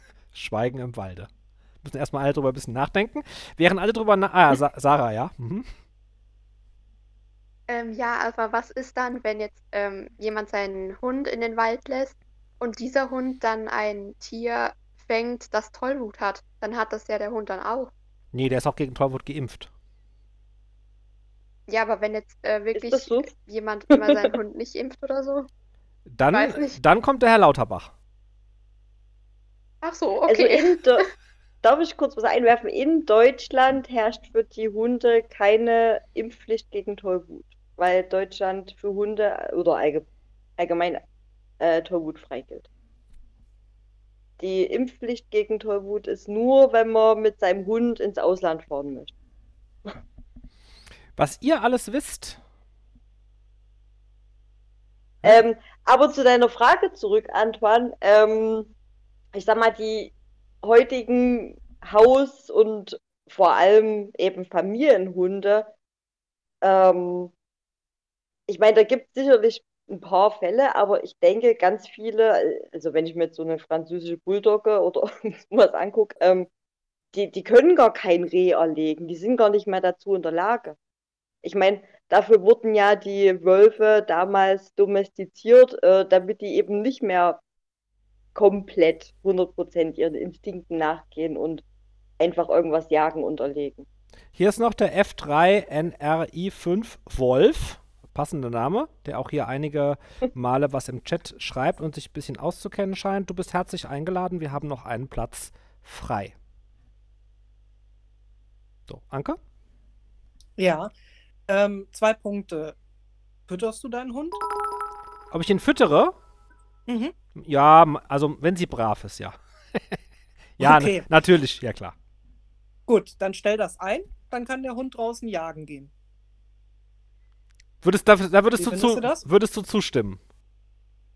Schweigen im Walde. Müssen erstmal alle drüber ein bisschen nachdenken. Während alle drüber na Ah, Sa Sarah, ja. Mhm. Ähm, ja, aber was ist dann, wenn jetzt ähm, jemand seinen Hund in den Wald lässt und dieser Hund dann ein Tier fängt, das Tollwut hat? Dann hat das ja der Hund dann auch. Nee, der ist auch gegen Tollwut geimpft. Ja, aber wenn jetzt äh, wirklich so? jemand immer seinen Hund nicht impft oder so. Dann, dann kommt der Herr Lauterbach. Ach so, okay. Also darf ich kurz was einwerfen? In Deutschland herrscht für die Hunde keine Impfpflicht gegen Tollwut, weil Deutschland für Hunde oder allgemein äh, Tollwut frei gilt. Die Impfpflicht gegen Tollwut ist nur, wenn man mit seinem Hund ins Ausland fahren möchte. Was ihr alles wisst. Ähm, aber zu deiner Frage zurück, Antoine. Ähm, ich sag mal, die heutigen Haus- und vor allem eben Familienhunde, ähm, ich meine, da gibt es sicherlich ein paar Fälle, aber ich denke, ganz viele, also wenn ich mir jetzt so eine französische Bulldogge oder was angucke, ähm, die, die können gar kein Reh erlegen, die sind gar nicht mehr dazu in der Lage. Ich meine, dafür wurden ja die Wölfe damals domestiziert, äh, damit die eben nicht mehr komplett 100% ihren Instinkten nachgehen und einfach irgendwas jagen und erlegen. Hier ist noch der F3 NRI5 Wolf passender Name, der auch hier einige Male was im Chat schreibt und sich ein bisschen auszukennen scheint. Du bist herzlich eingeladen. Wir haben noch einen Platz frei. So, Anke? Ja, ähm, zwei Punkte. Fütterst du deinen Hund? Ob ich ihn füttere? Mhm. Ja, also wenn sie brav ist, ja. ja, okay. natürlich, ja klar. Gut, dann stell das ein, dann kann der Hund draußen jagen gehen. Würdest, da, da würdest, du, zu, du würdest du zustimmen?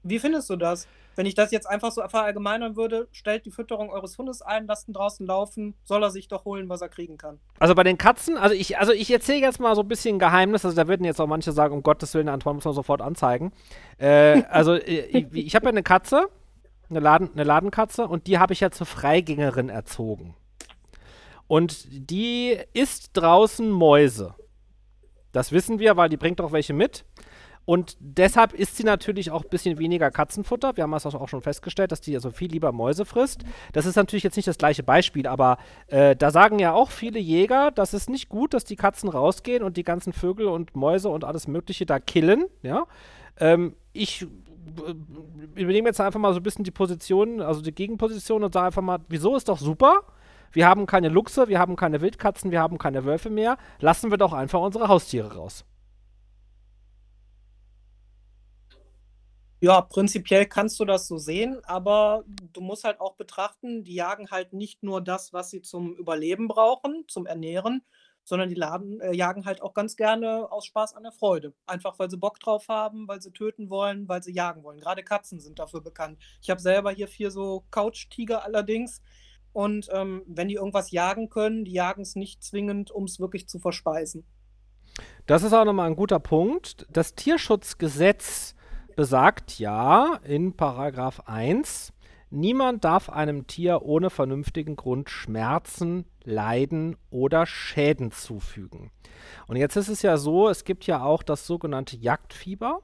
Wie findest du das? Wenn ich das jetzt einfach so verallgemeinern würde, stellt die Fütterung eures Hundes ein, lasst ihn draußen laufen, soll er sich doch holen, was er kriegen kann. Also bei den Katzen, also ich, also ich erzähle jetzt mal so ein bisschen Geheimnis, also da würden jetzt auch manche sagen, um Gottes Willen, Antoine muss man sofort anzeigen. Äh, also äh, ich, ich habe ja eine Katze, eine, Laden, eine Ladenkatze, und die habe ich ja zur Freigängerin erzogen. Und die isst draußen Mäuse. Das wissen wir, weil die bringt auch welche mit. Und deshalb isst sie natürlich auch ein bisschen weniger Katzenfutter. Wir haben das auch schon festgestellt, dass die also viel lieber Mäuse frisst. Das ist natürlich jetzt nicht das gleiche Beispiel, aber äh, da sagen ja auch viele Jäger, das ist nicht gut, dass die Katzen rausgehen und die ganzen Vögel und Mäuse und alles Mögliche da killen. Ja? Ähm, ich äh, übernehme jetzt einfach mal so ein bisschen die Position, also die Gegenposition und sage einfach mal, wieso ist doch super? Wir haben keine Luchse, wir haben keine Wildkatzen, wir haben keine Wölfe mehr. Lassen wir doch einfach unsere Haustiere raus. Ja, prinzipiell kannst du das so sehen, aber du musst halt auch betrachten, die jagen halt nicht nur das, was sie zum Überleben brauchen, zum Ernähren, sondern die laden, äh, jagen halt auch ganz gerne aus Spaß an der Freude. Einfach weil sie Bock drauf haben, weil sie töten wollen, weil sie jagen wollen. Gerade Katzen sind dafür bekannt. Ich habe selber hier vier so Couch-Tiger allerdings. Und ähm, wenn die irgendwas jagen können, die jagen es nicht zwingend, um es wirklich zu verspeisen. Das ist auch nochmal ein guter Punkt. Das Tierschutzgesetz besagt ja in Paragraph 1, niemand darf einem Tier ohne vernünftigen Grund Schmerzen, Leiden oder Schäden zufügen. Und jetzt ist es ja so, es gibt ja auch das sogenannte Jagdfieber.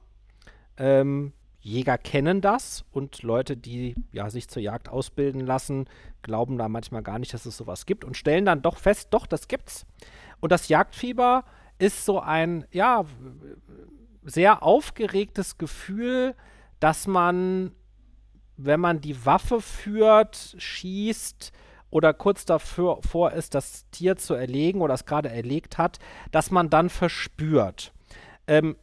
Ähm, Jäger kennen das und Leute, die ja, sich zur Jagd ausbilden lassen, glauben da manchmal gar nicht, dass es sowas gibt und stellen dann doch fest, doch, das gibt's. Und das Jagdfieber ist so ein, ja, sehr aufgeregtes Gefühl, dass man, wenn man die Waffe führt, schießt oder kurz davor ist, das Tier zu erlegen oder es gerade erlegt hat, dass man dann verspürt. Ähm,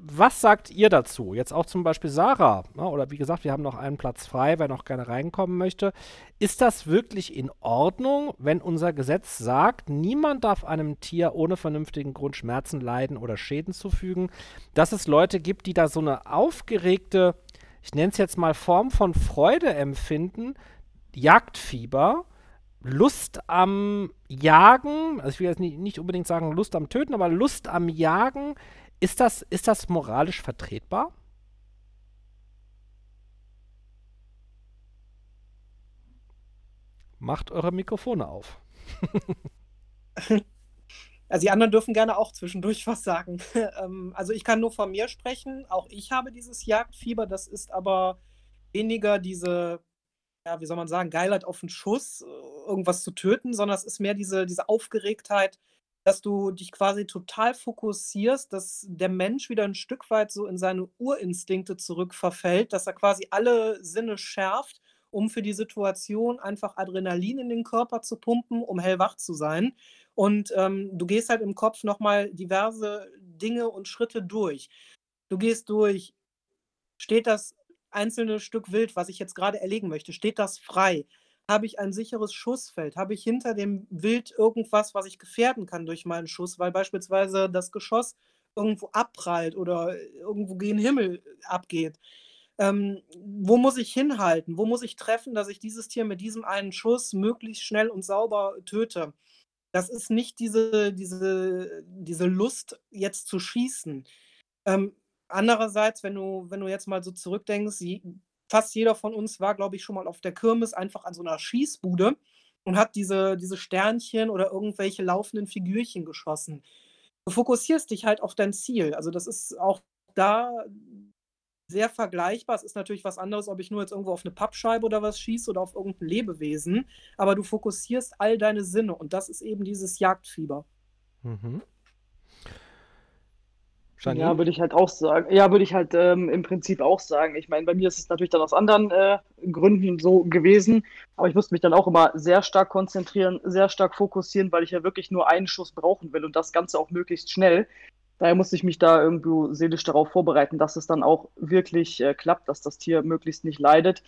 was sagt ihr dazu? Jetzt auch zum Beispiel Sarah, ne? oder wie gesagt, wir haben noch einen Platz frei, wer noch gerne reinkommen möchte. Ist das wirklich in Ordnung, wenn unser Gesetz sagt, niemand darf einem Tier ohne vernünftigen Grund Schmerzen leiden oder Schäden zufügen? Dass es Leute gibt, die da so eine aufgeregte, ich nenne es jetzt mal Form von Freude empfinden, Jagdfieber, Lust am Jagen, also ich will jetzt nicht, nicht unbedingt sagen Lust am Töten, aber Lust am Jagen ist das, ist das moralisch vertretbar? Macht eure Mikrofone auf. also die anderen dürfen gerne auch zwischendurch was sagen. Ähm, also ich kann nur von mir sprechen. Auch ich habe dieses Jagdfieber. Das ist aber weniger diese, ja, wie soll man sagen, Geilheit auf den Schuss, äh, irgendwas zu töten, sondern es ist mehr diese, diese Aufgeregtheit, dass du dich quasi total fokussierst, dass der Mensch wieder ein Stück weit so in seine Urinstinkte zurückverfällt, dass er quasi alle Sinne schärft, um für die Situation einfach Adrenalin in den Körper zu pumpen, um hellwach zu sein. Und ähm, du gehst halt im Kopf nochmal diverse Dinge und Schritte durch. Du gehst durch, steht das einzelne Stück Wild, was ich jetzt gerade erlegen möchte, steht das frei? Habe ich ein sicheres Schussfeld? Habe ich hinter dem Wild irgendwas, was ich gefährden kann durch meinen Schuss, weil beispielsweise das Geschoss irgendwo abprallt oder irgendwo gen Himmel abgeht? Ähm, wo muss ich hinhalten? Wo muss ich treffen, dass ich dieses Tier mit diesem einen Schuss möglichst schnell und sauber töte? Das ist nicht diese, diese, diese Lust, jetzt zu schießen. Ähm, andererseits, wenn du, wenn du jetzt mal so zurückdenkst, fast jeder von uns war, glaube ich, schon mal auf der Kirmes einfach an so einer Schießbude und hat diese, diese Sternchen oder irgendwelche laufenden Figürchen geschossen. Du fokussierst dich halt auf dein Ziel. Also das ist auch da sehr vergleichbar. Es ist natürlich was anderes, ob ich nur jetzt irgendwo auf eine Pappscheibe oder was schieße oder auf irgendein Lebewesen. Aber du fokussierst all deine Sinne und das ist eben dieses Jagdfieber. Mhm. Janine? Ja, würde ich halt auch sagen. Ja, würde ich halt ähm, im Prinzip auch sagen. Ich meine, bei mir ist es natürlich dann aus anderen äh, Gründen so gewesen, aber ich musste mich dann auch immer sehr stark konzentrieren, sehr stark fokussieren, weil ich ja wirklich nur einen Schuss brauchen will und das Ganze auch möglichst schnell. Daher musste ich mich da irgendwo seelisch darauf vorbereiten, dass es dann auch wirklich äh, klappt, dass das Tier möglichst nicht leidet.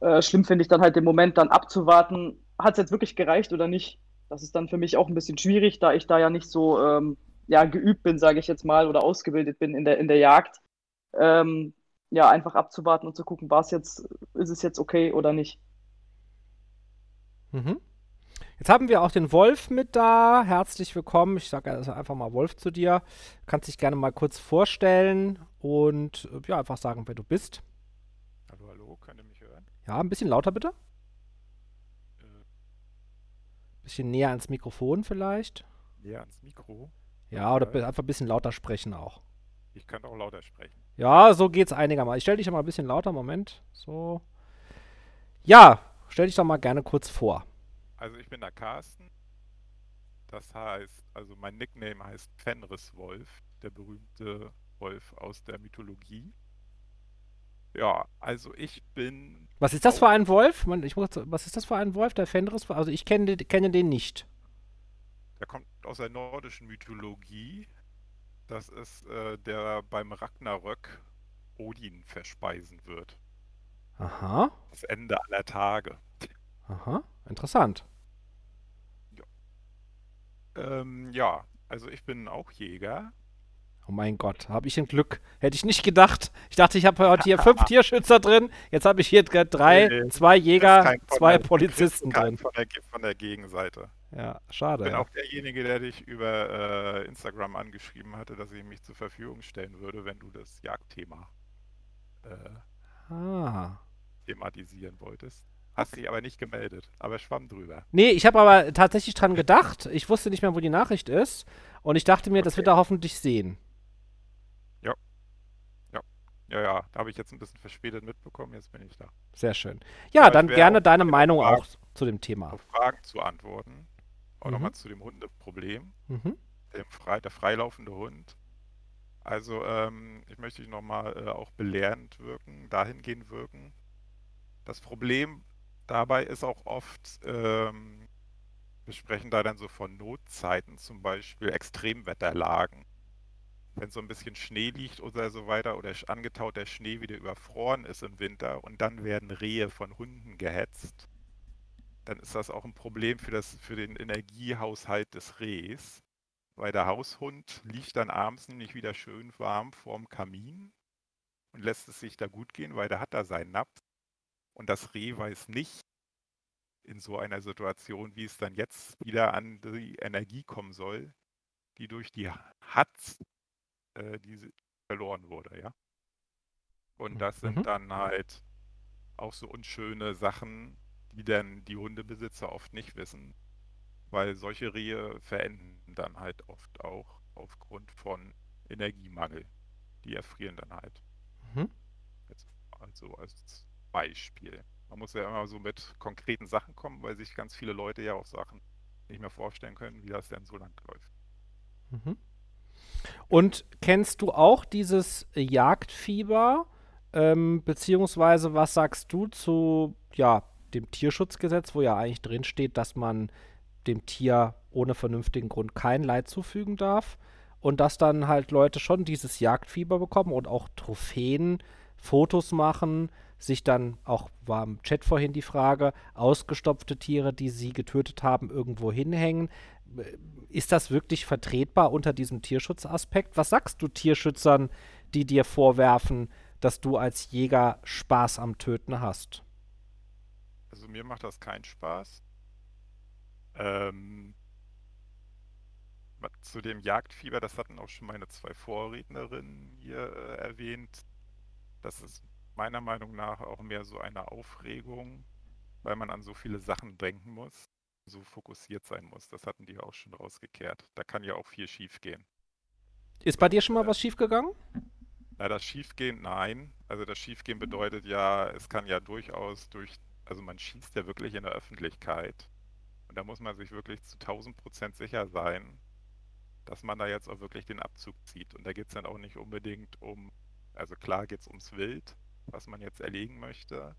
Äh, schlimm finde ich dann halt den Moment dann abzuwarten, hat es jetzt wirklich gereicht oder nicht. Das ist dann für mich auch ein bisschen schwierig, da ich da ja nicht so ähm, ja, geübt bin, sage ich jetzt mal, oder ausgebildet bin in der, in der Jagd, ähm, ja, einfach abzuwarten und zu gucken, war es jetzt, ist es jetzt okay oder nicht. Mhm. Jetzt haben wir auch den Wolf mit da. Herzlich willkommen. Ich sage also einfach mal Wolf zu dir. Du kannst dich gerne mal kurz vorstellen und äh, ja, einfach sagen, wer du bist. Hallo, hallo, könnt ihr mich hören? Ja, ein bisschen lauter bitte. Äh. Bisschen näher ans Mikrofon vielleicht. Näher ans Mikro? Ja, oder einfach ein bisschen lauter sprechen auch. Ich kann auch lauter sprechen. Ja, so geht's einigermaßen. Ich stell dich mal ein bisschen lauter, Moment. So. Ja, stell dich doch mal gerne kurz vor. Also ich bin der Carsten. Das heißt, also mein Nickname heißt Fenriswolf, der berühmte Wolf aus der Mythologie. Ja, also ich bin. Was ist das für ein Wolf? Ich muss, was ist das für ein Wolf, der Fenris? Also ich kenne, kenne den nicht. Der kommt aus der nordischen Mythologie. Das ist äh, der beim Ragnarök Odin verspeisen wird. Aha. Das Ende aller Tage. Aha, interessant. Ja, ähm, ja also ich bin auch Jäger. Oh mein Gott, habe ich ein Glück. Hätte ich nicht gedacht. Ich dachte, ich habe heute hier fünf Tierschützer drin. Jetzt habe ich hier drei, nee, zwei Jäger, zwei der, Polizisten drin. Von der, von der Gegenseite. Ja, schade. Ich bin ja. auch derjenige, der dich über äh, Instagram angeschrieben hatte, dass ich mich zur Verfügung stellen würde, wenn du das Jagdthema äh, ah. thematisieren wolltest. Hast dich aber nicht gemeldet, aber schwamm drüber. Nee, ich habe aber tatsächlich dran gedacht. Ich wusste nicht mehr, wo die Nachricht ist. Und ich dachte mir, okay. das wird er hoffentlich sehen. Ja. Ja. Da habe ich jetzt ein bisschen verspätet mitbekommen. Jetzt bin ich da. Sehr schön. Ja, ja dann gerne deine Meinung Fragen, auch zu dem Thema. Auf Fragen zu antworten. Auch mhm. nochmal zu dem Hundeproblem. Mhm. Dem frei, der freilaufende Hund. Also, ähm, ich möchte dich nochmal äh, auch belehrend wirken, dahingehend wirken. Das Problem dabei ist auch oft, ähm, wir sprechen da dann so von Notzeiten, zum Beispiel Extremwetterlagen. Wenn so ein bisschen Schnee liegt oder so weiter oder angetaut der Schnee wieder überfroren ist im Winter und dann werden Rehe von Hunden gehetzt, dann ist das auch ein Problem für, das, für den Energiehaushalt des Rehs, weil der Haushund liegt dann abends nämlich wieder schön warm vorm Kamin und lässt es sich da gut gehen, weil der hat da seinen Napf und das Reh weiß nicht in so einer Situation, wie es dann jetzt wieder an die Energie kommen soll, die durch die Hatz äh, die verloren wurde, ja. Und das sind Mhm. dann halt auch so unschöne Sachen, die dann die Hundebesitzer oft nicht wissen, weil solche Rehe verenden dann halt oft auch aufgrund von Energiemangel. Die erfrieren dann halt. Mhm. Jetzt also als Beispiel. Man muss ja immer so mit konkreten Sachen kommen, weil sich ganz viele Leute ja auch Sachen nicht mehr vorstellen können, wie das denn so lang läuft. Mhm. Und kennst du auch dieses Jagdfieber? Ähm, beziehungsweise was sagst du zu ja, dem Tierschutzgesetz, wo ja eigentlich drin steht, dass man dem Tier ohne vernünftigen Grund kein Leid zufügen darf? Und dass dann halt Leute schon dieses Jagdfieber bekommen und auch Trophäen, Fotos machen, sich dann, auch war im Chat vorhin die Frage, ausgestopfte Tiere, die sie getötet haben, irgendwo hinhängen. Ist das wirklich vertretbar unter diesem Tierschutzaspekt? Was sagst du Tierschützern, die dir vorwerfen, dass du als Jäger Spaß am Töten hast? Also mir macht das keinen Spaß. Ähm, zu dem Jagdfieber, das hatten auch schon meine zwei Vorrednerinnen hier äh, erwähnt. Das ist meiner Meinung nach auch mehr so eine Aufregung, weil man an so viele Sachen denken muss, so fokussiert sein muss. Das hatten die auch schon rausgekehrt. Da kann ja auch viel schiefgehen. Ist bei dir schon mal was schiefgegangen? Na, das Schiefgehen, nein. Also das Schiefgehen bedeutet ja, es kann ja durchaus durch, also man schießt ja wirklich in der Öffentlichkeit. Und da muss man sich wirklich zu 1000 Prozent sicher sein, dass man da jetzt auch wirklich den Abzug zieht. Und da geht es dann auch nicht unbedingt um, also klar geht es ums Wild, was man jetzt erlegen möchte.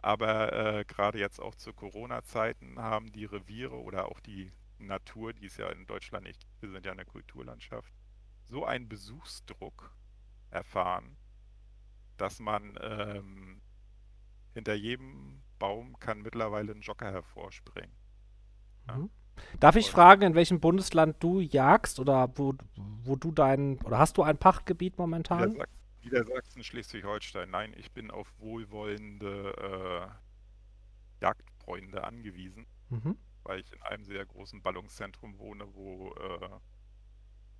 Aber äh, gerade jetzt auch zu Corona-Zeiten haben die Reviere oder auch die Natur, die es ja in Deutschland nicht, wir sind ja eine Kulturlandschaft, so einen Besuchsdruck erfahren, dass man ähm, hinter jedem Baum kann mittlerweile ein Jogger hervorspringen. Ja. Mhm. Darf ich fragen, in welchem Bundesland du jagst oder wo, wo du dein, oder hast du ein Pachtgebiet momentan? Niedersachsen, Niedersachsen, Schleswig-Holstein. Nein, ich bin auf wohlwollende äh, Jagdfreunde angewiesen, Mhm. weil ich in einem sehr großen Ballungszentrum wohne, wo äh,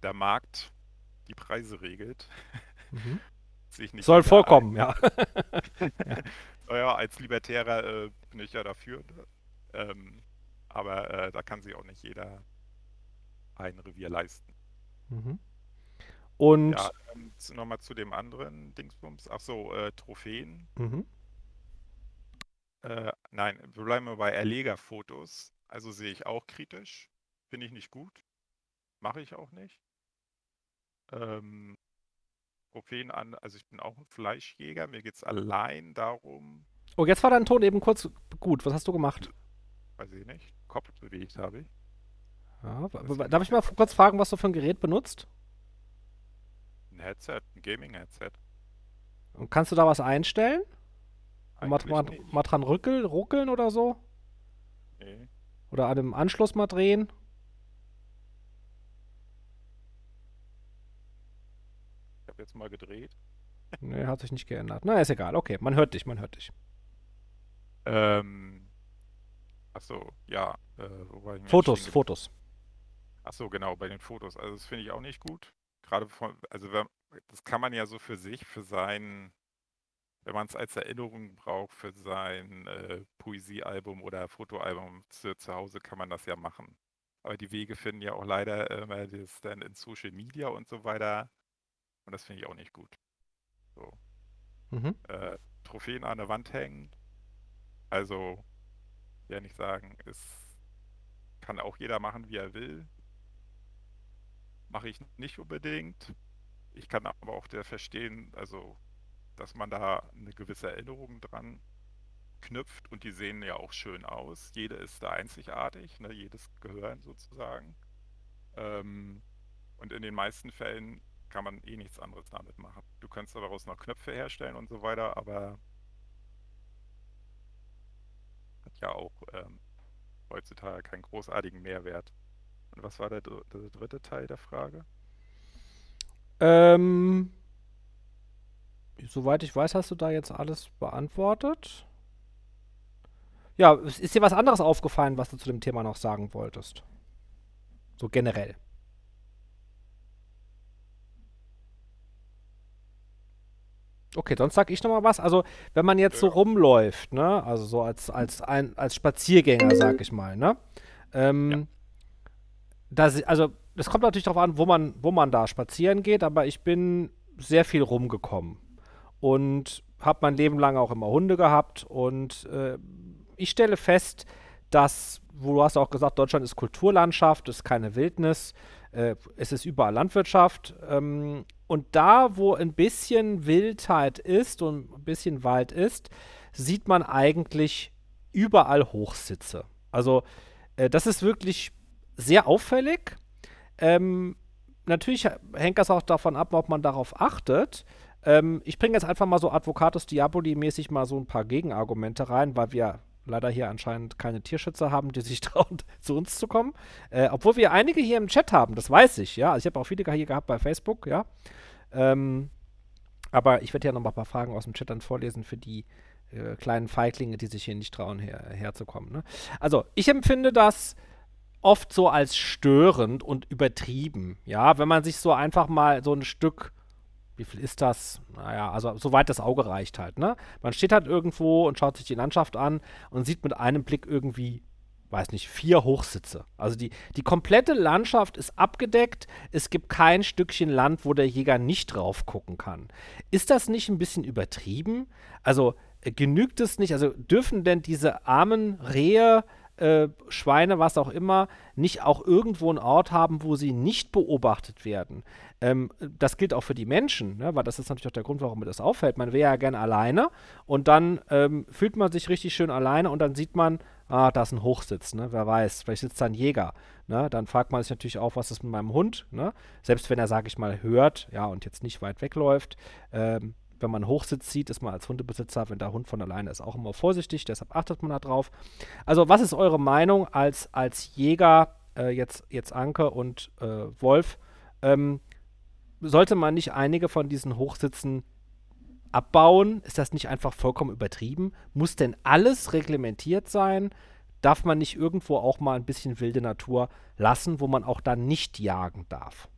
der Markt die Preise regelt. Mhm. Sich nicht Soll vorkommen, ja. Naja, als Libertärer äh, bin ich ja dafür. ne? Ähm, aber äh, da kann sich auch nicht jeder ein Revier leisten. Mhm. Und Ja, nochmal zu dem anderen Dingsbums. Ach so, äh, Trophäen. mhm. Äh, nein, wir bleiben bei Erlegerfotos. Also sehe ich auch kritisch. Finde ich nicht gut. Mache ich auch nicht. Ähm, Trophäen an, also ich bin auch ein Fleischjäger. Mir geht es allein darum, Oh, jetzt war dein Ton eben kurz gut. Was hast du gemacht? weiß ich nicht, Kopf bewegt habe ich. Ja, darf ich mal kurz fragen, was du für ein Gerät benutzt? Ein Headset, ein Gaming-Headset. Und kannst du da was einstellen? Mal, mal, mal dran rückeln, ruckeln oder so? Nee. Oder an dem Anschluss mal drehen? Ich habe jetzt mal gedreht. Nee, hat sich nicht geändert. Na, ist egal. Okay, man hört dich, man hört dich. Ähm, ach so, ja. Äh, Fotos, Fotos. Ach so, genau, bei den Fotos. Also das finde ich auch nicht gut. Gerade von, also wenn, das kann man ja so für sich, für sein, wenn man es als Erinnerung braucht, für sein äh, Poesiealbum oder Fotoalbum zu, zu Hause kann man das ja machen. Aber die Wege finden ja auch leider immer das dann in Social Media und so weiter. Und das finde ich auch nicht gut. So. Mhm. Äh, Trophäen an der Wand hängen. Also, ja nicht sagen, es kann auch jeder machen, wie er will. Mache ich nicht unbedingt. Ich kann aber auch der verstehen, also, dass man da eine gewisse Erinnerung dran knüpft und die sehen ja auch schön aus. Jede ist da einzigartig, ne? jedes Gehirn sozusagen. Ähm, und in den meisten Fällen kann man eh nichts anderes damit machen. Du kannst daraus noch Knöpfe herstellen und so weiter, aber hat ja auch ähm, heutzutage keinen großartigen Mehrwert. Und was war der, der dritte Teil der Frage? Ähm, soweit ich weiß, hast du da jetzt alles beantwortet. Ja, ist dir was anderes aufgefallen, was du zu dem Thema noch sagen wolltest? So generell. Okay, sonst sag ich noch mal was. Also, wenn man jetzt so rumläuft, ne, also so als, als, ein, als Spaziergänger, sag ich mal, ne, ähm, ja. Das, also, das kommt natürlich darauf an, wo man, wo man da spazieren geht, aber ich bin sehr viel rumgekommen und habe mein Leben lang auch immer Hunde gehabt und äh, ich stelle fest, dass, wo du hast auch gesagt, Deutschland ist Kulturlandschaft, ist keine Wildnis, äh, es ist überall Landwirtschaft. Ähm, und da, wo ein bisschen Wildheit ist und ein bisschen Wald ist, sieht man eigentlich überall Hochsitze. Also äh, das ist wirklich sehr auffällig. Ähm, natürlich hängt das auch davon ab, ob man darauf achtet. Ähm, ich bringe jetzt einfach mal so Advocatus Diaboli-mäßig mal so ein paar Gegenargumente rein, weil wir leider hier anscheinend keine Tierschützer haben, die sich trauen, zu uns zu kommen. Äh, obwohl wir einige hier im Chat haben, das weiß ich, ja. Also ich habe auch viele hier gehabt bei Facebook, ja. Ähm, aber ich werde ja noch mal ein paar Fragen aus dem Chat dann vorlesen für die äh, kleinen Feiglinge, die sich hier nicht trauen, her, herzukommen. Ne? Also, ich empfinde das oft so als störend und übertrieben. Ja, wenn man sich so einfach mal so ein Stück wie viel ist das? Naja, also soweit das Auge reicht halt, ne? Man steht halt irgendwo und schaut sich die Landschaft an und sieht mit einem Blick irgendwie, weiß nicht, vier Hochsitze. Also die, die komplette Landschaft ist abgedeckt. Es gibt kein Stückchen Land, wo der Jäger nicht drauf gucken kann. Ist das nicht ein bisschen übertrieben? Also äh, genügt es nicht? Also dürfen denn diese armen Rehe äh, Schweine, was auch immer, nicht auch irgendwo einen Ort haben, wo sie nicht beobachtet werden. Ähm, das gilt auch für die Menschen, ne? weil das ist natürlich auch der Grund, warum mir das auffällt. Man wäre ja gern alleine und dann ähm, fühlt man sich richtig schön alleine und dann sieht man, ah, da ist ein Hochsitz, ne? wer weiß, vielleicht sitzt da ein Jäger. Ne? Dann fragt man sich natürlich auch, was ist mit meinem Hund, ne? selbst wenn er, sage ich mal, hört, ja, und jetzt nicht weit wegläuft. Ähm, wenn man Hochsitz sieht, ist man als Hundebesitzer, wenn der Hund von alleine ist, auch immer vorsichtig, deshalb achtet man da drauf. Also, was ist eure Meinung als, als Jäger, äh, jetzt, jetzt Anke und äh, Wolf? Ähm, sollte man nicht einige von diesen Hochsitzen abbauen? Ist das nicht einfach vollkommen übertrieben? Muss denn alles reglementiert sein? Darf man nicht irgendwo auch mal ein bisschen wilde Natur lassen, wo man auch dann nicht jagen darf?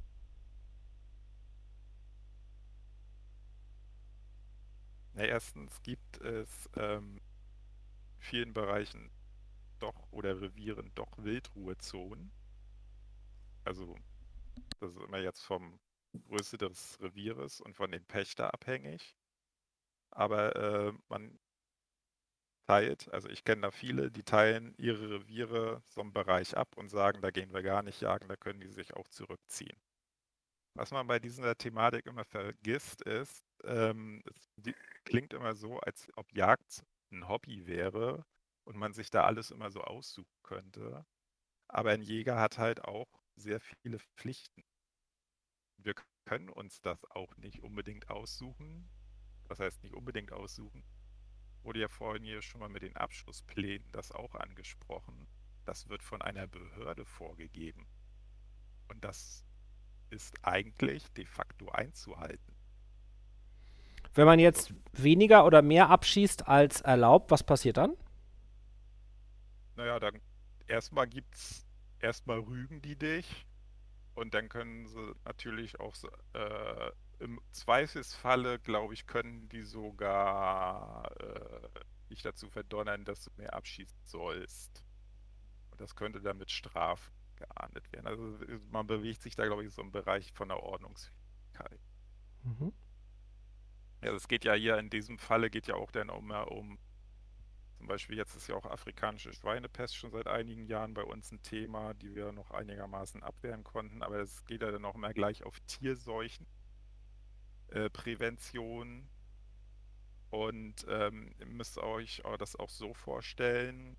Na, erstens gibt es ähm, vielen Bereichen doch oder Revieren doch Wildruhezonen. Also das ist immer jetzt vom Größe des Revieres und von den Pächter abhängig. Aber äh, man teilt, also ich kenne da viele, die teilen ihre Reviere so einen Bereich ab und sagen, da gehen wir gar nicht jagen, da können die sich auch zurückziehen. Was man bei dieser Thematik immer vergisst, ist, ähm, es klingt immer so, als ob Jagd ein Hobby wäre und man sich da alles immer so aussuchen könnte. Aber ein Jäger hat halt auch sehr viele Pflichten. Wir können uns das auch nicht unbedingt aussuchen. Das heißt nicht unbedingt aussuchen. Wurde ja vorhin hier schon mal mit den Abschlussplänen das auch angesprochen. Das wird von einer Behörde vorgegeben. Und das ist eigentlich de facto einzuhalten. Wenn man jetzt weniger oder mehr abschießt als erlaubt, was passiert dann? Naja, dann erstmal gibt es, erstmal rügen die dich und dann können sie natürlich auch äh, im Zweifelsfalle, glaube ich, können die sogar äh, dich dazu verdonnern, dass du mehr abschießen sollst. Und das könnte dann mit Strafen geahndet werden. Also man bewegt sich da, glaube ich, so im Bereich von der Ordnungsfähigkeit. Mhm. Ja, es geht ja hier in diesem Falle geht ja auch dann um, um zum Beispiel jetzt ist ja auch afrikanische Schweinepest schon seit einigen Jahren bei uns ein Thema, die wir noch einigermaßen abwehren konnten, aber es geht ja dann auch immer gleich auf Tierseuchen, äh, Prävention Und ähm, ihr müsst euch das auch so vorstellen,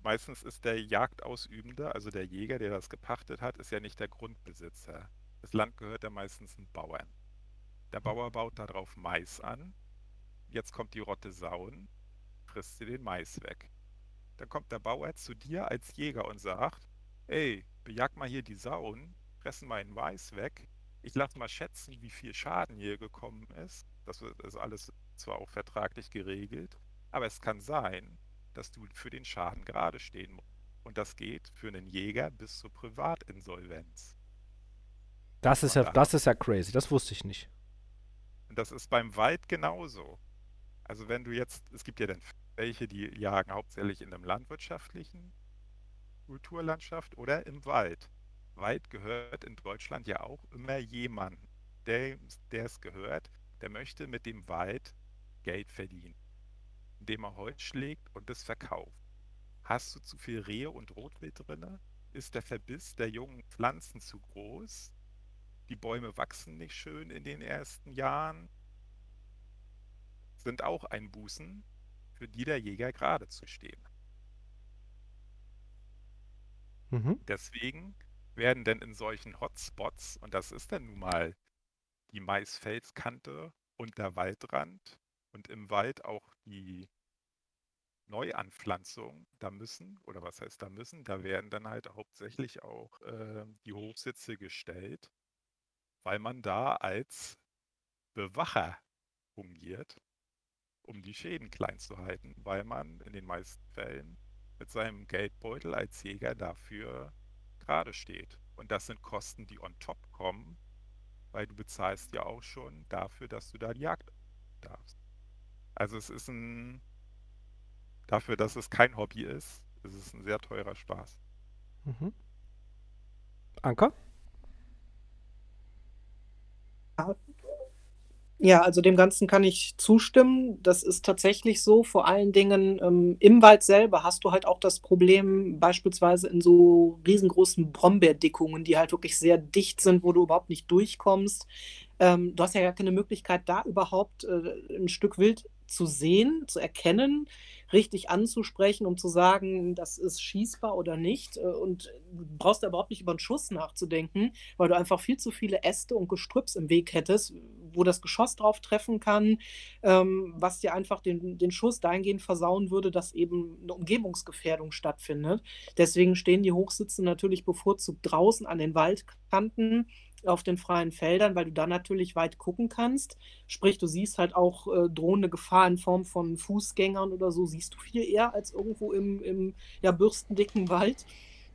meistens ist der Jagdausübende, also der Jäger, der das gepachtet hat, ist ja nicht der Grundbesitzer. Das Land gehört ja meistens einem Bauern. Der. Bauer baut darauf Mais an. Jetzt kommt die Rotte Sauen, frisst sie den Mais weg. Dann kommt der Bauer zu dir als Jäger und sagt, ey, bejag mal hier die Sauen, fressen meinen Mais weg. Ich lass mal schätzen, wie viel Schaden hier gekommen ist. Das ist alles zwar auch vertraglich geregelt, aber es kann sein, dass du für den Schaden gerade stehen musst. Und das geht für einen Jäger bis zur Privatinsolvenz. Das ist, ja, das ist ja crazy, das wusste ich nicht. Und das ist beim Wald genauso. Also wenn du jetzt, es gibt ja dann welche, die jagen hauptsächlich in einem landwirtschaftlichen Kulturlandschaft oder im Wald. Wald gehört in Deutschland ja auch immer jemandem, der, es gehört, der möchte mit dem Wald Geld verdienen, indem er Holz schlägt und es verkauft. Hast du zu viel Rehe und Rotwild drin? Ist der Verbiss der jungen Pflanzen zu groß? Die Bäume wachsen nicht schön in den ersten Jahren? Sind auch Einbußen, für die der Jäger gerade zu stehen. Mhm. Deswegen werden denn in solchen Hotspots, und das ist dann nun mal die Maisfelskante und der Waldrand und im Wald auch die Neuanpflanzung, da müssen, oder was heißt da müssen, da werden dann halt hauptsächlich auch äh, die Hochsitze gestellt, weil man da als Bewacher fungiert, um die Schäden klein zu halten, weil man in den meisten Fällen mit seinem Geldbeutel als Jäger dafür gerade steht. Und das sind Kosten, die on top kommen, weil du bezahlst ja auch schon dafür, dass du da die Jagd darfst. Also es ist ein, dafür, dass es kein Hobby ist, ist es ein sehr teurer Spaß. Mhm. Anker? Ja, also dem Ganzen kann ich zustimmen. Das ist tatsächlich so. Vor allen Dingen ähm, im Wald selber hast du halt auch das Problem, beispielsweise in so riesengroßen Brombeerdickungen, die halt wirklich sehr dicht sind, wo du überhaupt nicht durchkommst. Ähm, du hast ja gar keine Möglichkeit, da überhaupt äh, ein Stück Wild zu sehen, zu erkennen, richtig anzusprechen, um zu sagen, das ist schießbar oder nicht. Äh, und du brauchst da überhaupt nicht über einen Schuss nachzudenken, weil du einfach viel zu viele Äste und Gestrüpps im Weg hättest, wo das Geschoss drauf treffen kann, ähm, was dir einfach den, den Schuss dahingehend versauen würde, dass eben eine Umgebungsgefährdung stattfindet. Deswegen stehen die Hochsitze natürlich bevorzugt draußen an den Waldkanten auf den freien Feldern, weil du da natürlich weit gucken kannst. Sprich, du siehst halt auch äh, drohende Gefahr in Form von Fußgängern oder so, siehst du viel eher als irgendwo im, im ja, bürstendicken Wald.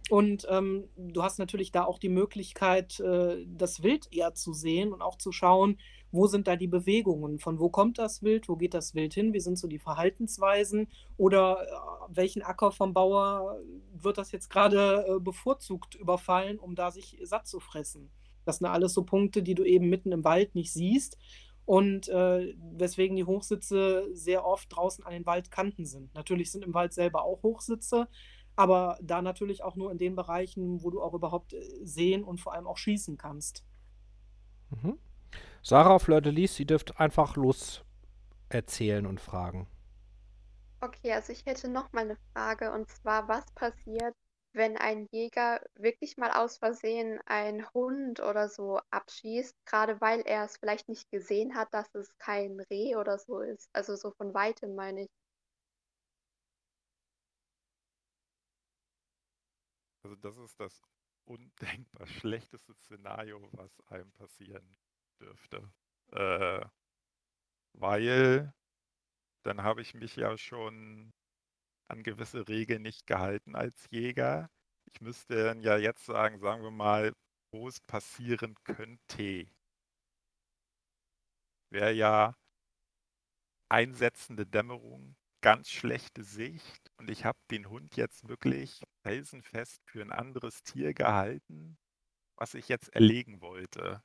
Und ähm, du hast natürlich da auch die Möglichkeit, äh, das Wild eher zu sehen und auch zu schauen, wo sind da die Bewegungen, von wo kommt das Wild, wo geht das Wild hin, wie sind so die Verhaltensweisen oder äh, welchen Acker vom Bauer wird das jetzt gerade äh, bevorzugt überfallen, um da sich satt zu fressen. Das sind alles so Punkte, die du eben mitten im Wald nicht siehst und äh, weswegen die Hochsitze sehr oft draußen an den Waldkanten sind. Natürlich sind im Wald selber auch Hochsitze, aber da natürlich auch nur in den Bereichen, wo du auch überhaupt äh, sehen und vor allem auch schießen kannst. Mhm. Sarah Fleur-de-Lis, ihr dürft einfach los erzählen und fragen. Okay, also ich hätte noch mal eine Frage und zwar, was passiert, wenn ein Jäger wirklich mal aus Versehen einen Hund oder so abschießt, gerade weil er es vielleicht nicht gesehen hat, dass es kein Reh oder so ist. Also so von weitem meine ich. Also das ist das undenkbar schlechteste Szenario, was einem passieren dürfte. Äh, weil dann habe ich mich ja schon an gewisse Regeln nicht gehalten als Jäger. Ich müsste ja jetzt sagen, sagen wir mal, wo es passieren könnte. Wäre ja einsetzende Dämmerung, ganz schlechte Sicht und ich habe den Hund jetzt wirklich felsenfest für ein anderes Tier gehalten, was ich jetzt erlegen wollte.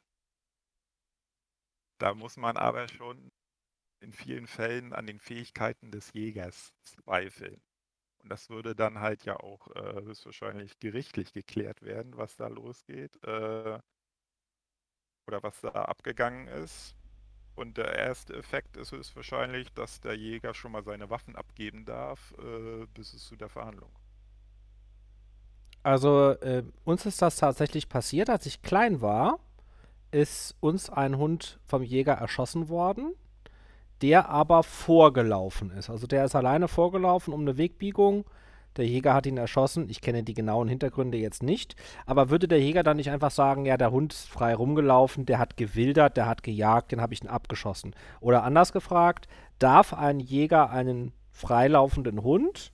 Da muss man aber schon in vielen Fällen an den Fähigkeiten des Jägers zweifeln. Und das würde dann halt ja auch äh, höchstwahrscheinlich gerichtlich geklärt werden, was da losgeht äh, oder was da abgegangen ist. Und der erste Effekt ist höchstwahrscheinlich, dass der Jäger schon mal seine Waffen abgeben darf, äh, bis es zu der Verhandlung. Also äh, uns ist das tatsächlich passiert, als ich klein war, ist uns ein Hund vom Jäger erschossen worden, der aber vorgelaufen ist. Also der ist alleine vorgelaufen um eine Wegbiegung der Jäger hat ihn erschossen. Ich kenne die genauen Hintergründe jetzt nicht. Aber würde der Jäger dann nicht einfach sagen, ja, der Hund ist frei rumgelaufen, der hat gewildert, der hat gejagt, den habe ich ihn abgeschossen? Oder anders gefragt, darf ein Jäger einen freilaufenden Hund,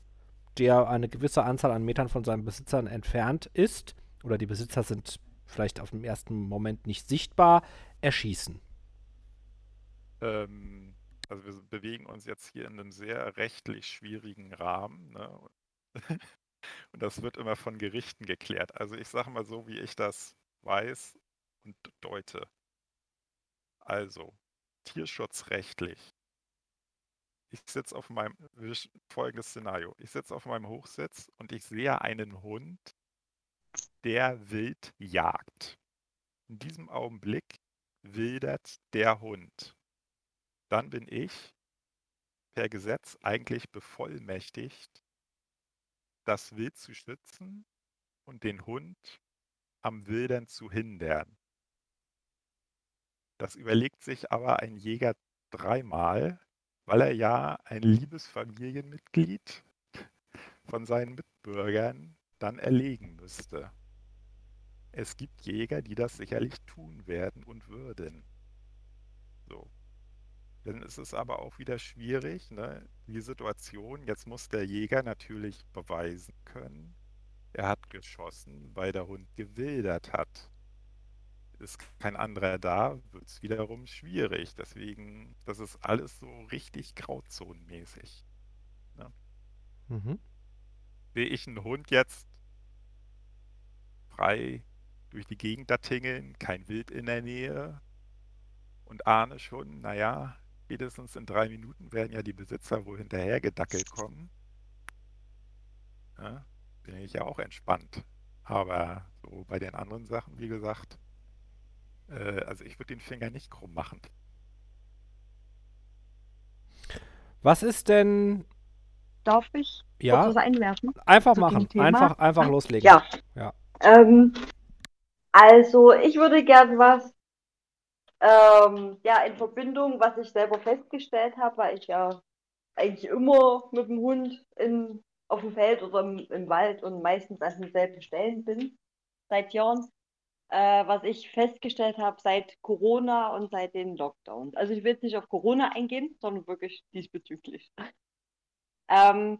der eine gewisse Anzahl an Metern von seinen Besitzern entfernt ist, oder die Besitzer sind vielleicht auf dem ersten Moment nicht sichtbar, erschießen? Ähm, also wir bewegen uns jetzt hier in einem sehr rechtlich schwierigen Rahmen. Ne? Und das wird immer von Gerichten geklärt. Also ich sage mal so, wie ich das weiß und deute. Also, tierschutzrechtlich. Ich sitze auf meinem, folgendes Szenario. Ich sitze auf meinem Hochsitz und ich sehe einen Hund, der wild jagt. In diesem Augenblick wildert der Hund. Dann bin ich per Gesetz eigentlich bevollmächtigt, das Wild zu schützen und den Hund am Wildern zu hindern. Das überlegt sich aber ein Jäger dreimal, weil er ja ein liebes Familienmitglied von seinen Mitbürgern dann erlegen müsste. Es gibt Jäger, die das sicherlich tun werden und würden. So. Dann ist es aber auch wieder schwierig, ne? die Situation. Jetzt muss der Jäger natürlich beweisen können, er hat geschossen, weil der Hund gewildert hat. Ist kein anderer da, wird es wiederum schwierig. Deswegen, das ist alles so richtig grauzonenmäßig. Ne? Mhm. Sehe ich einen Hund jetzt frei durch die Gegend da tingeln, kein Wild in der Nähe und ahne schon, naja, spätestens in drei Minuten werden ja die Besitzer wohl hinterher gedackelt kommen. Ja, bin ich ja auch entspannt. Aber so bei den anderen Sachen, wie gesagt, äh, also ich würde den Finger nicht krumm machen. Was ist denn. Darf ich ja? kurz was einwerfen? Einfach machen. Einfach, einfach loslegen. Ja. ja. Ähm, also, ich würde gern was ähm, ja, in Verbindung, was ich selber festgestellt habe, weil ich ja eigentlich immer mit dem Hund in, auf dem Feld oder im, im Wald und meistens an denselben Stellen bin, seit Jahren, äh, was ich festgestellt habe seit Corona und seit den Lockdowns. Also ich will jetzt nicht auf Corona eingehen, sondern wirklich diesbezüglich. ähm,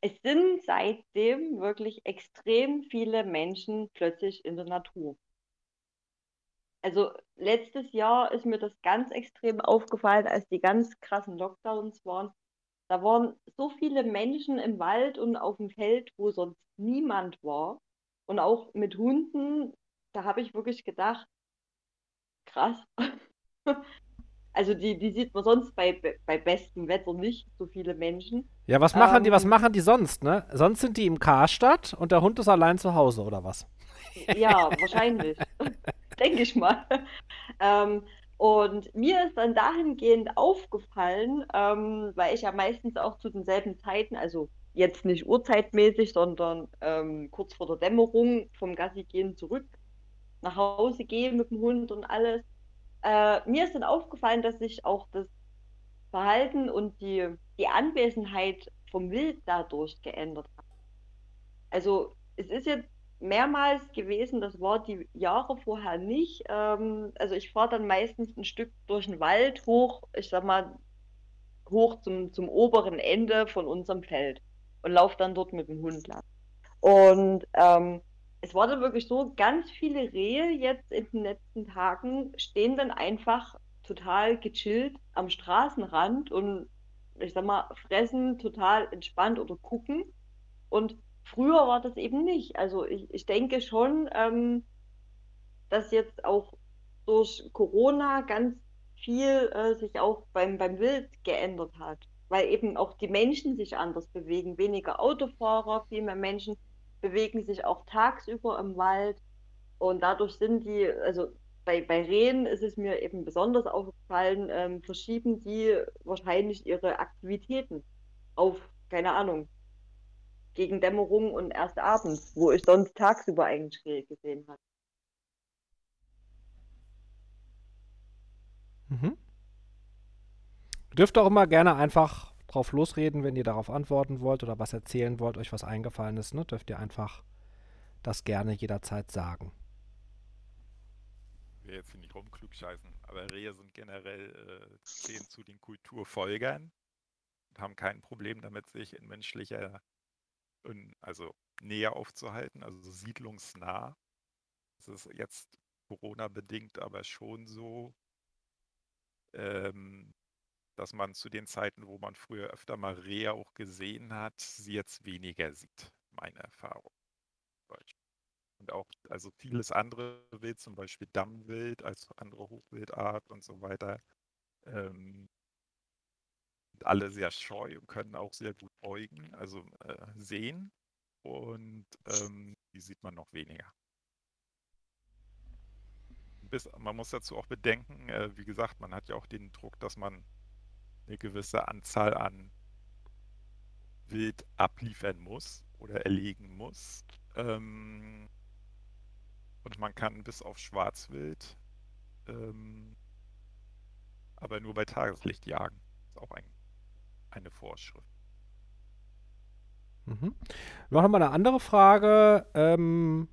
es sind seitdem wirklich extrem viele Menschen plötzlich in der Natur also letztes Jahr ist mir das ganz extrem aufgefallen, als die ganz krassen Lockdowns waren. Da waren so viele Menschen im Wald und auf dem Feld, wo sonst niemand war. Und auch mit Hunden, da habe ich wirklich gedacht, krass. Also die, die sieht man sonst bei, bei bestem Wetter nicht, so viele Menschen. Ja, was machen ähm, die, was ähm, machen die sonst, ne? Sonst sind die im Karstadt und der Hund ist allein zu Hause, oder was? Ja, wahrscheinlich. denke ich mal. Ähm, und mir ist dann dahingehend aufgefallen, ähm, weil ich ja meistens auch zu denselben Zeiten, also jetzt nicht urzeitmäßig, sondern ähm, kurz vor der Dämmerung vom Gassi gehen zurück nach Hause gehe mit dem Hund und alles. Äh, mir ist dann aufgefallen, dass sich auch das Verhalten und die, die Anwesenheit vom Wild dadurch geändert hat. Also es ist jetzt mehrmals gewesen, das war die Jahre vorher nicht. Ähm, also ich fahre dann meistens ein Stück durch den Wald hoch, ich sag mal, hoch zum, zum oberen Ende von unserem Feld und laufe dann dort mit dem Hund lang. Und ähm, es war dann wirklich so, ganz viele Rehe jetzt in den letzten Tagen stehen dann einfach total gechillt am Straßenrand und ich sag mal, fressen total entspannt oder gucken. Und Früher war das eben nicht. Also ich, ich denke schon, ähm, dass jetzt auch durch Corona ganz viel äh, sich auch beim, beim Wild geändert hat, weil eben auch die Menschen sich anders bewegen. Weniger Autofahrer, viel mehr Menschen bewegen sich auch tagsüber im Wald und dadurch sind die, also bei, bei Rehen ist es mir eben besonders aufgefallen, ähm, verschieben die wahrscheinlich ihre Aktivitäten auf, keine Ahnung, gegen Dämmerung und erst abends, wo ich sonst tagsüber eigentlich Rehe gesehen habe. Mhm. Ihr dürft auch immer gerne einfach drauf losreden, wenn ihr darauf antworten wollt oder was erzählen wollt, euch was eingefallen ist, ne? dürft ihr einfach das gerne jederzeit sagen. Ich will jetzt hier nicht rumklugscheißen, aber Rehe sind generell äh, zählen zu den Kulturfolgern und haben kein Problem damit, sich in menschlicher, in, also Nähe aufzuhalten, also siedlungsnah. Das ist jetzt Corona-bedingt aber schon so, ähm, dass man zu den Zeiten, wo man früher öfter mal Rehe auch gesehen hat, sie jetzt weniger sieht, meine Erfahrung. Und auch, also vieles andere Wild, zum Beispiel Dammwild als andere Hochwildart und so weiter, ähm, alle sehr scheu und können auch sehr gut beugen, also äh, sehen. Und ähm, die sieht man noch weniger bis, man muss dazu auch bedenken, äh, wie gesagt, man hat ja auch den Druck, dass man eine gewisse Anzahl an Wild abliefern muss oder erlegen muss. Ähm, und man kann bis auf Schwarzwild ähm, aber nur bei Tageslicht jagen. Ist auch ein, eine Vorschrift. Mhm. Noch mal eine andere Frage ähm,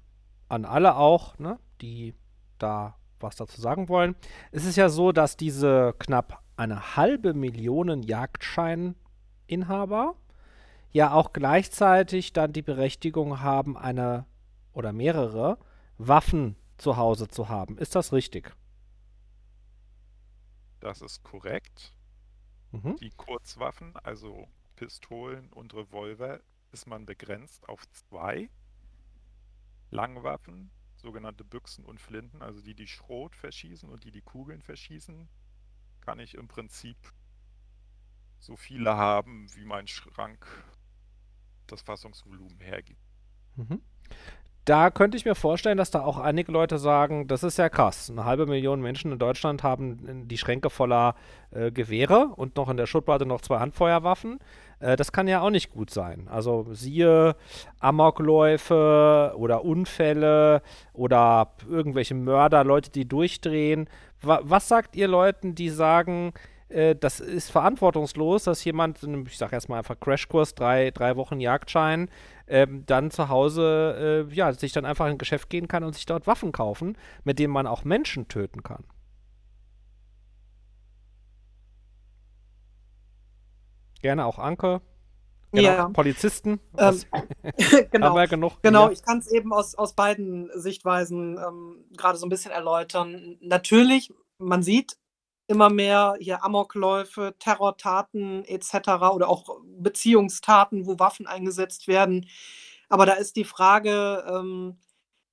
an alle auch, ne, die da was dazu sagen wollen. Es ist ja so, dass diese knapp eine halbe Million Jagdscheininhaber ja auch gleichzeitig dann die Berechtigung haben, eine oder mehrere Waffen zu Hause zu haben. Ist das richtig? Das ist korrekt. Mhm. Die Kurzwaffen, also Pistolen und Revolver, ist man begrenzt auf zwei. Langwaffen sogenannte Büchsen und Flinten, also die, die Schrot verschießen und die, die Kugeln verschießen, kann ich im Prinzip so viele haben, wie mein Schrank das Fassungsvolumen hergibt. Mhm da könnte ich mir vorstellen, dass da auch einige Leute sagen, das ist ja krass. Eine halbe Million Menschen in Deutschland haben die Schränke voller äh, Gewehre und noch in der Schublade noch zwei Handfeuerwaffen. Äh, das kann ja auch nicht gut sein. Also siehe Amokläufe oder Unfälle oder irgendwelche Mörder, Leute, die durchdrehen. Wa was sagt ihr Leuten, die sagen, äh, das ist verantwortungslos, dass jemand, ich sage erstmal einfach Crashkurs, drei, drei Wochen Jagdschein, ähm, dann zu Hause, äh, ja, sich dann einfach in ein Geschäft gehen kann und sich dort Waffen kaufen, mit denen man auch Menschen töten kann. Gerne auch Anke. Gerne ja. Polizisten. Ähm, genau. Haben genug genau, hier. ich kann es eben aus, aus beiden Sichtweisen ähm, gerade so ein bisschen erläutern. Natürlich, man sieht, immer mehr hier Amokläufe, Terrortaten etc. oder auch Beziehungstaten, wo Waffen eingesetzt werden. Aber da ist die Frage, ähm,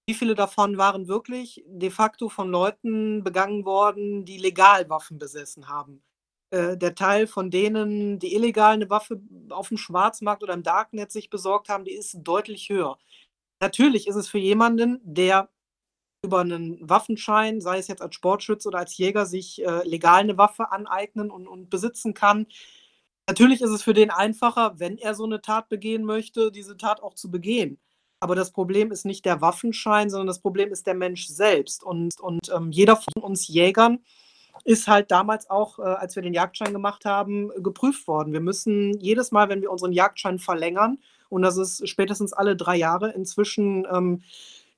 wie viele davon waren wirklich de facto von Leuten begangen worden, die legal Waffen besessen haben. Äh, der Teil von denen, die illegal eine Waffe auf dem Schwarzmarkt oder im Darknet sich besorgt haben, die ist deutlich höher. Natürlich ist es für jemanden, der über einen Waffenschein, sei es jetzt als Sportschütze oder als Jäger, sich äh, legal eine Waffe aneignen und, und besitzen kann. Natürlich ist es für den einfacher, wenn er so eine Tat begehen möchte, diese Tat auch zu begehen. Aber das Problem ist nicht der Waffenschein, sondern das Problem ist der Mensch selbst. Und, und ähm, jeder von uns Jägern ist halt damals auch, äh, als wir den Jagdschein gemacht haben, geprüft worden. Wir müssen jedes Mal, wenn wir unseren Jagdschein verlängern, und das ist spätestens alle drei Jahre inzwischen, ähm,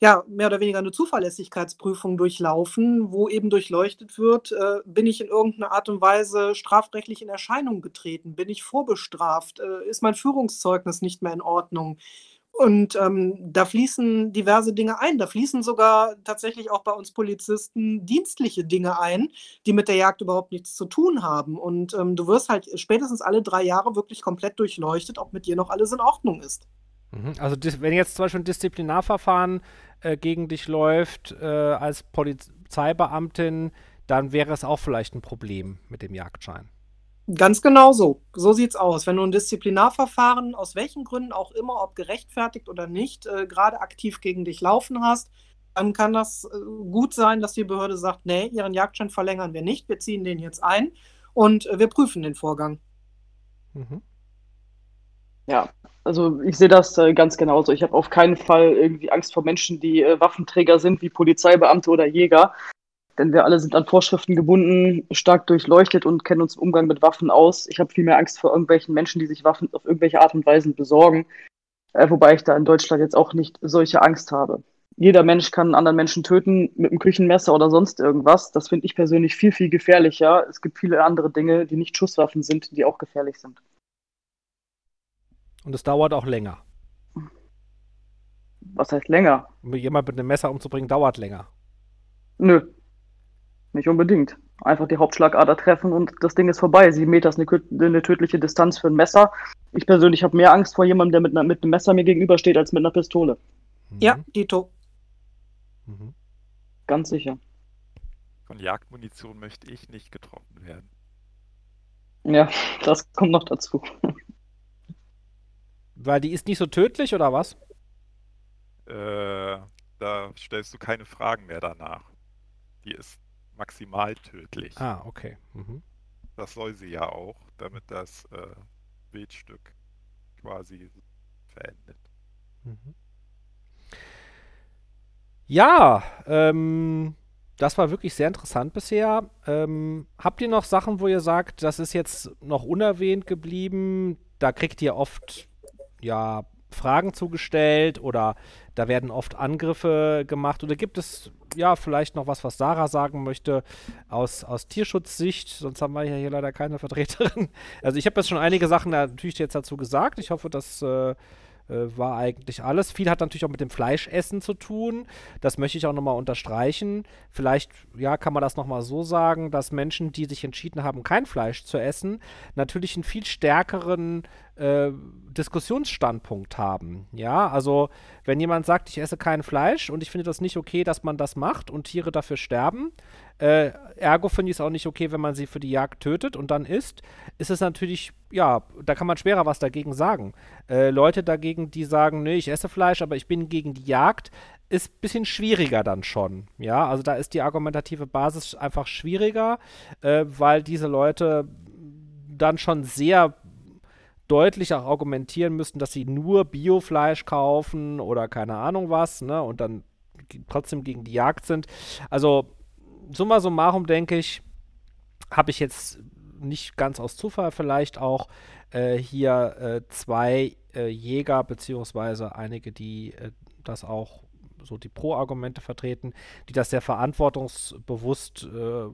ja, mehr oder weniger eine Zuverlässigkeitsprüfung durchlaufen, wo eben durchleuchtet wird, äh, bin ich in irgendeiner Art und Weise strafrechtlich in Erscheinung getreten, bin ich vorbestraft, äh, ist mein Führungszeugnis nicht mehr in Ordnung. Und ähm, da fließen diverse Dinge ein. Da fließen sogar tatsächlich auch bei uns Polizisten dienstliche Dinge ein, die mit der Jagd überhaupt nichts zu tun haben. Und ähm, du wirst halt spätestens alle drei Jahre wirklich komplett durchleuchtet, ob mit dir noch alles in Ordnung ist. Mhm. Also wenn jetzt zum Beispiel ein Disziplinarverfahren äh, gegen dich läuft äh, als Polizeibeamtin, dann wäre es auch vielleicht ein Problem mit dem Jagdschein. Ganz genau so. So sieht es aus. Wenn du ein Disziplinarverfahren, aus welchen Gründen auch immer, ob gerechtfertigt oder nicht, äh, gerade aktiv gegen dich laufen hast, dann kann das äh, gut sein, dass die Behörde sagt, nee, ihren Jagdschein verlängern wir nicht, wir ziehen den jetzt ein und äh, wir prüfen den Vorgang. Mhm. Ja, also ich sehe das äh, ganz genauso. Ich habe auf keinen Fall irgendwie Angst vor Menschen, die äh, Waffenträger sind, wie Polizeibeamte oder Jäger. Denn wir alle sind an Vorschriften gebunden, stark durchleuchtet und kennen uns im Umgang mit Waffen aus. Ich habe viel mehr Angst vor irgendwelchen Menschen, die sich Waffen auf irgendwelche Art und Weise besorgen. Äh, wobei ich da in Deutschland jetzt auch nicht solche Angst habe. Jeder Mensch kann einen anderen Menschen töten mit einem Küchenmesser oder sonst irgendwas. Das finde ich persönlich viel, viel gefährlicher. Es gibt viele andere Dinge, die nicht Schusswaffen sind, die auch gefährlich sind. Und es dauert auch länger. Was heißt länger? Um jemand mit einem Messer umzubringen, dauert länger. Nö. Nicht unbedingt. Einfach die Hauptschlagader treffen und das Ding ist vorbei. Sieben Meter ist eine, eine tödliche Distanz für ein Messer. Ich persönlich habe mehr Angst vor jemandem, der mit, einer, mit einem Messer mir gegenübersteht, als mit einer Pistole. Mhm. Ja, Dito. Mhm. Ganz sicher. Von Jagdmunition möchte ich nicht getroffen werden. Ja, das kommt noch dazu. Weil die ist nicht so tödlich oder was? Äh, da stellst du keine Fragen mehr danach. Die ist maximal tödlich. Ah, okay. Mhm. Das soll sie ja auch, damit das äh, Wildstück quasi verendet. Mhm. Ja, ähm, das war wirklich sehr interessant bisher. Ähm, habt ihr noch Sachen, wo ihr sagt, das ist jetzt noch unerwähnt geblieben? Da kriegt ihr oft ja Fragen zugestellt oder da werden oft Angriffe gemacht oder gibt es ja vielleicht noch was, was Sarah sagen möchte aus, aus Tierschutzsicht, sonst haben wir ja hier leider keine Vertreterin. Also ich habe jetzt schon einige Sachen natürlich jetzt dazu gesagt. Ich hoffe, dass äh, war eigentlich alles. Viel hat natürlich auch mit dem Fleischessen zu tun. Das möchte ich auch nochmal unterstreichen. Vielleicht, ja, kann man das nochmal so sagen, dass Menschen, die sich entschieden haben, kein Fleisch zu essen, natürlich einen viel stärkeren äh, Diskussionsstandpunkt haben. Ja, also wenn jemand sagt, ich esse kein Fleisch und ich finde das nicht okay, dass man das macht und Tiere dafür sterben, äh, ergo finde ich es auch nicht okay, wenn man sie für die Jagd tötet und dann isst, ist es natürlich, ja, da kann man schwerer was dagegen sagen. Äh, Leute dagegen, die sagen, nee, ich esse Fleisch, aber ich bin gegen die Jagd, ist ein bisschen schwieriger dann schon. Ja, also da ist die argumentative Basis einfach schwieriger, äh, weil diese Leute dann schon sehr deutlich auch argumentieren müssten, dass sie nur Biofleisch kaufen oder keine Ahnung was, ne, und dann trotzdem gegen die Jagd sind. Also, summa summarum denke ich, habe ich jetzt nicht ganz aus Zufall vielleicht auch äh, hier äh, zwei äh, Jäger, beziehungsweise einige, die äh, das auch so die Pro-Argumente vertreten, die das sehr verantwortungsbewusst äh,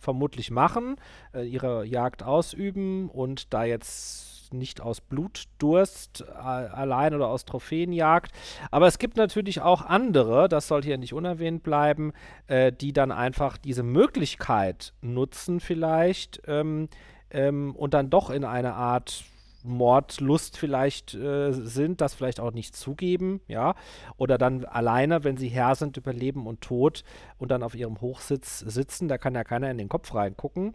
vermutlich machen, äh, ihre Jagd ausüben und da jetzt nicht aus Blutdurst äh, allein oder aus Trophäenjagd. Aber es gibt natürlich auch andere, das soll hier nicht unerwähnt bleiben, äh, die dann einfach diese Möglichkeit nutzen vielleicht ähm, ähm, und dann doch in eine Art Mordlust vielleicht äh, sind, das vielleicht auch nicht zugeben, ja, oder dann alleine, wenn sie Herr sind über Leben und Tod und dann auf ihrem Hochsitz sitzen, da kann ja keiner in den Kopf reingucken.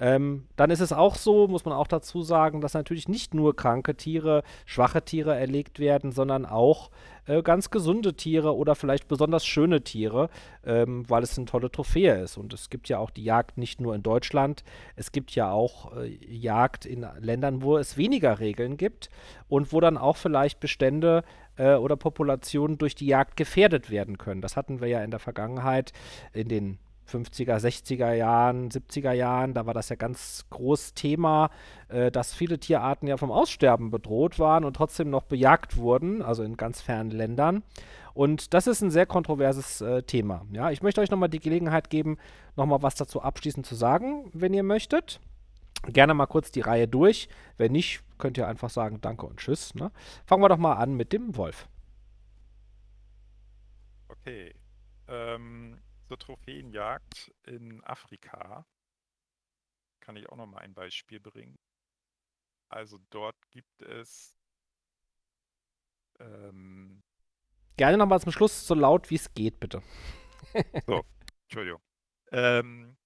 Ähm, dann ist es auch so, muss man auch dazu sagen, dass natürlich nicht nur kranke Tiere, schwache Tiere erlegt werden, sondern auch äh, ganz gesunde Tiere oder vielleicht besonders schöne Tiere, ähm, weil es eine tolle Trophäe ist. Und es gibt ja auch die Jagd nicht nur in Deutschland, es gibt ja auch äh, Jagd in Ländern, wo es weniger Regeln gibt und wo dann auch vielleicht Bestände äh, oder Populationen durch die Jagd gefährdet werden können. Das hatten wir ja in der Vergangenheit in den 50er, 60er Jahren, 70er Jahren, da war das ja ganz groß Thema, äh, dass viele Tierarten ja vom Aussterben bedroht waren und trotzdem noch bejagt wurden, also in ganz fernen Ländern. Und das ist ein sehr kontroverses äh, Thema. Ja, ich möchte euch nochmal die Gelegenheit geben, nochmal was dazu abschließend zu sagen, wenn ihr möchtet. Gerne mal kurz die Reihe durch. Wenn nicht, könnt ihr einfach sagen Danke und Tschüss. Ne? Fangen wir doch mal an mit dem Wolf. Okay. Ähm, zur Trophäenjagd in Afrika kann ich auch noch mal ein Beispiel bringen. Also dort gibt es ähm, Gerne nochmal zum Schluss so laut wie es geht, bitte. so, Entschuldigung. Ähm,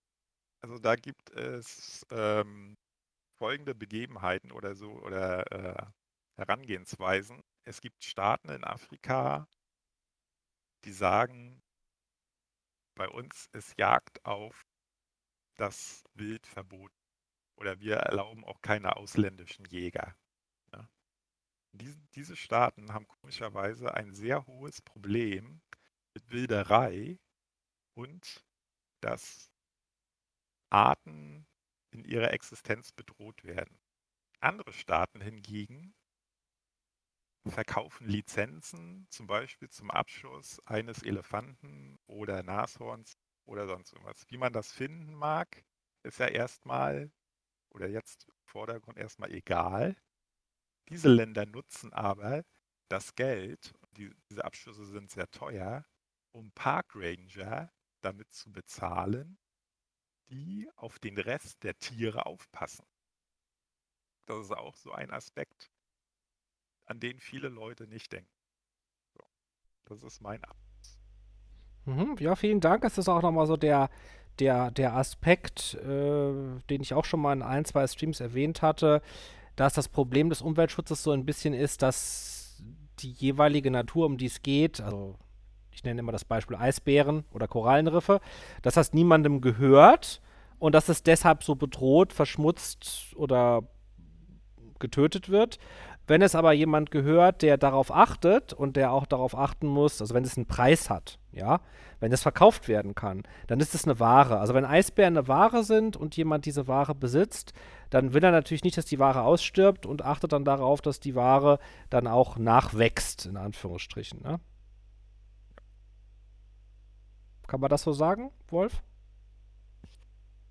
also da gibt es ähm, folgende Begebenheiten oder so oder äh, Herangehensweisen. Es gibt Staaten in Afrika, die sagen, bei uns ist Jagd auf das Wild verboten. Oder wir erlauben auch keine ausländischen Jäger. Ja. Diese, diese Staaten haben komischerweise ein sehr hohes Problem mit Wilderei und dass Arten in ihrer Existenz bedroht werden. Andere Staaten hingegen verkaufen Lizenzen, zum Beispiel zum Abschuss eines Elefanten oder Nashorns oder sonst irgendwas. Wie man das finden mag, ist ja erstmal oder jetzt im Vordergrund erstmal egal. Diese Länder nutzen aber das Geld, die, diese Abschlüsse sind sehr teuer, um Parkranger damit zu bezahlen, die auf den Rest der Tiere aufpassen. Das ist auch so ein Aspekt, an den viele Leute nicht denken. So, das ist mein Abschluss. Mhm, ja, vielen Dank. Es ist auch nochmal so der, der, der Aspekt, äh, den ich auch schon mal in ein, zwei Streams erwähnt hatte, dass das Problem des Umweltschutzes so ein bisschen ist, dass die jeweilige Natur, um die es geht, also ich nenne immer das Beispiel Eisbären oder Korallenriffe, dass das niemandem gehört und dass es deshalb so bedroht, verschmutzt oder getötet wird. Wenn es aber jemand gehört, der darauf achtet und der auch darauf achten muss, also wenn es einen Preis hat, ja, wenn es verkauft werden kann, dann ist es eine Ware. Also wenn Eisbären eine Ware sind und jemand diese Ware besitzt, dann will er natürlich nicht, dass die Ware ausstirbt und achtet dann darauf, dass die Ware dann auch nachwächst, in Anführungsstrichen. Ne? Kann man das so sagen, Wolf?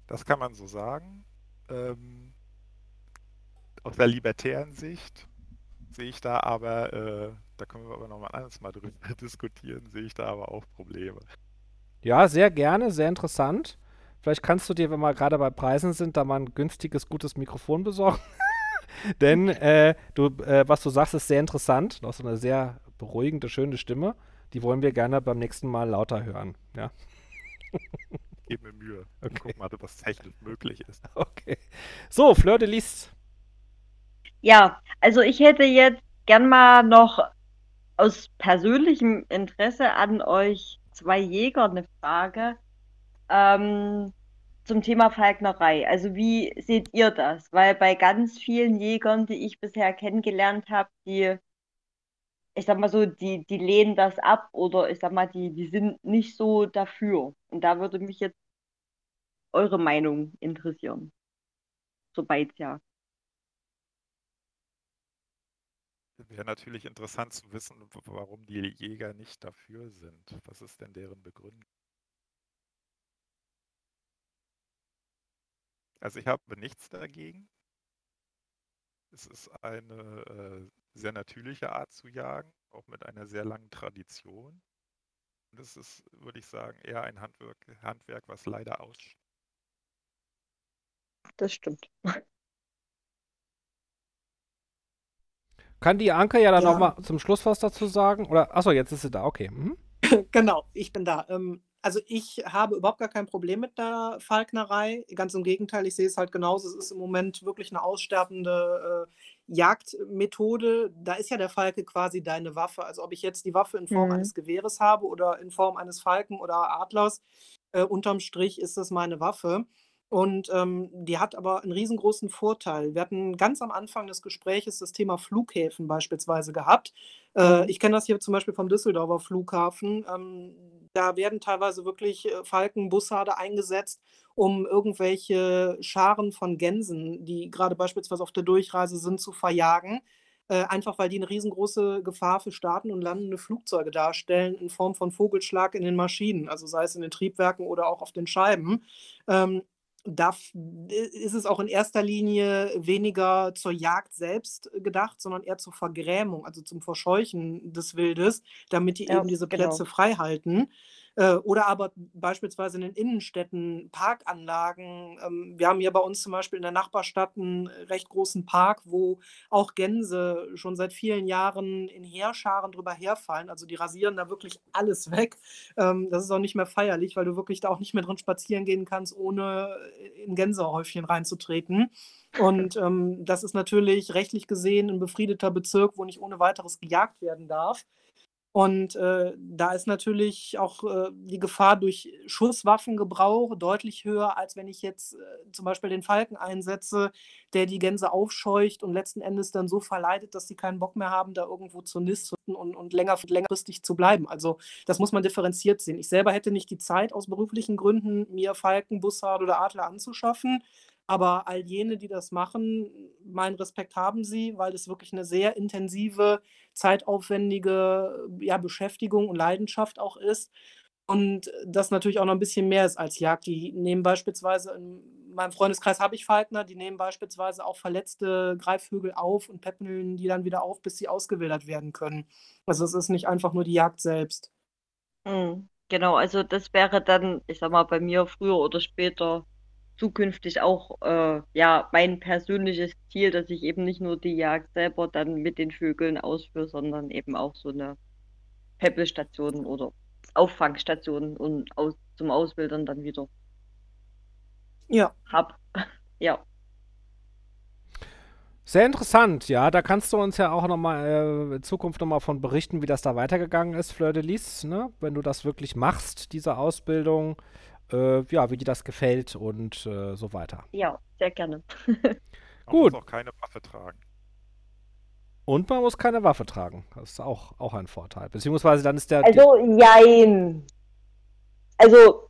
Das kann man so sagen. Ähm, aus der libertären Sicht sehe ich da aber, äh, da können wir aber nochmal anders mal drüber diskutieren, sehe ich da aber auch Probleme. Ja, sehr gerne, sehr interessant. Vielleicht kannst du dir, wenn wir gerade bei Preisen sind, da mal ein günstiges, gutes Mikrofon besorgen. Denn äh, du, äh, was du sagst, ist sehr interessant. Du hast eine sehr beruhigende, schöne Stimme. Die wollen wir gerne beim nächsten Mal lauter hören. Ja. Gib mir Mühe. Okay. Guck mal, ob das technisch möglich ist. Okay. So, Fleur de Lis. Ja, also ich hätte jetzt gern mal noch aus persönlichem Interesse an euch zwei Jäger eine Frage ähm, zum Thema Falknerei. Also wie seht ihr das? Weil bei ganz vielen Jägern, die ich bisher kennengelernt habe, die, ich sag mal so, die, die lehnen das ab oder ich sag mal, die, die sind nicht so dafür. Und da würde mich jetzt eure Meinung interessieren. So ja. Wäre natürlich interessant zu wissen, warum die Jäger nicht dafür sind. Was ist denn deren Begründung? Also ich habe nichts dagegen. Es ist eine äh, sehr natürliche Art zu jagen, auch mit einer sehr langen Tradition. Und es ist, würde ich sagen, eher ein Handwerk, Handwerk was leider ausstirbt. Das stimmt. Kann die Anke ja dann ja. nochmal zum Schluss was dazu sagen? Oder, achso, jetzt ist sie da, okay. Mhm. genau, ich bin da. Ähm, also ich habe überhaupt gar kein Problem mit der Falknerei. Ganz im Gegenteil, ich sehe es halt genauso. Es ist im Moment wirklich eine aussterbende äh, Jagdmethode. Da ist ja der Falke quasi deine Waffe. Also ob ich jetzt die Waffe in Form mhm. eines Gewehres habe oder in Form eines Falken oder Adlers, äh, unterm Strich ist das meine Waffe. Und ähm, die hat aber einen riesengroßen Vorteil. Wir hatten ganz am Anfang des Gesprächs das Thema Flughäfen beispielsweise gehabt. Äh, mhm. ich kenne das hier zum Beispiel vom Düsseldorfer Flughafen. Ähm, da werden teilweise wirklich äh, Falkenbussarde eingesetzt, um irgendwelche Scharen von Gänsen, die gerade beispielsweise auf der Durchreise sind, zu verjagen. Äh, einfach weil die eine riesengroße Gefahr für Starten und landende Flugzeuge darstellen in Form von Vogelschlag in den Maschinen, also sei es in den Triebwerken oder auch auf den Scheiben. Ähm, da ist es auch in erster Linie weniger zur Jagd selbst gedacht, sondern eher zur Vergrämung, also zum Verscheuchen des Wildes, damit die ja, eben diese genau. Plätze frei halten. Äh, oder aber beispielsweise in den Innenstädten Parkanlagen. Ähm, wir haben hier bei uns zum Beispiel in der Nachbarstadt einen recht großen Park, wo auch Gänse schon seit vielen Jahren in Heerscharen drüber herfallen. Also die rasieren da wirklich alles weg. Ähm, das ist auch nicht mehr feierlich, weil du wirklich da auch nicht mehr drin spazieren gehen kannst, ohne in Gänsehäufchen reinzutreten. Und ähm, das ist natürlich rechtlich gesehen ein befriedeter Bezirk, wo nicht ohne weiteres gejagt werden darf. Und äh, da ist natürlich auch äh, die Gefahr durch Schusswaffengebrauch deutlich höher, als wenn ich jetzt äh, zum Beispiel den Falken einsetze, der die Gänse aufscheucht und letzten Endes dann so verleitet, dass sie keinen Bock mehr haben, da irgendwo zu nisten und, und länger, längerfristig zu bleiben. Also das muss man differenziert sehen. Ich selber hätte nicht die Zeit aus beruflichen Gründen, mir Falken, Bussard oder Adler anzuschaffen. Aber all jene, die das machen, meinen Respekt haben sie, weil es wirklich eine sehr intensive, zeitaufwendige ja, Beschäftigung und Leidenschaft auch ist. Und das natürlich auch noch ein bisschen mehr ist als Jagd. Die nehmen beispielsweise, in meinem Freundeskreis habe ich Falkner, die nehmen beispielsweise auch verletzte Greifvögel auf und peppeln die dann wieder auf, bis sie ausgewildert werden können. Also es ist nicht einfach nur die Jagd selbst. Mhm, genau, also das wäre dann, ich sag mal, bei mir früher oder später zukünftig auch äh, ja mein persönliches Ziel, dass ich eben nicht nur die Jagd selber dann mit den Vögeln ausführe, sondern eben auch so eine Peppelstation oder Auffangstation und aus, zum Ausbildern dann wieder ja. hab. ja. Sehr interessant, ja. Da kannst du uns ja auch nochmal äh, in Zukunft nochmal von berichten, wie das da weitergegangen ist, Fleur de Lis, ne? Wenn du das wirklich machst, diese Ausbildung äh, ja, wie dir das gefällt und äh, so weiter. Ja, sehr gerne. Gut. Man muss auch keine Waffe tragen. Und man muss keine Waffe tragen. Das ist auch, auch ein Vorteil. Beziehungsweise dann ist der. Also, jein. Also,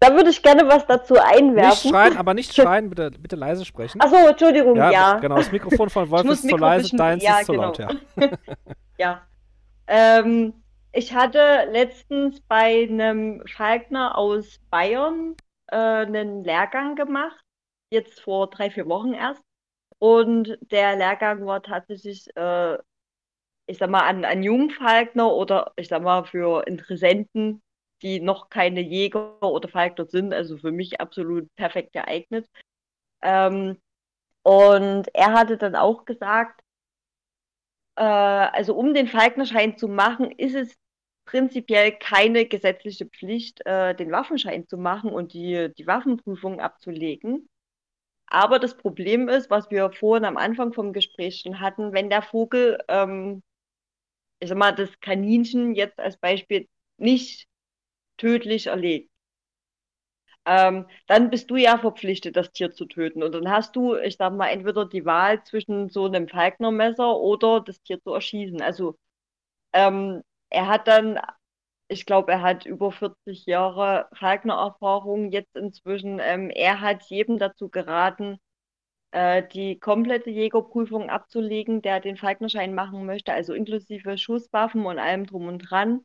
da würde ich gerne was dazu einwerfen. Nicht schreien, aber nicht schreien, bitte, bitte leise sprechen. Achso, Entschuldigung, ja. ja. Genau, das Mikrofon von Wolf ist zu leise, deins ja, ist zu genau. laut, ja. ja. Ähm, ich hatte letztens bei einem Falkner aus Bayern äh, einen Lehrgang gemacht, jetzt vor drei, vier Wochen erst. Und der Lehrgang war tatsächlich, äh, ich sag mal, an, an Jungfalkner oder ich sag mal für Interessenten, die noch keine Jäger oder Falkner sind, also für mich absolut perfekt geeignet. Ähm, und er hatte dann auch gesagt, äh, also um den Falknerschein zu machen, ist es prinzipiell keine gesetzliche Pflicht, äh, den Waffenschein zu machen und die, die Waffenprüfung abzulegen. Aber das Problem ist, was wir vorhin am Anfang vom Gespräch schon hatten, wenn der Vogel, ähm, ich sag mal, das Kaninchen jetzt als Beispiel nicht tödlich erlegt, ähm, dann bist du ja verpflichtet, das Tier zu töten. Und dann hast du, ich sag mal, entweder die Wahl zwischen so einem Falknermesser oder das Tier zu erschießen. Also ähm, er hat dann, ich glaube, er hat über 40 Jahre Falkner-Erfahrung jetzt inzwischen. Ähm, er hat jedem dazu geraten, äh, die komplette Jägerprüfung abzulegen, der den Falknerschein machen möchte, also inklusive Schusswaffen und allem drum und dran.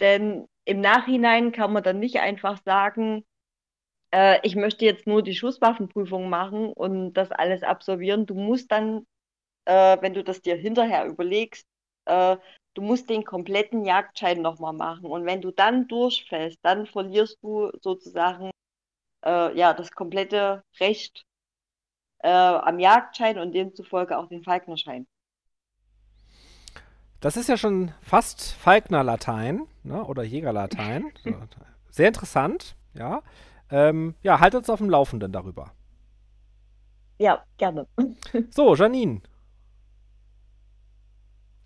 Denn im Nachhinein kann man dann nicht einfach sagen, äh, ich möchte jetzt nur die Schusswaffenprüfung machen und das alles absolvieren. Du musst dann, äh, wenn du das dir hinterher überlegst, äh, du musst den kompletten Jagdschein nochmal machen. Und wenn du dann durchfällst, dann verlierst du sozusagen äh, ja, das komplette Recht äh, am Jagdschein und demzufolge auch den Falknerschein. Das ist ja schon fast Falkner-Latein ne? oder Jägerlatein. Sehr interessant, ja. Ähm, ja, halt uns auf dem Laufenden darüber. Ja, gerne. So, Janine,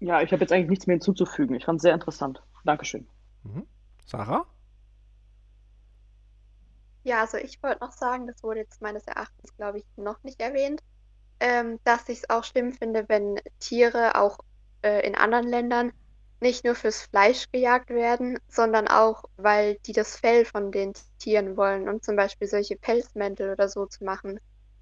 ja, ich habe jetzt eigentlich nichts mehr hinzuzufügen. Ich fand es sehr interessant. Dankeschön. Mhm. Sarah? Ja, also ich wollte noch sagen, das wurde jetzt meines Erachtens, glaube ich, noch nicht erwähnt, ähm, dass ich es auch schlimm finde, wenn Tiere auch äh, in anderen Ländern nicht nur fürs Fleisch gejagt werden, sondern auch, weil die das Fell von den Tieren wollen, um zum Beispiel solche Pelzmäntel oder so zu machen.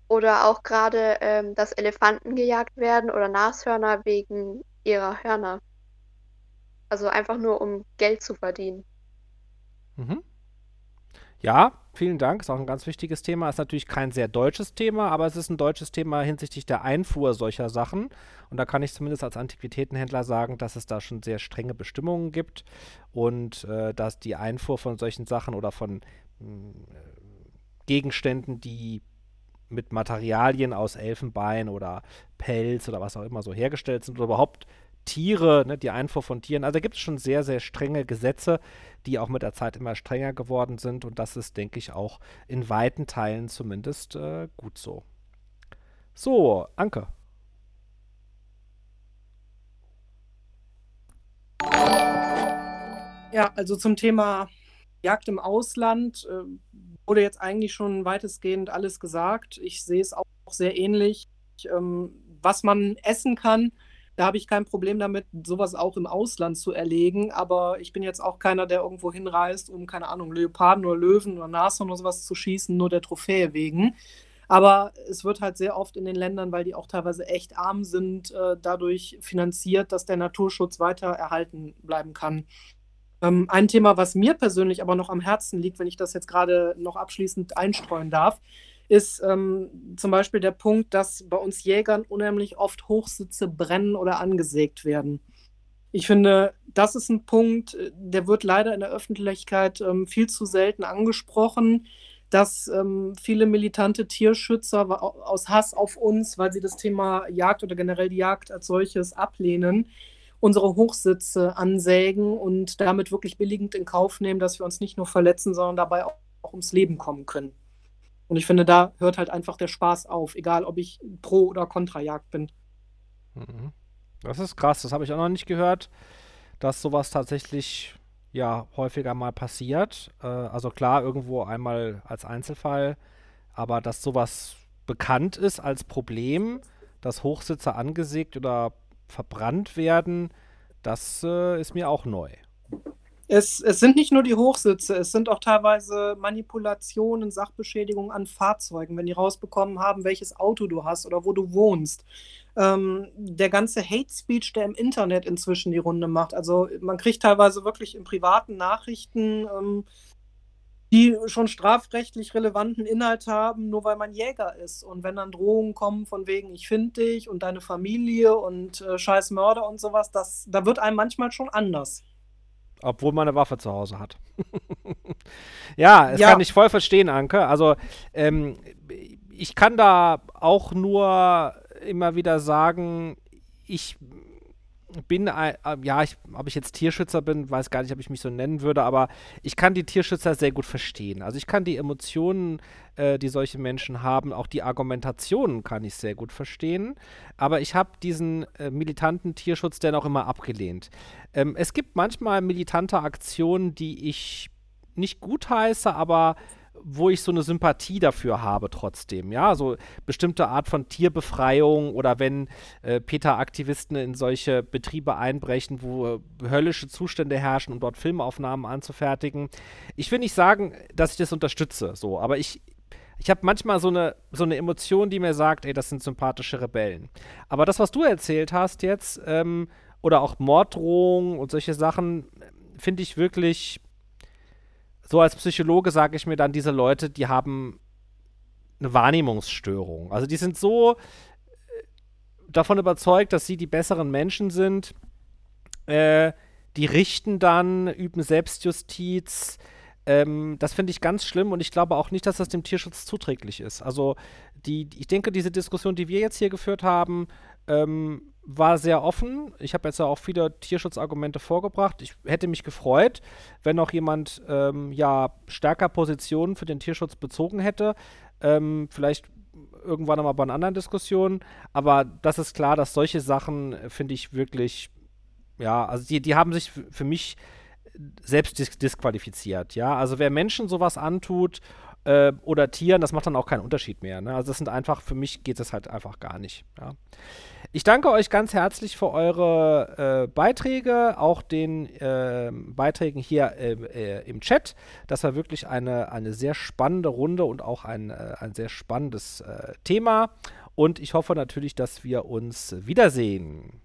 Oder auch gerade, ähm, dass Elefanten gejagt werden oder Nashörner wegen ihrer Hörner. Also einfach nur, um Geld zu verdienen. Mhm. Ja, vielen Dank. Ist auch ein ganz wichtiges Thema. Ist natürlich kein sehr deutsches Thema, aber es ist ein deutsches Thema hinsichtlich der Einfuhr solcher Sachen. Und da kann ich zumindest als Antiquitätenhändler sagen, dass es da schon sehr strenge Bestimmungen gibt und äh, dass die Einfuhr von solchen Sachen oder von mh, hm, Gegenständen, die mit Materialien aus Elfenbein oder Pelz oder was auch immer so hergestellt sind oder überhaupt Tiere, ne, die Einfuhr von Tieren. Also da gibt es schon sehr, sehr strenge Gesetze, die auch mit der Zeit immer strenger geworden sind und das ist, denke ich, auch in weiten Teilen zumindest äh, gut so. So, Anke. Ja, also zum Thema Jagd im Ausland äh, wurde jetzt eigentlich schon weitestgehend alles gesagt. Ich sehe es auch sehr ähnlich. Ähm, was man essen kann, da habe ich kein Problem damit, sowas auch im Ausland zu erlegen. Aber ich bin jetzt auch keiner, der irgendwo hinreist, um, keine Ahnung, Leoparden oder Löwen oder Nashorn oder sowas zu schießen, nur der Trophäe wegen. Aber es wird halt sehr oft in den Ländern, weil die auch teilweise echt arm sind, äh, dadurch finanziert, dass der Naturschutz weiter erhalten bleiben kann. Ähm, ein Thema, was mir persönlich aber noch am Herzen liegt, wenn ich das jetzt gerade noch abschließend einstreuen darf, ist ähm, zum Beispiel der Punkt, dass bei uns Jägern unheimlich oft Hochsitze brennen oder angesägt werden. Ich finde, das ist ein Punkt, äh, der wird leider in der Öffentlichkeit ähm, viel zu selten angesprochen, dass ähm, viele militante Tierschützer aus Hass auf uns, weil sie das Thema Jagd oder generell die Jagd als solches ablehnen, unsere Hochsitze ansägen und damit wirklich billigend in Kauf nehmen, dass wir uns nicht nur verletzen, sondern dabei auch, auch ums Leben kommen können. Und ich finde, da hört halt einfach der Spaß auf, egal ob ich pro oder kontra Jagd bin. Mhm. Das ist krass, das habe ich auch noch nicht gehört, dass sowas tatsächlich ja häufiger mal passiert. Äh, also klar, irgendwo einmal als Einzelfall, aber dass sowas bekannt ist als Problem, dass Hochsitze angesägt oder verbrannt werden, das äh, ist mir auch neu. Es, es sind nicht nur die Hochsitze, es sind auch teilweise Manipulationen, Sachbeschädigungen an Fahrzeugen, wenn die rausbekommen haben, welches Auto du hast oder wo du wohnst. Ähm, der ganze Hate Speech, der im Internet inzwischen die Runde macht. Also man kriegt teilweise wirklich in privaten Nachrichten ähm, die schon strafrechtlich relevanten Inhalt haben, nur weil man Jäger ist. Und wenn dann Drohungen kommen von wegen, ich finde dich und deine Familie und äh, scheiß Mörder und sowas, das, da wird einem manchmal schon anders. Obwohl man eine Waffe zu Hause hat. ja, das ja. kann ich voll verstehen, Anke. Also, ähm, ich kann da auch nur immer wieder sagen, ich bin, äh, ja, ich, ob ich jetzt Tierschützer bin, weiß gar nicht, ob ich mich so nennen würde, aber ich kann die Tierschützer sehr gut verstehen. Also ich kann die Emotionen, äh, die solche Menschen haben, auch die Argumentationen kann ich sehr gut verstehen. Aber ich habe diesen äh, militanten Tierschutz dennoch immer abgelehnt. Ähm, es gibt manchmal militante Aktionen, die ich nicht gutheiße, aber wo ich so eine Sympathie dafür habe trotzdem, ja, so bestimmte Art von Tierbefreiung oder wenn äh, Peter-Aktivisten in solche Betriebe einbrechen, wo äh, höllische Zustände herrschen, um dort Filmaufnahmen anzufertigen. Ich will nicht sagen, dass ich das unterstütze, so, aber ich, ich habe manchmal so eine, so eine Emotion, die mir sagt, ey, das sind sympathische Rebellen. Aber das, was du erzählt hast jetzt, ähm, oder auch Morddrohungen und solche Sachen, finde ich wirklich so als Psychologe sage ich mir dann, diese Leute, die haben eine Wahrnehmungsstörung. Also die sind so äh, davon überzeugt, dass sie die besseren Menschen sind. Äh, die richten dann, üben Selbstjustiz. Ähm, das finde ich ganz schlimm und ich glaube auch nicht, dass das dem Tierschutz zuträglich ist. Also die, ich denke, diese Diskussion, die wir jetzt hier geführt haben, ähm, war sehr offen. Ich habe jetzt ja auch viele Tierschutzargumente vorgebracht. Ich hätte mich gefreut, wenn noch jemand ähm, ja stärker Positionen für den Tierschutz bezogen hätte. Ähm, vielleicht irgendwann nochmal bei einer anderen Diskussion. Aber das ist klar, dass solche Sachen, äh, finde ich, wirklich, ja, also die, die haben sich für mich selbst dis disqualifiziert, ja. Also wer Menschen sowas antut äh, oder Tieren, das macht dann auch keinen Unterschied mehr. Ne? Also das sind einfach, für mich geht es halt einfach gar nicht, ja. Ich danke euch ganz herzlich für eure äh, Beiträge, auch den äh, Beiträgen hier äh, äh, im Chat. Das war wirklich eine, eine sehr spannende Runde und auch ein, äh, ein sehr spannendes äh, Thema. Und ich hoffe natürlich, dass wir uns wiedersehen.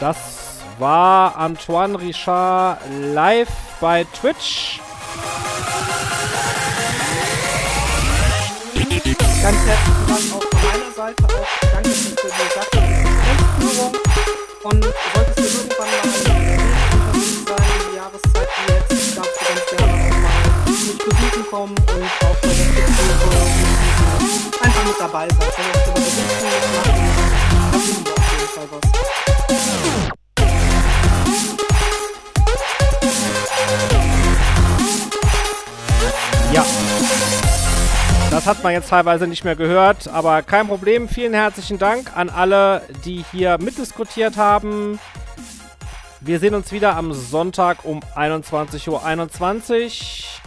Das war Antoine Richard live bei Twitch. Ganz herzlichen Dank auch von meiner Seite. Auch danke für die Sachführung. Und solltest du irgendwann mal ein Interview sein, in die Jahreszeit wie jetzt, darfst du ganz gerne auch mal mich besuchen kommen und auch bei der Kitzbühne einfach mit dabei sein. Wenn wir über Besichtigung machen, dann auf jeden Fall was. Ja. Das hat man jetzt teilweise nicht mehr gehört, aber kein Problem. Vielen herzlichen Dank an alle, die hier mitdiskutiert haben. Wir sehen uns wieder am Sonntag um 21.21 Uhr. 21.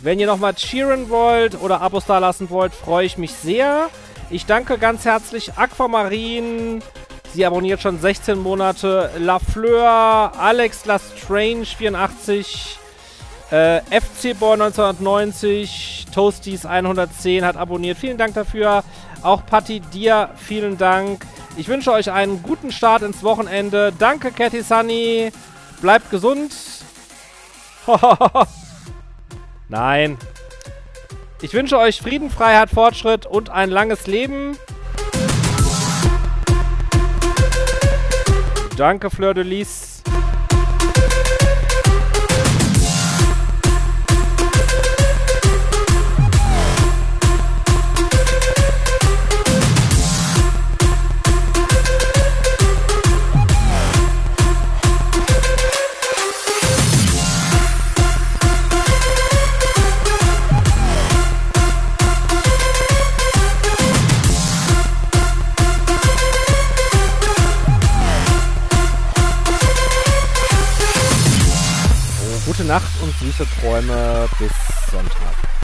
Wenn ihr nochmal cheeren wollt oder Abos da lassen wollt, freue ich mich sehr. Ich danke ganz herzlich Aquamarin. Sie abonniert schon 16 Monate. Lafleur, Alex Lastrange 84, äh, FC Boy 1990, Toasties 110 hat abonniert. Vielen Dank dafür. Auch Patti, dir vielen Dank. Ich wünsche euch einen guten Start ins Wochenende. Danke, Cathy Sunny. Bleibt gesund. Nein. Ich wünsche euch Frieden, Freiheit, Fortschritt und ein langes Leben. Danke, Fleur de Lis. Nacht und süße Träume bis Sonntag.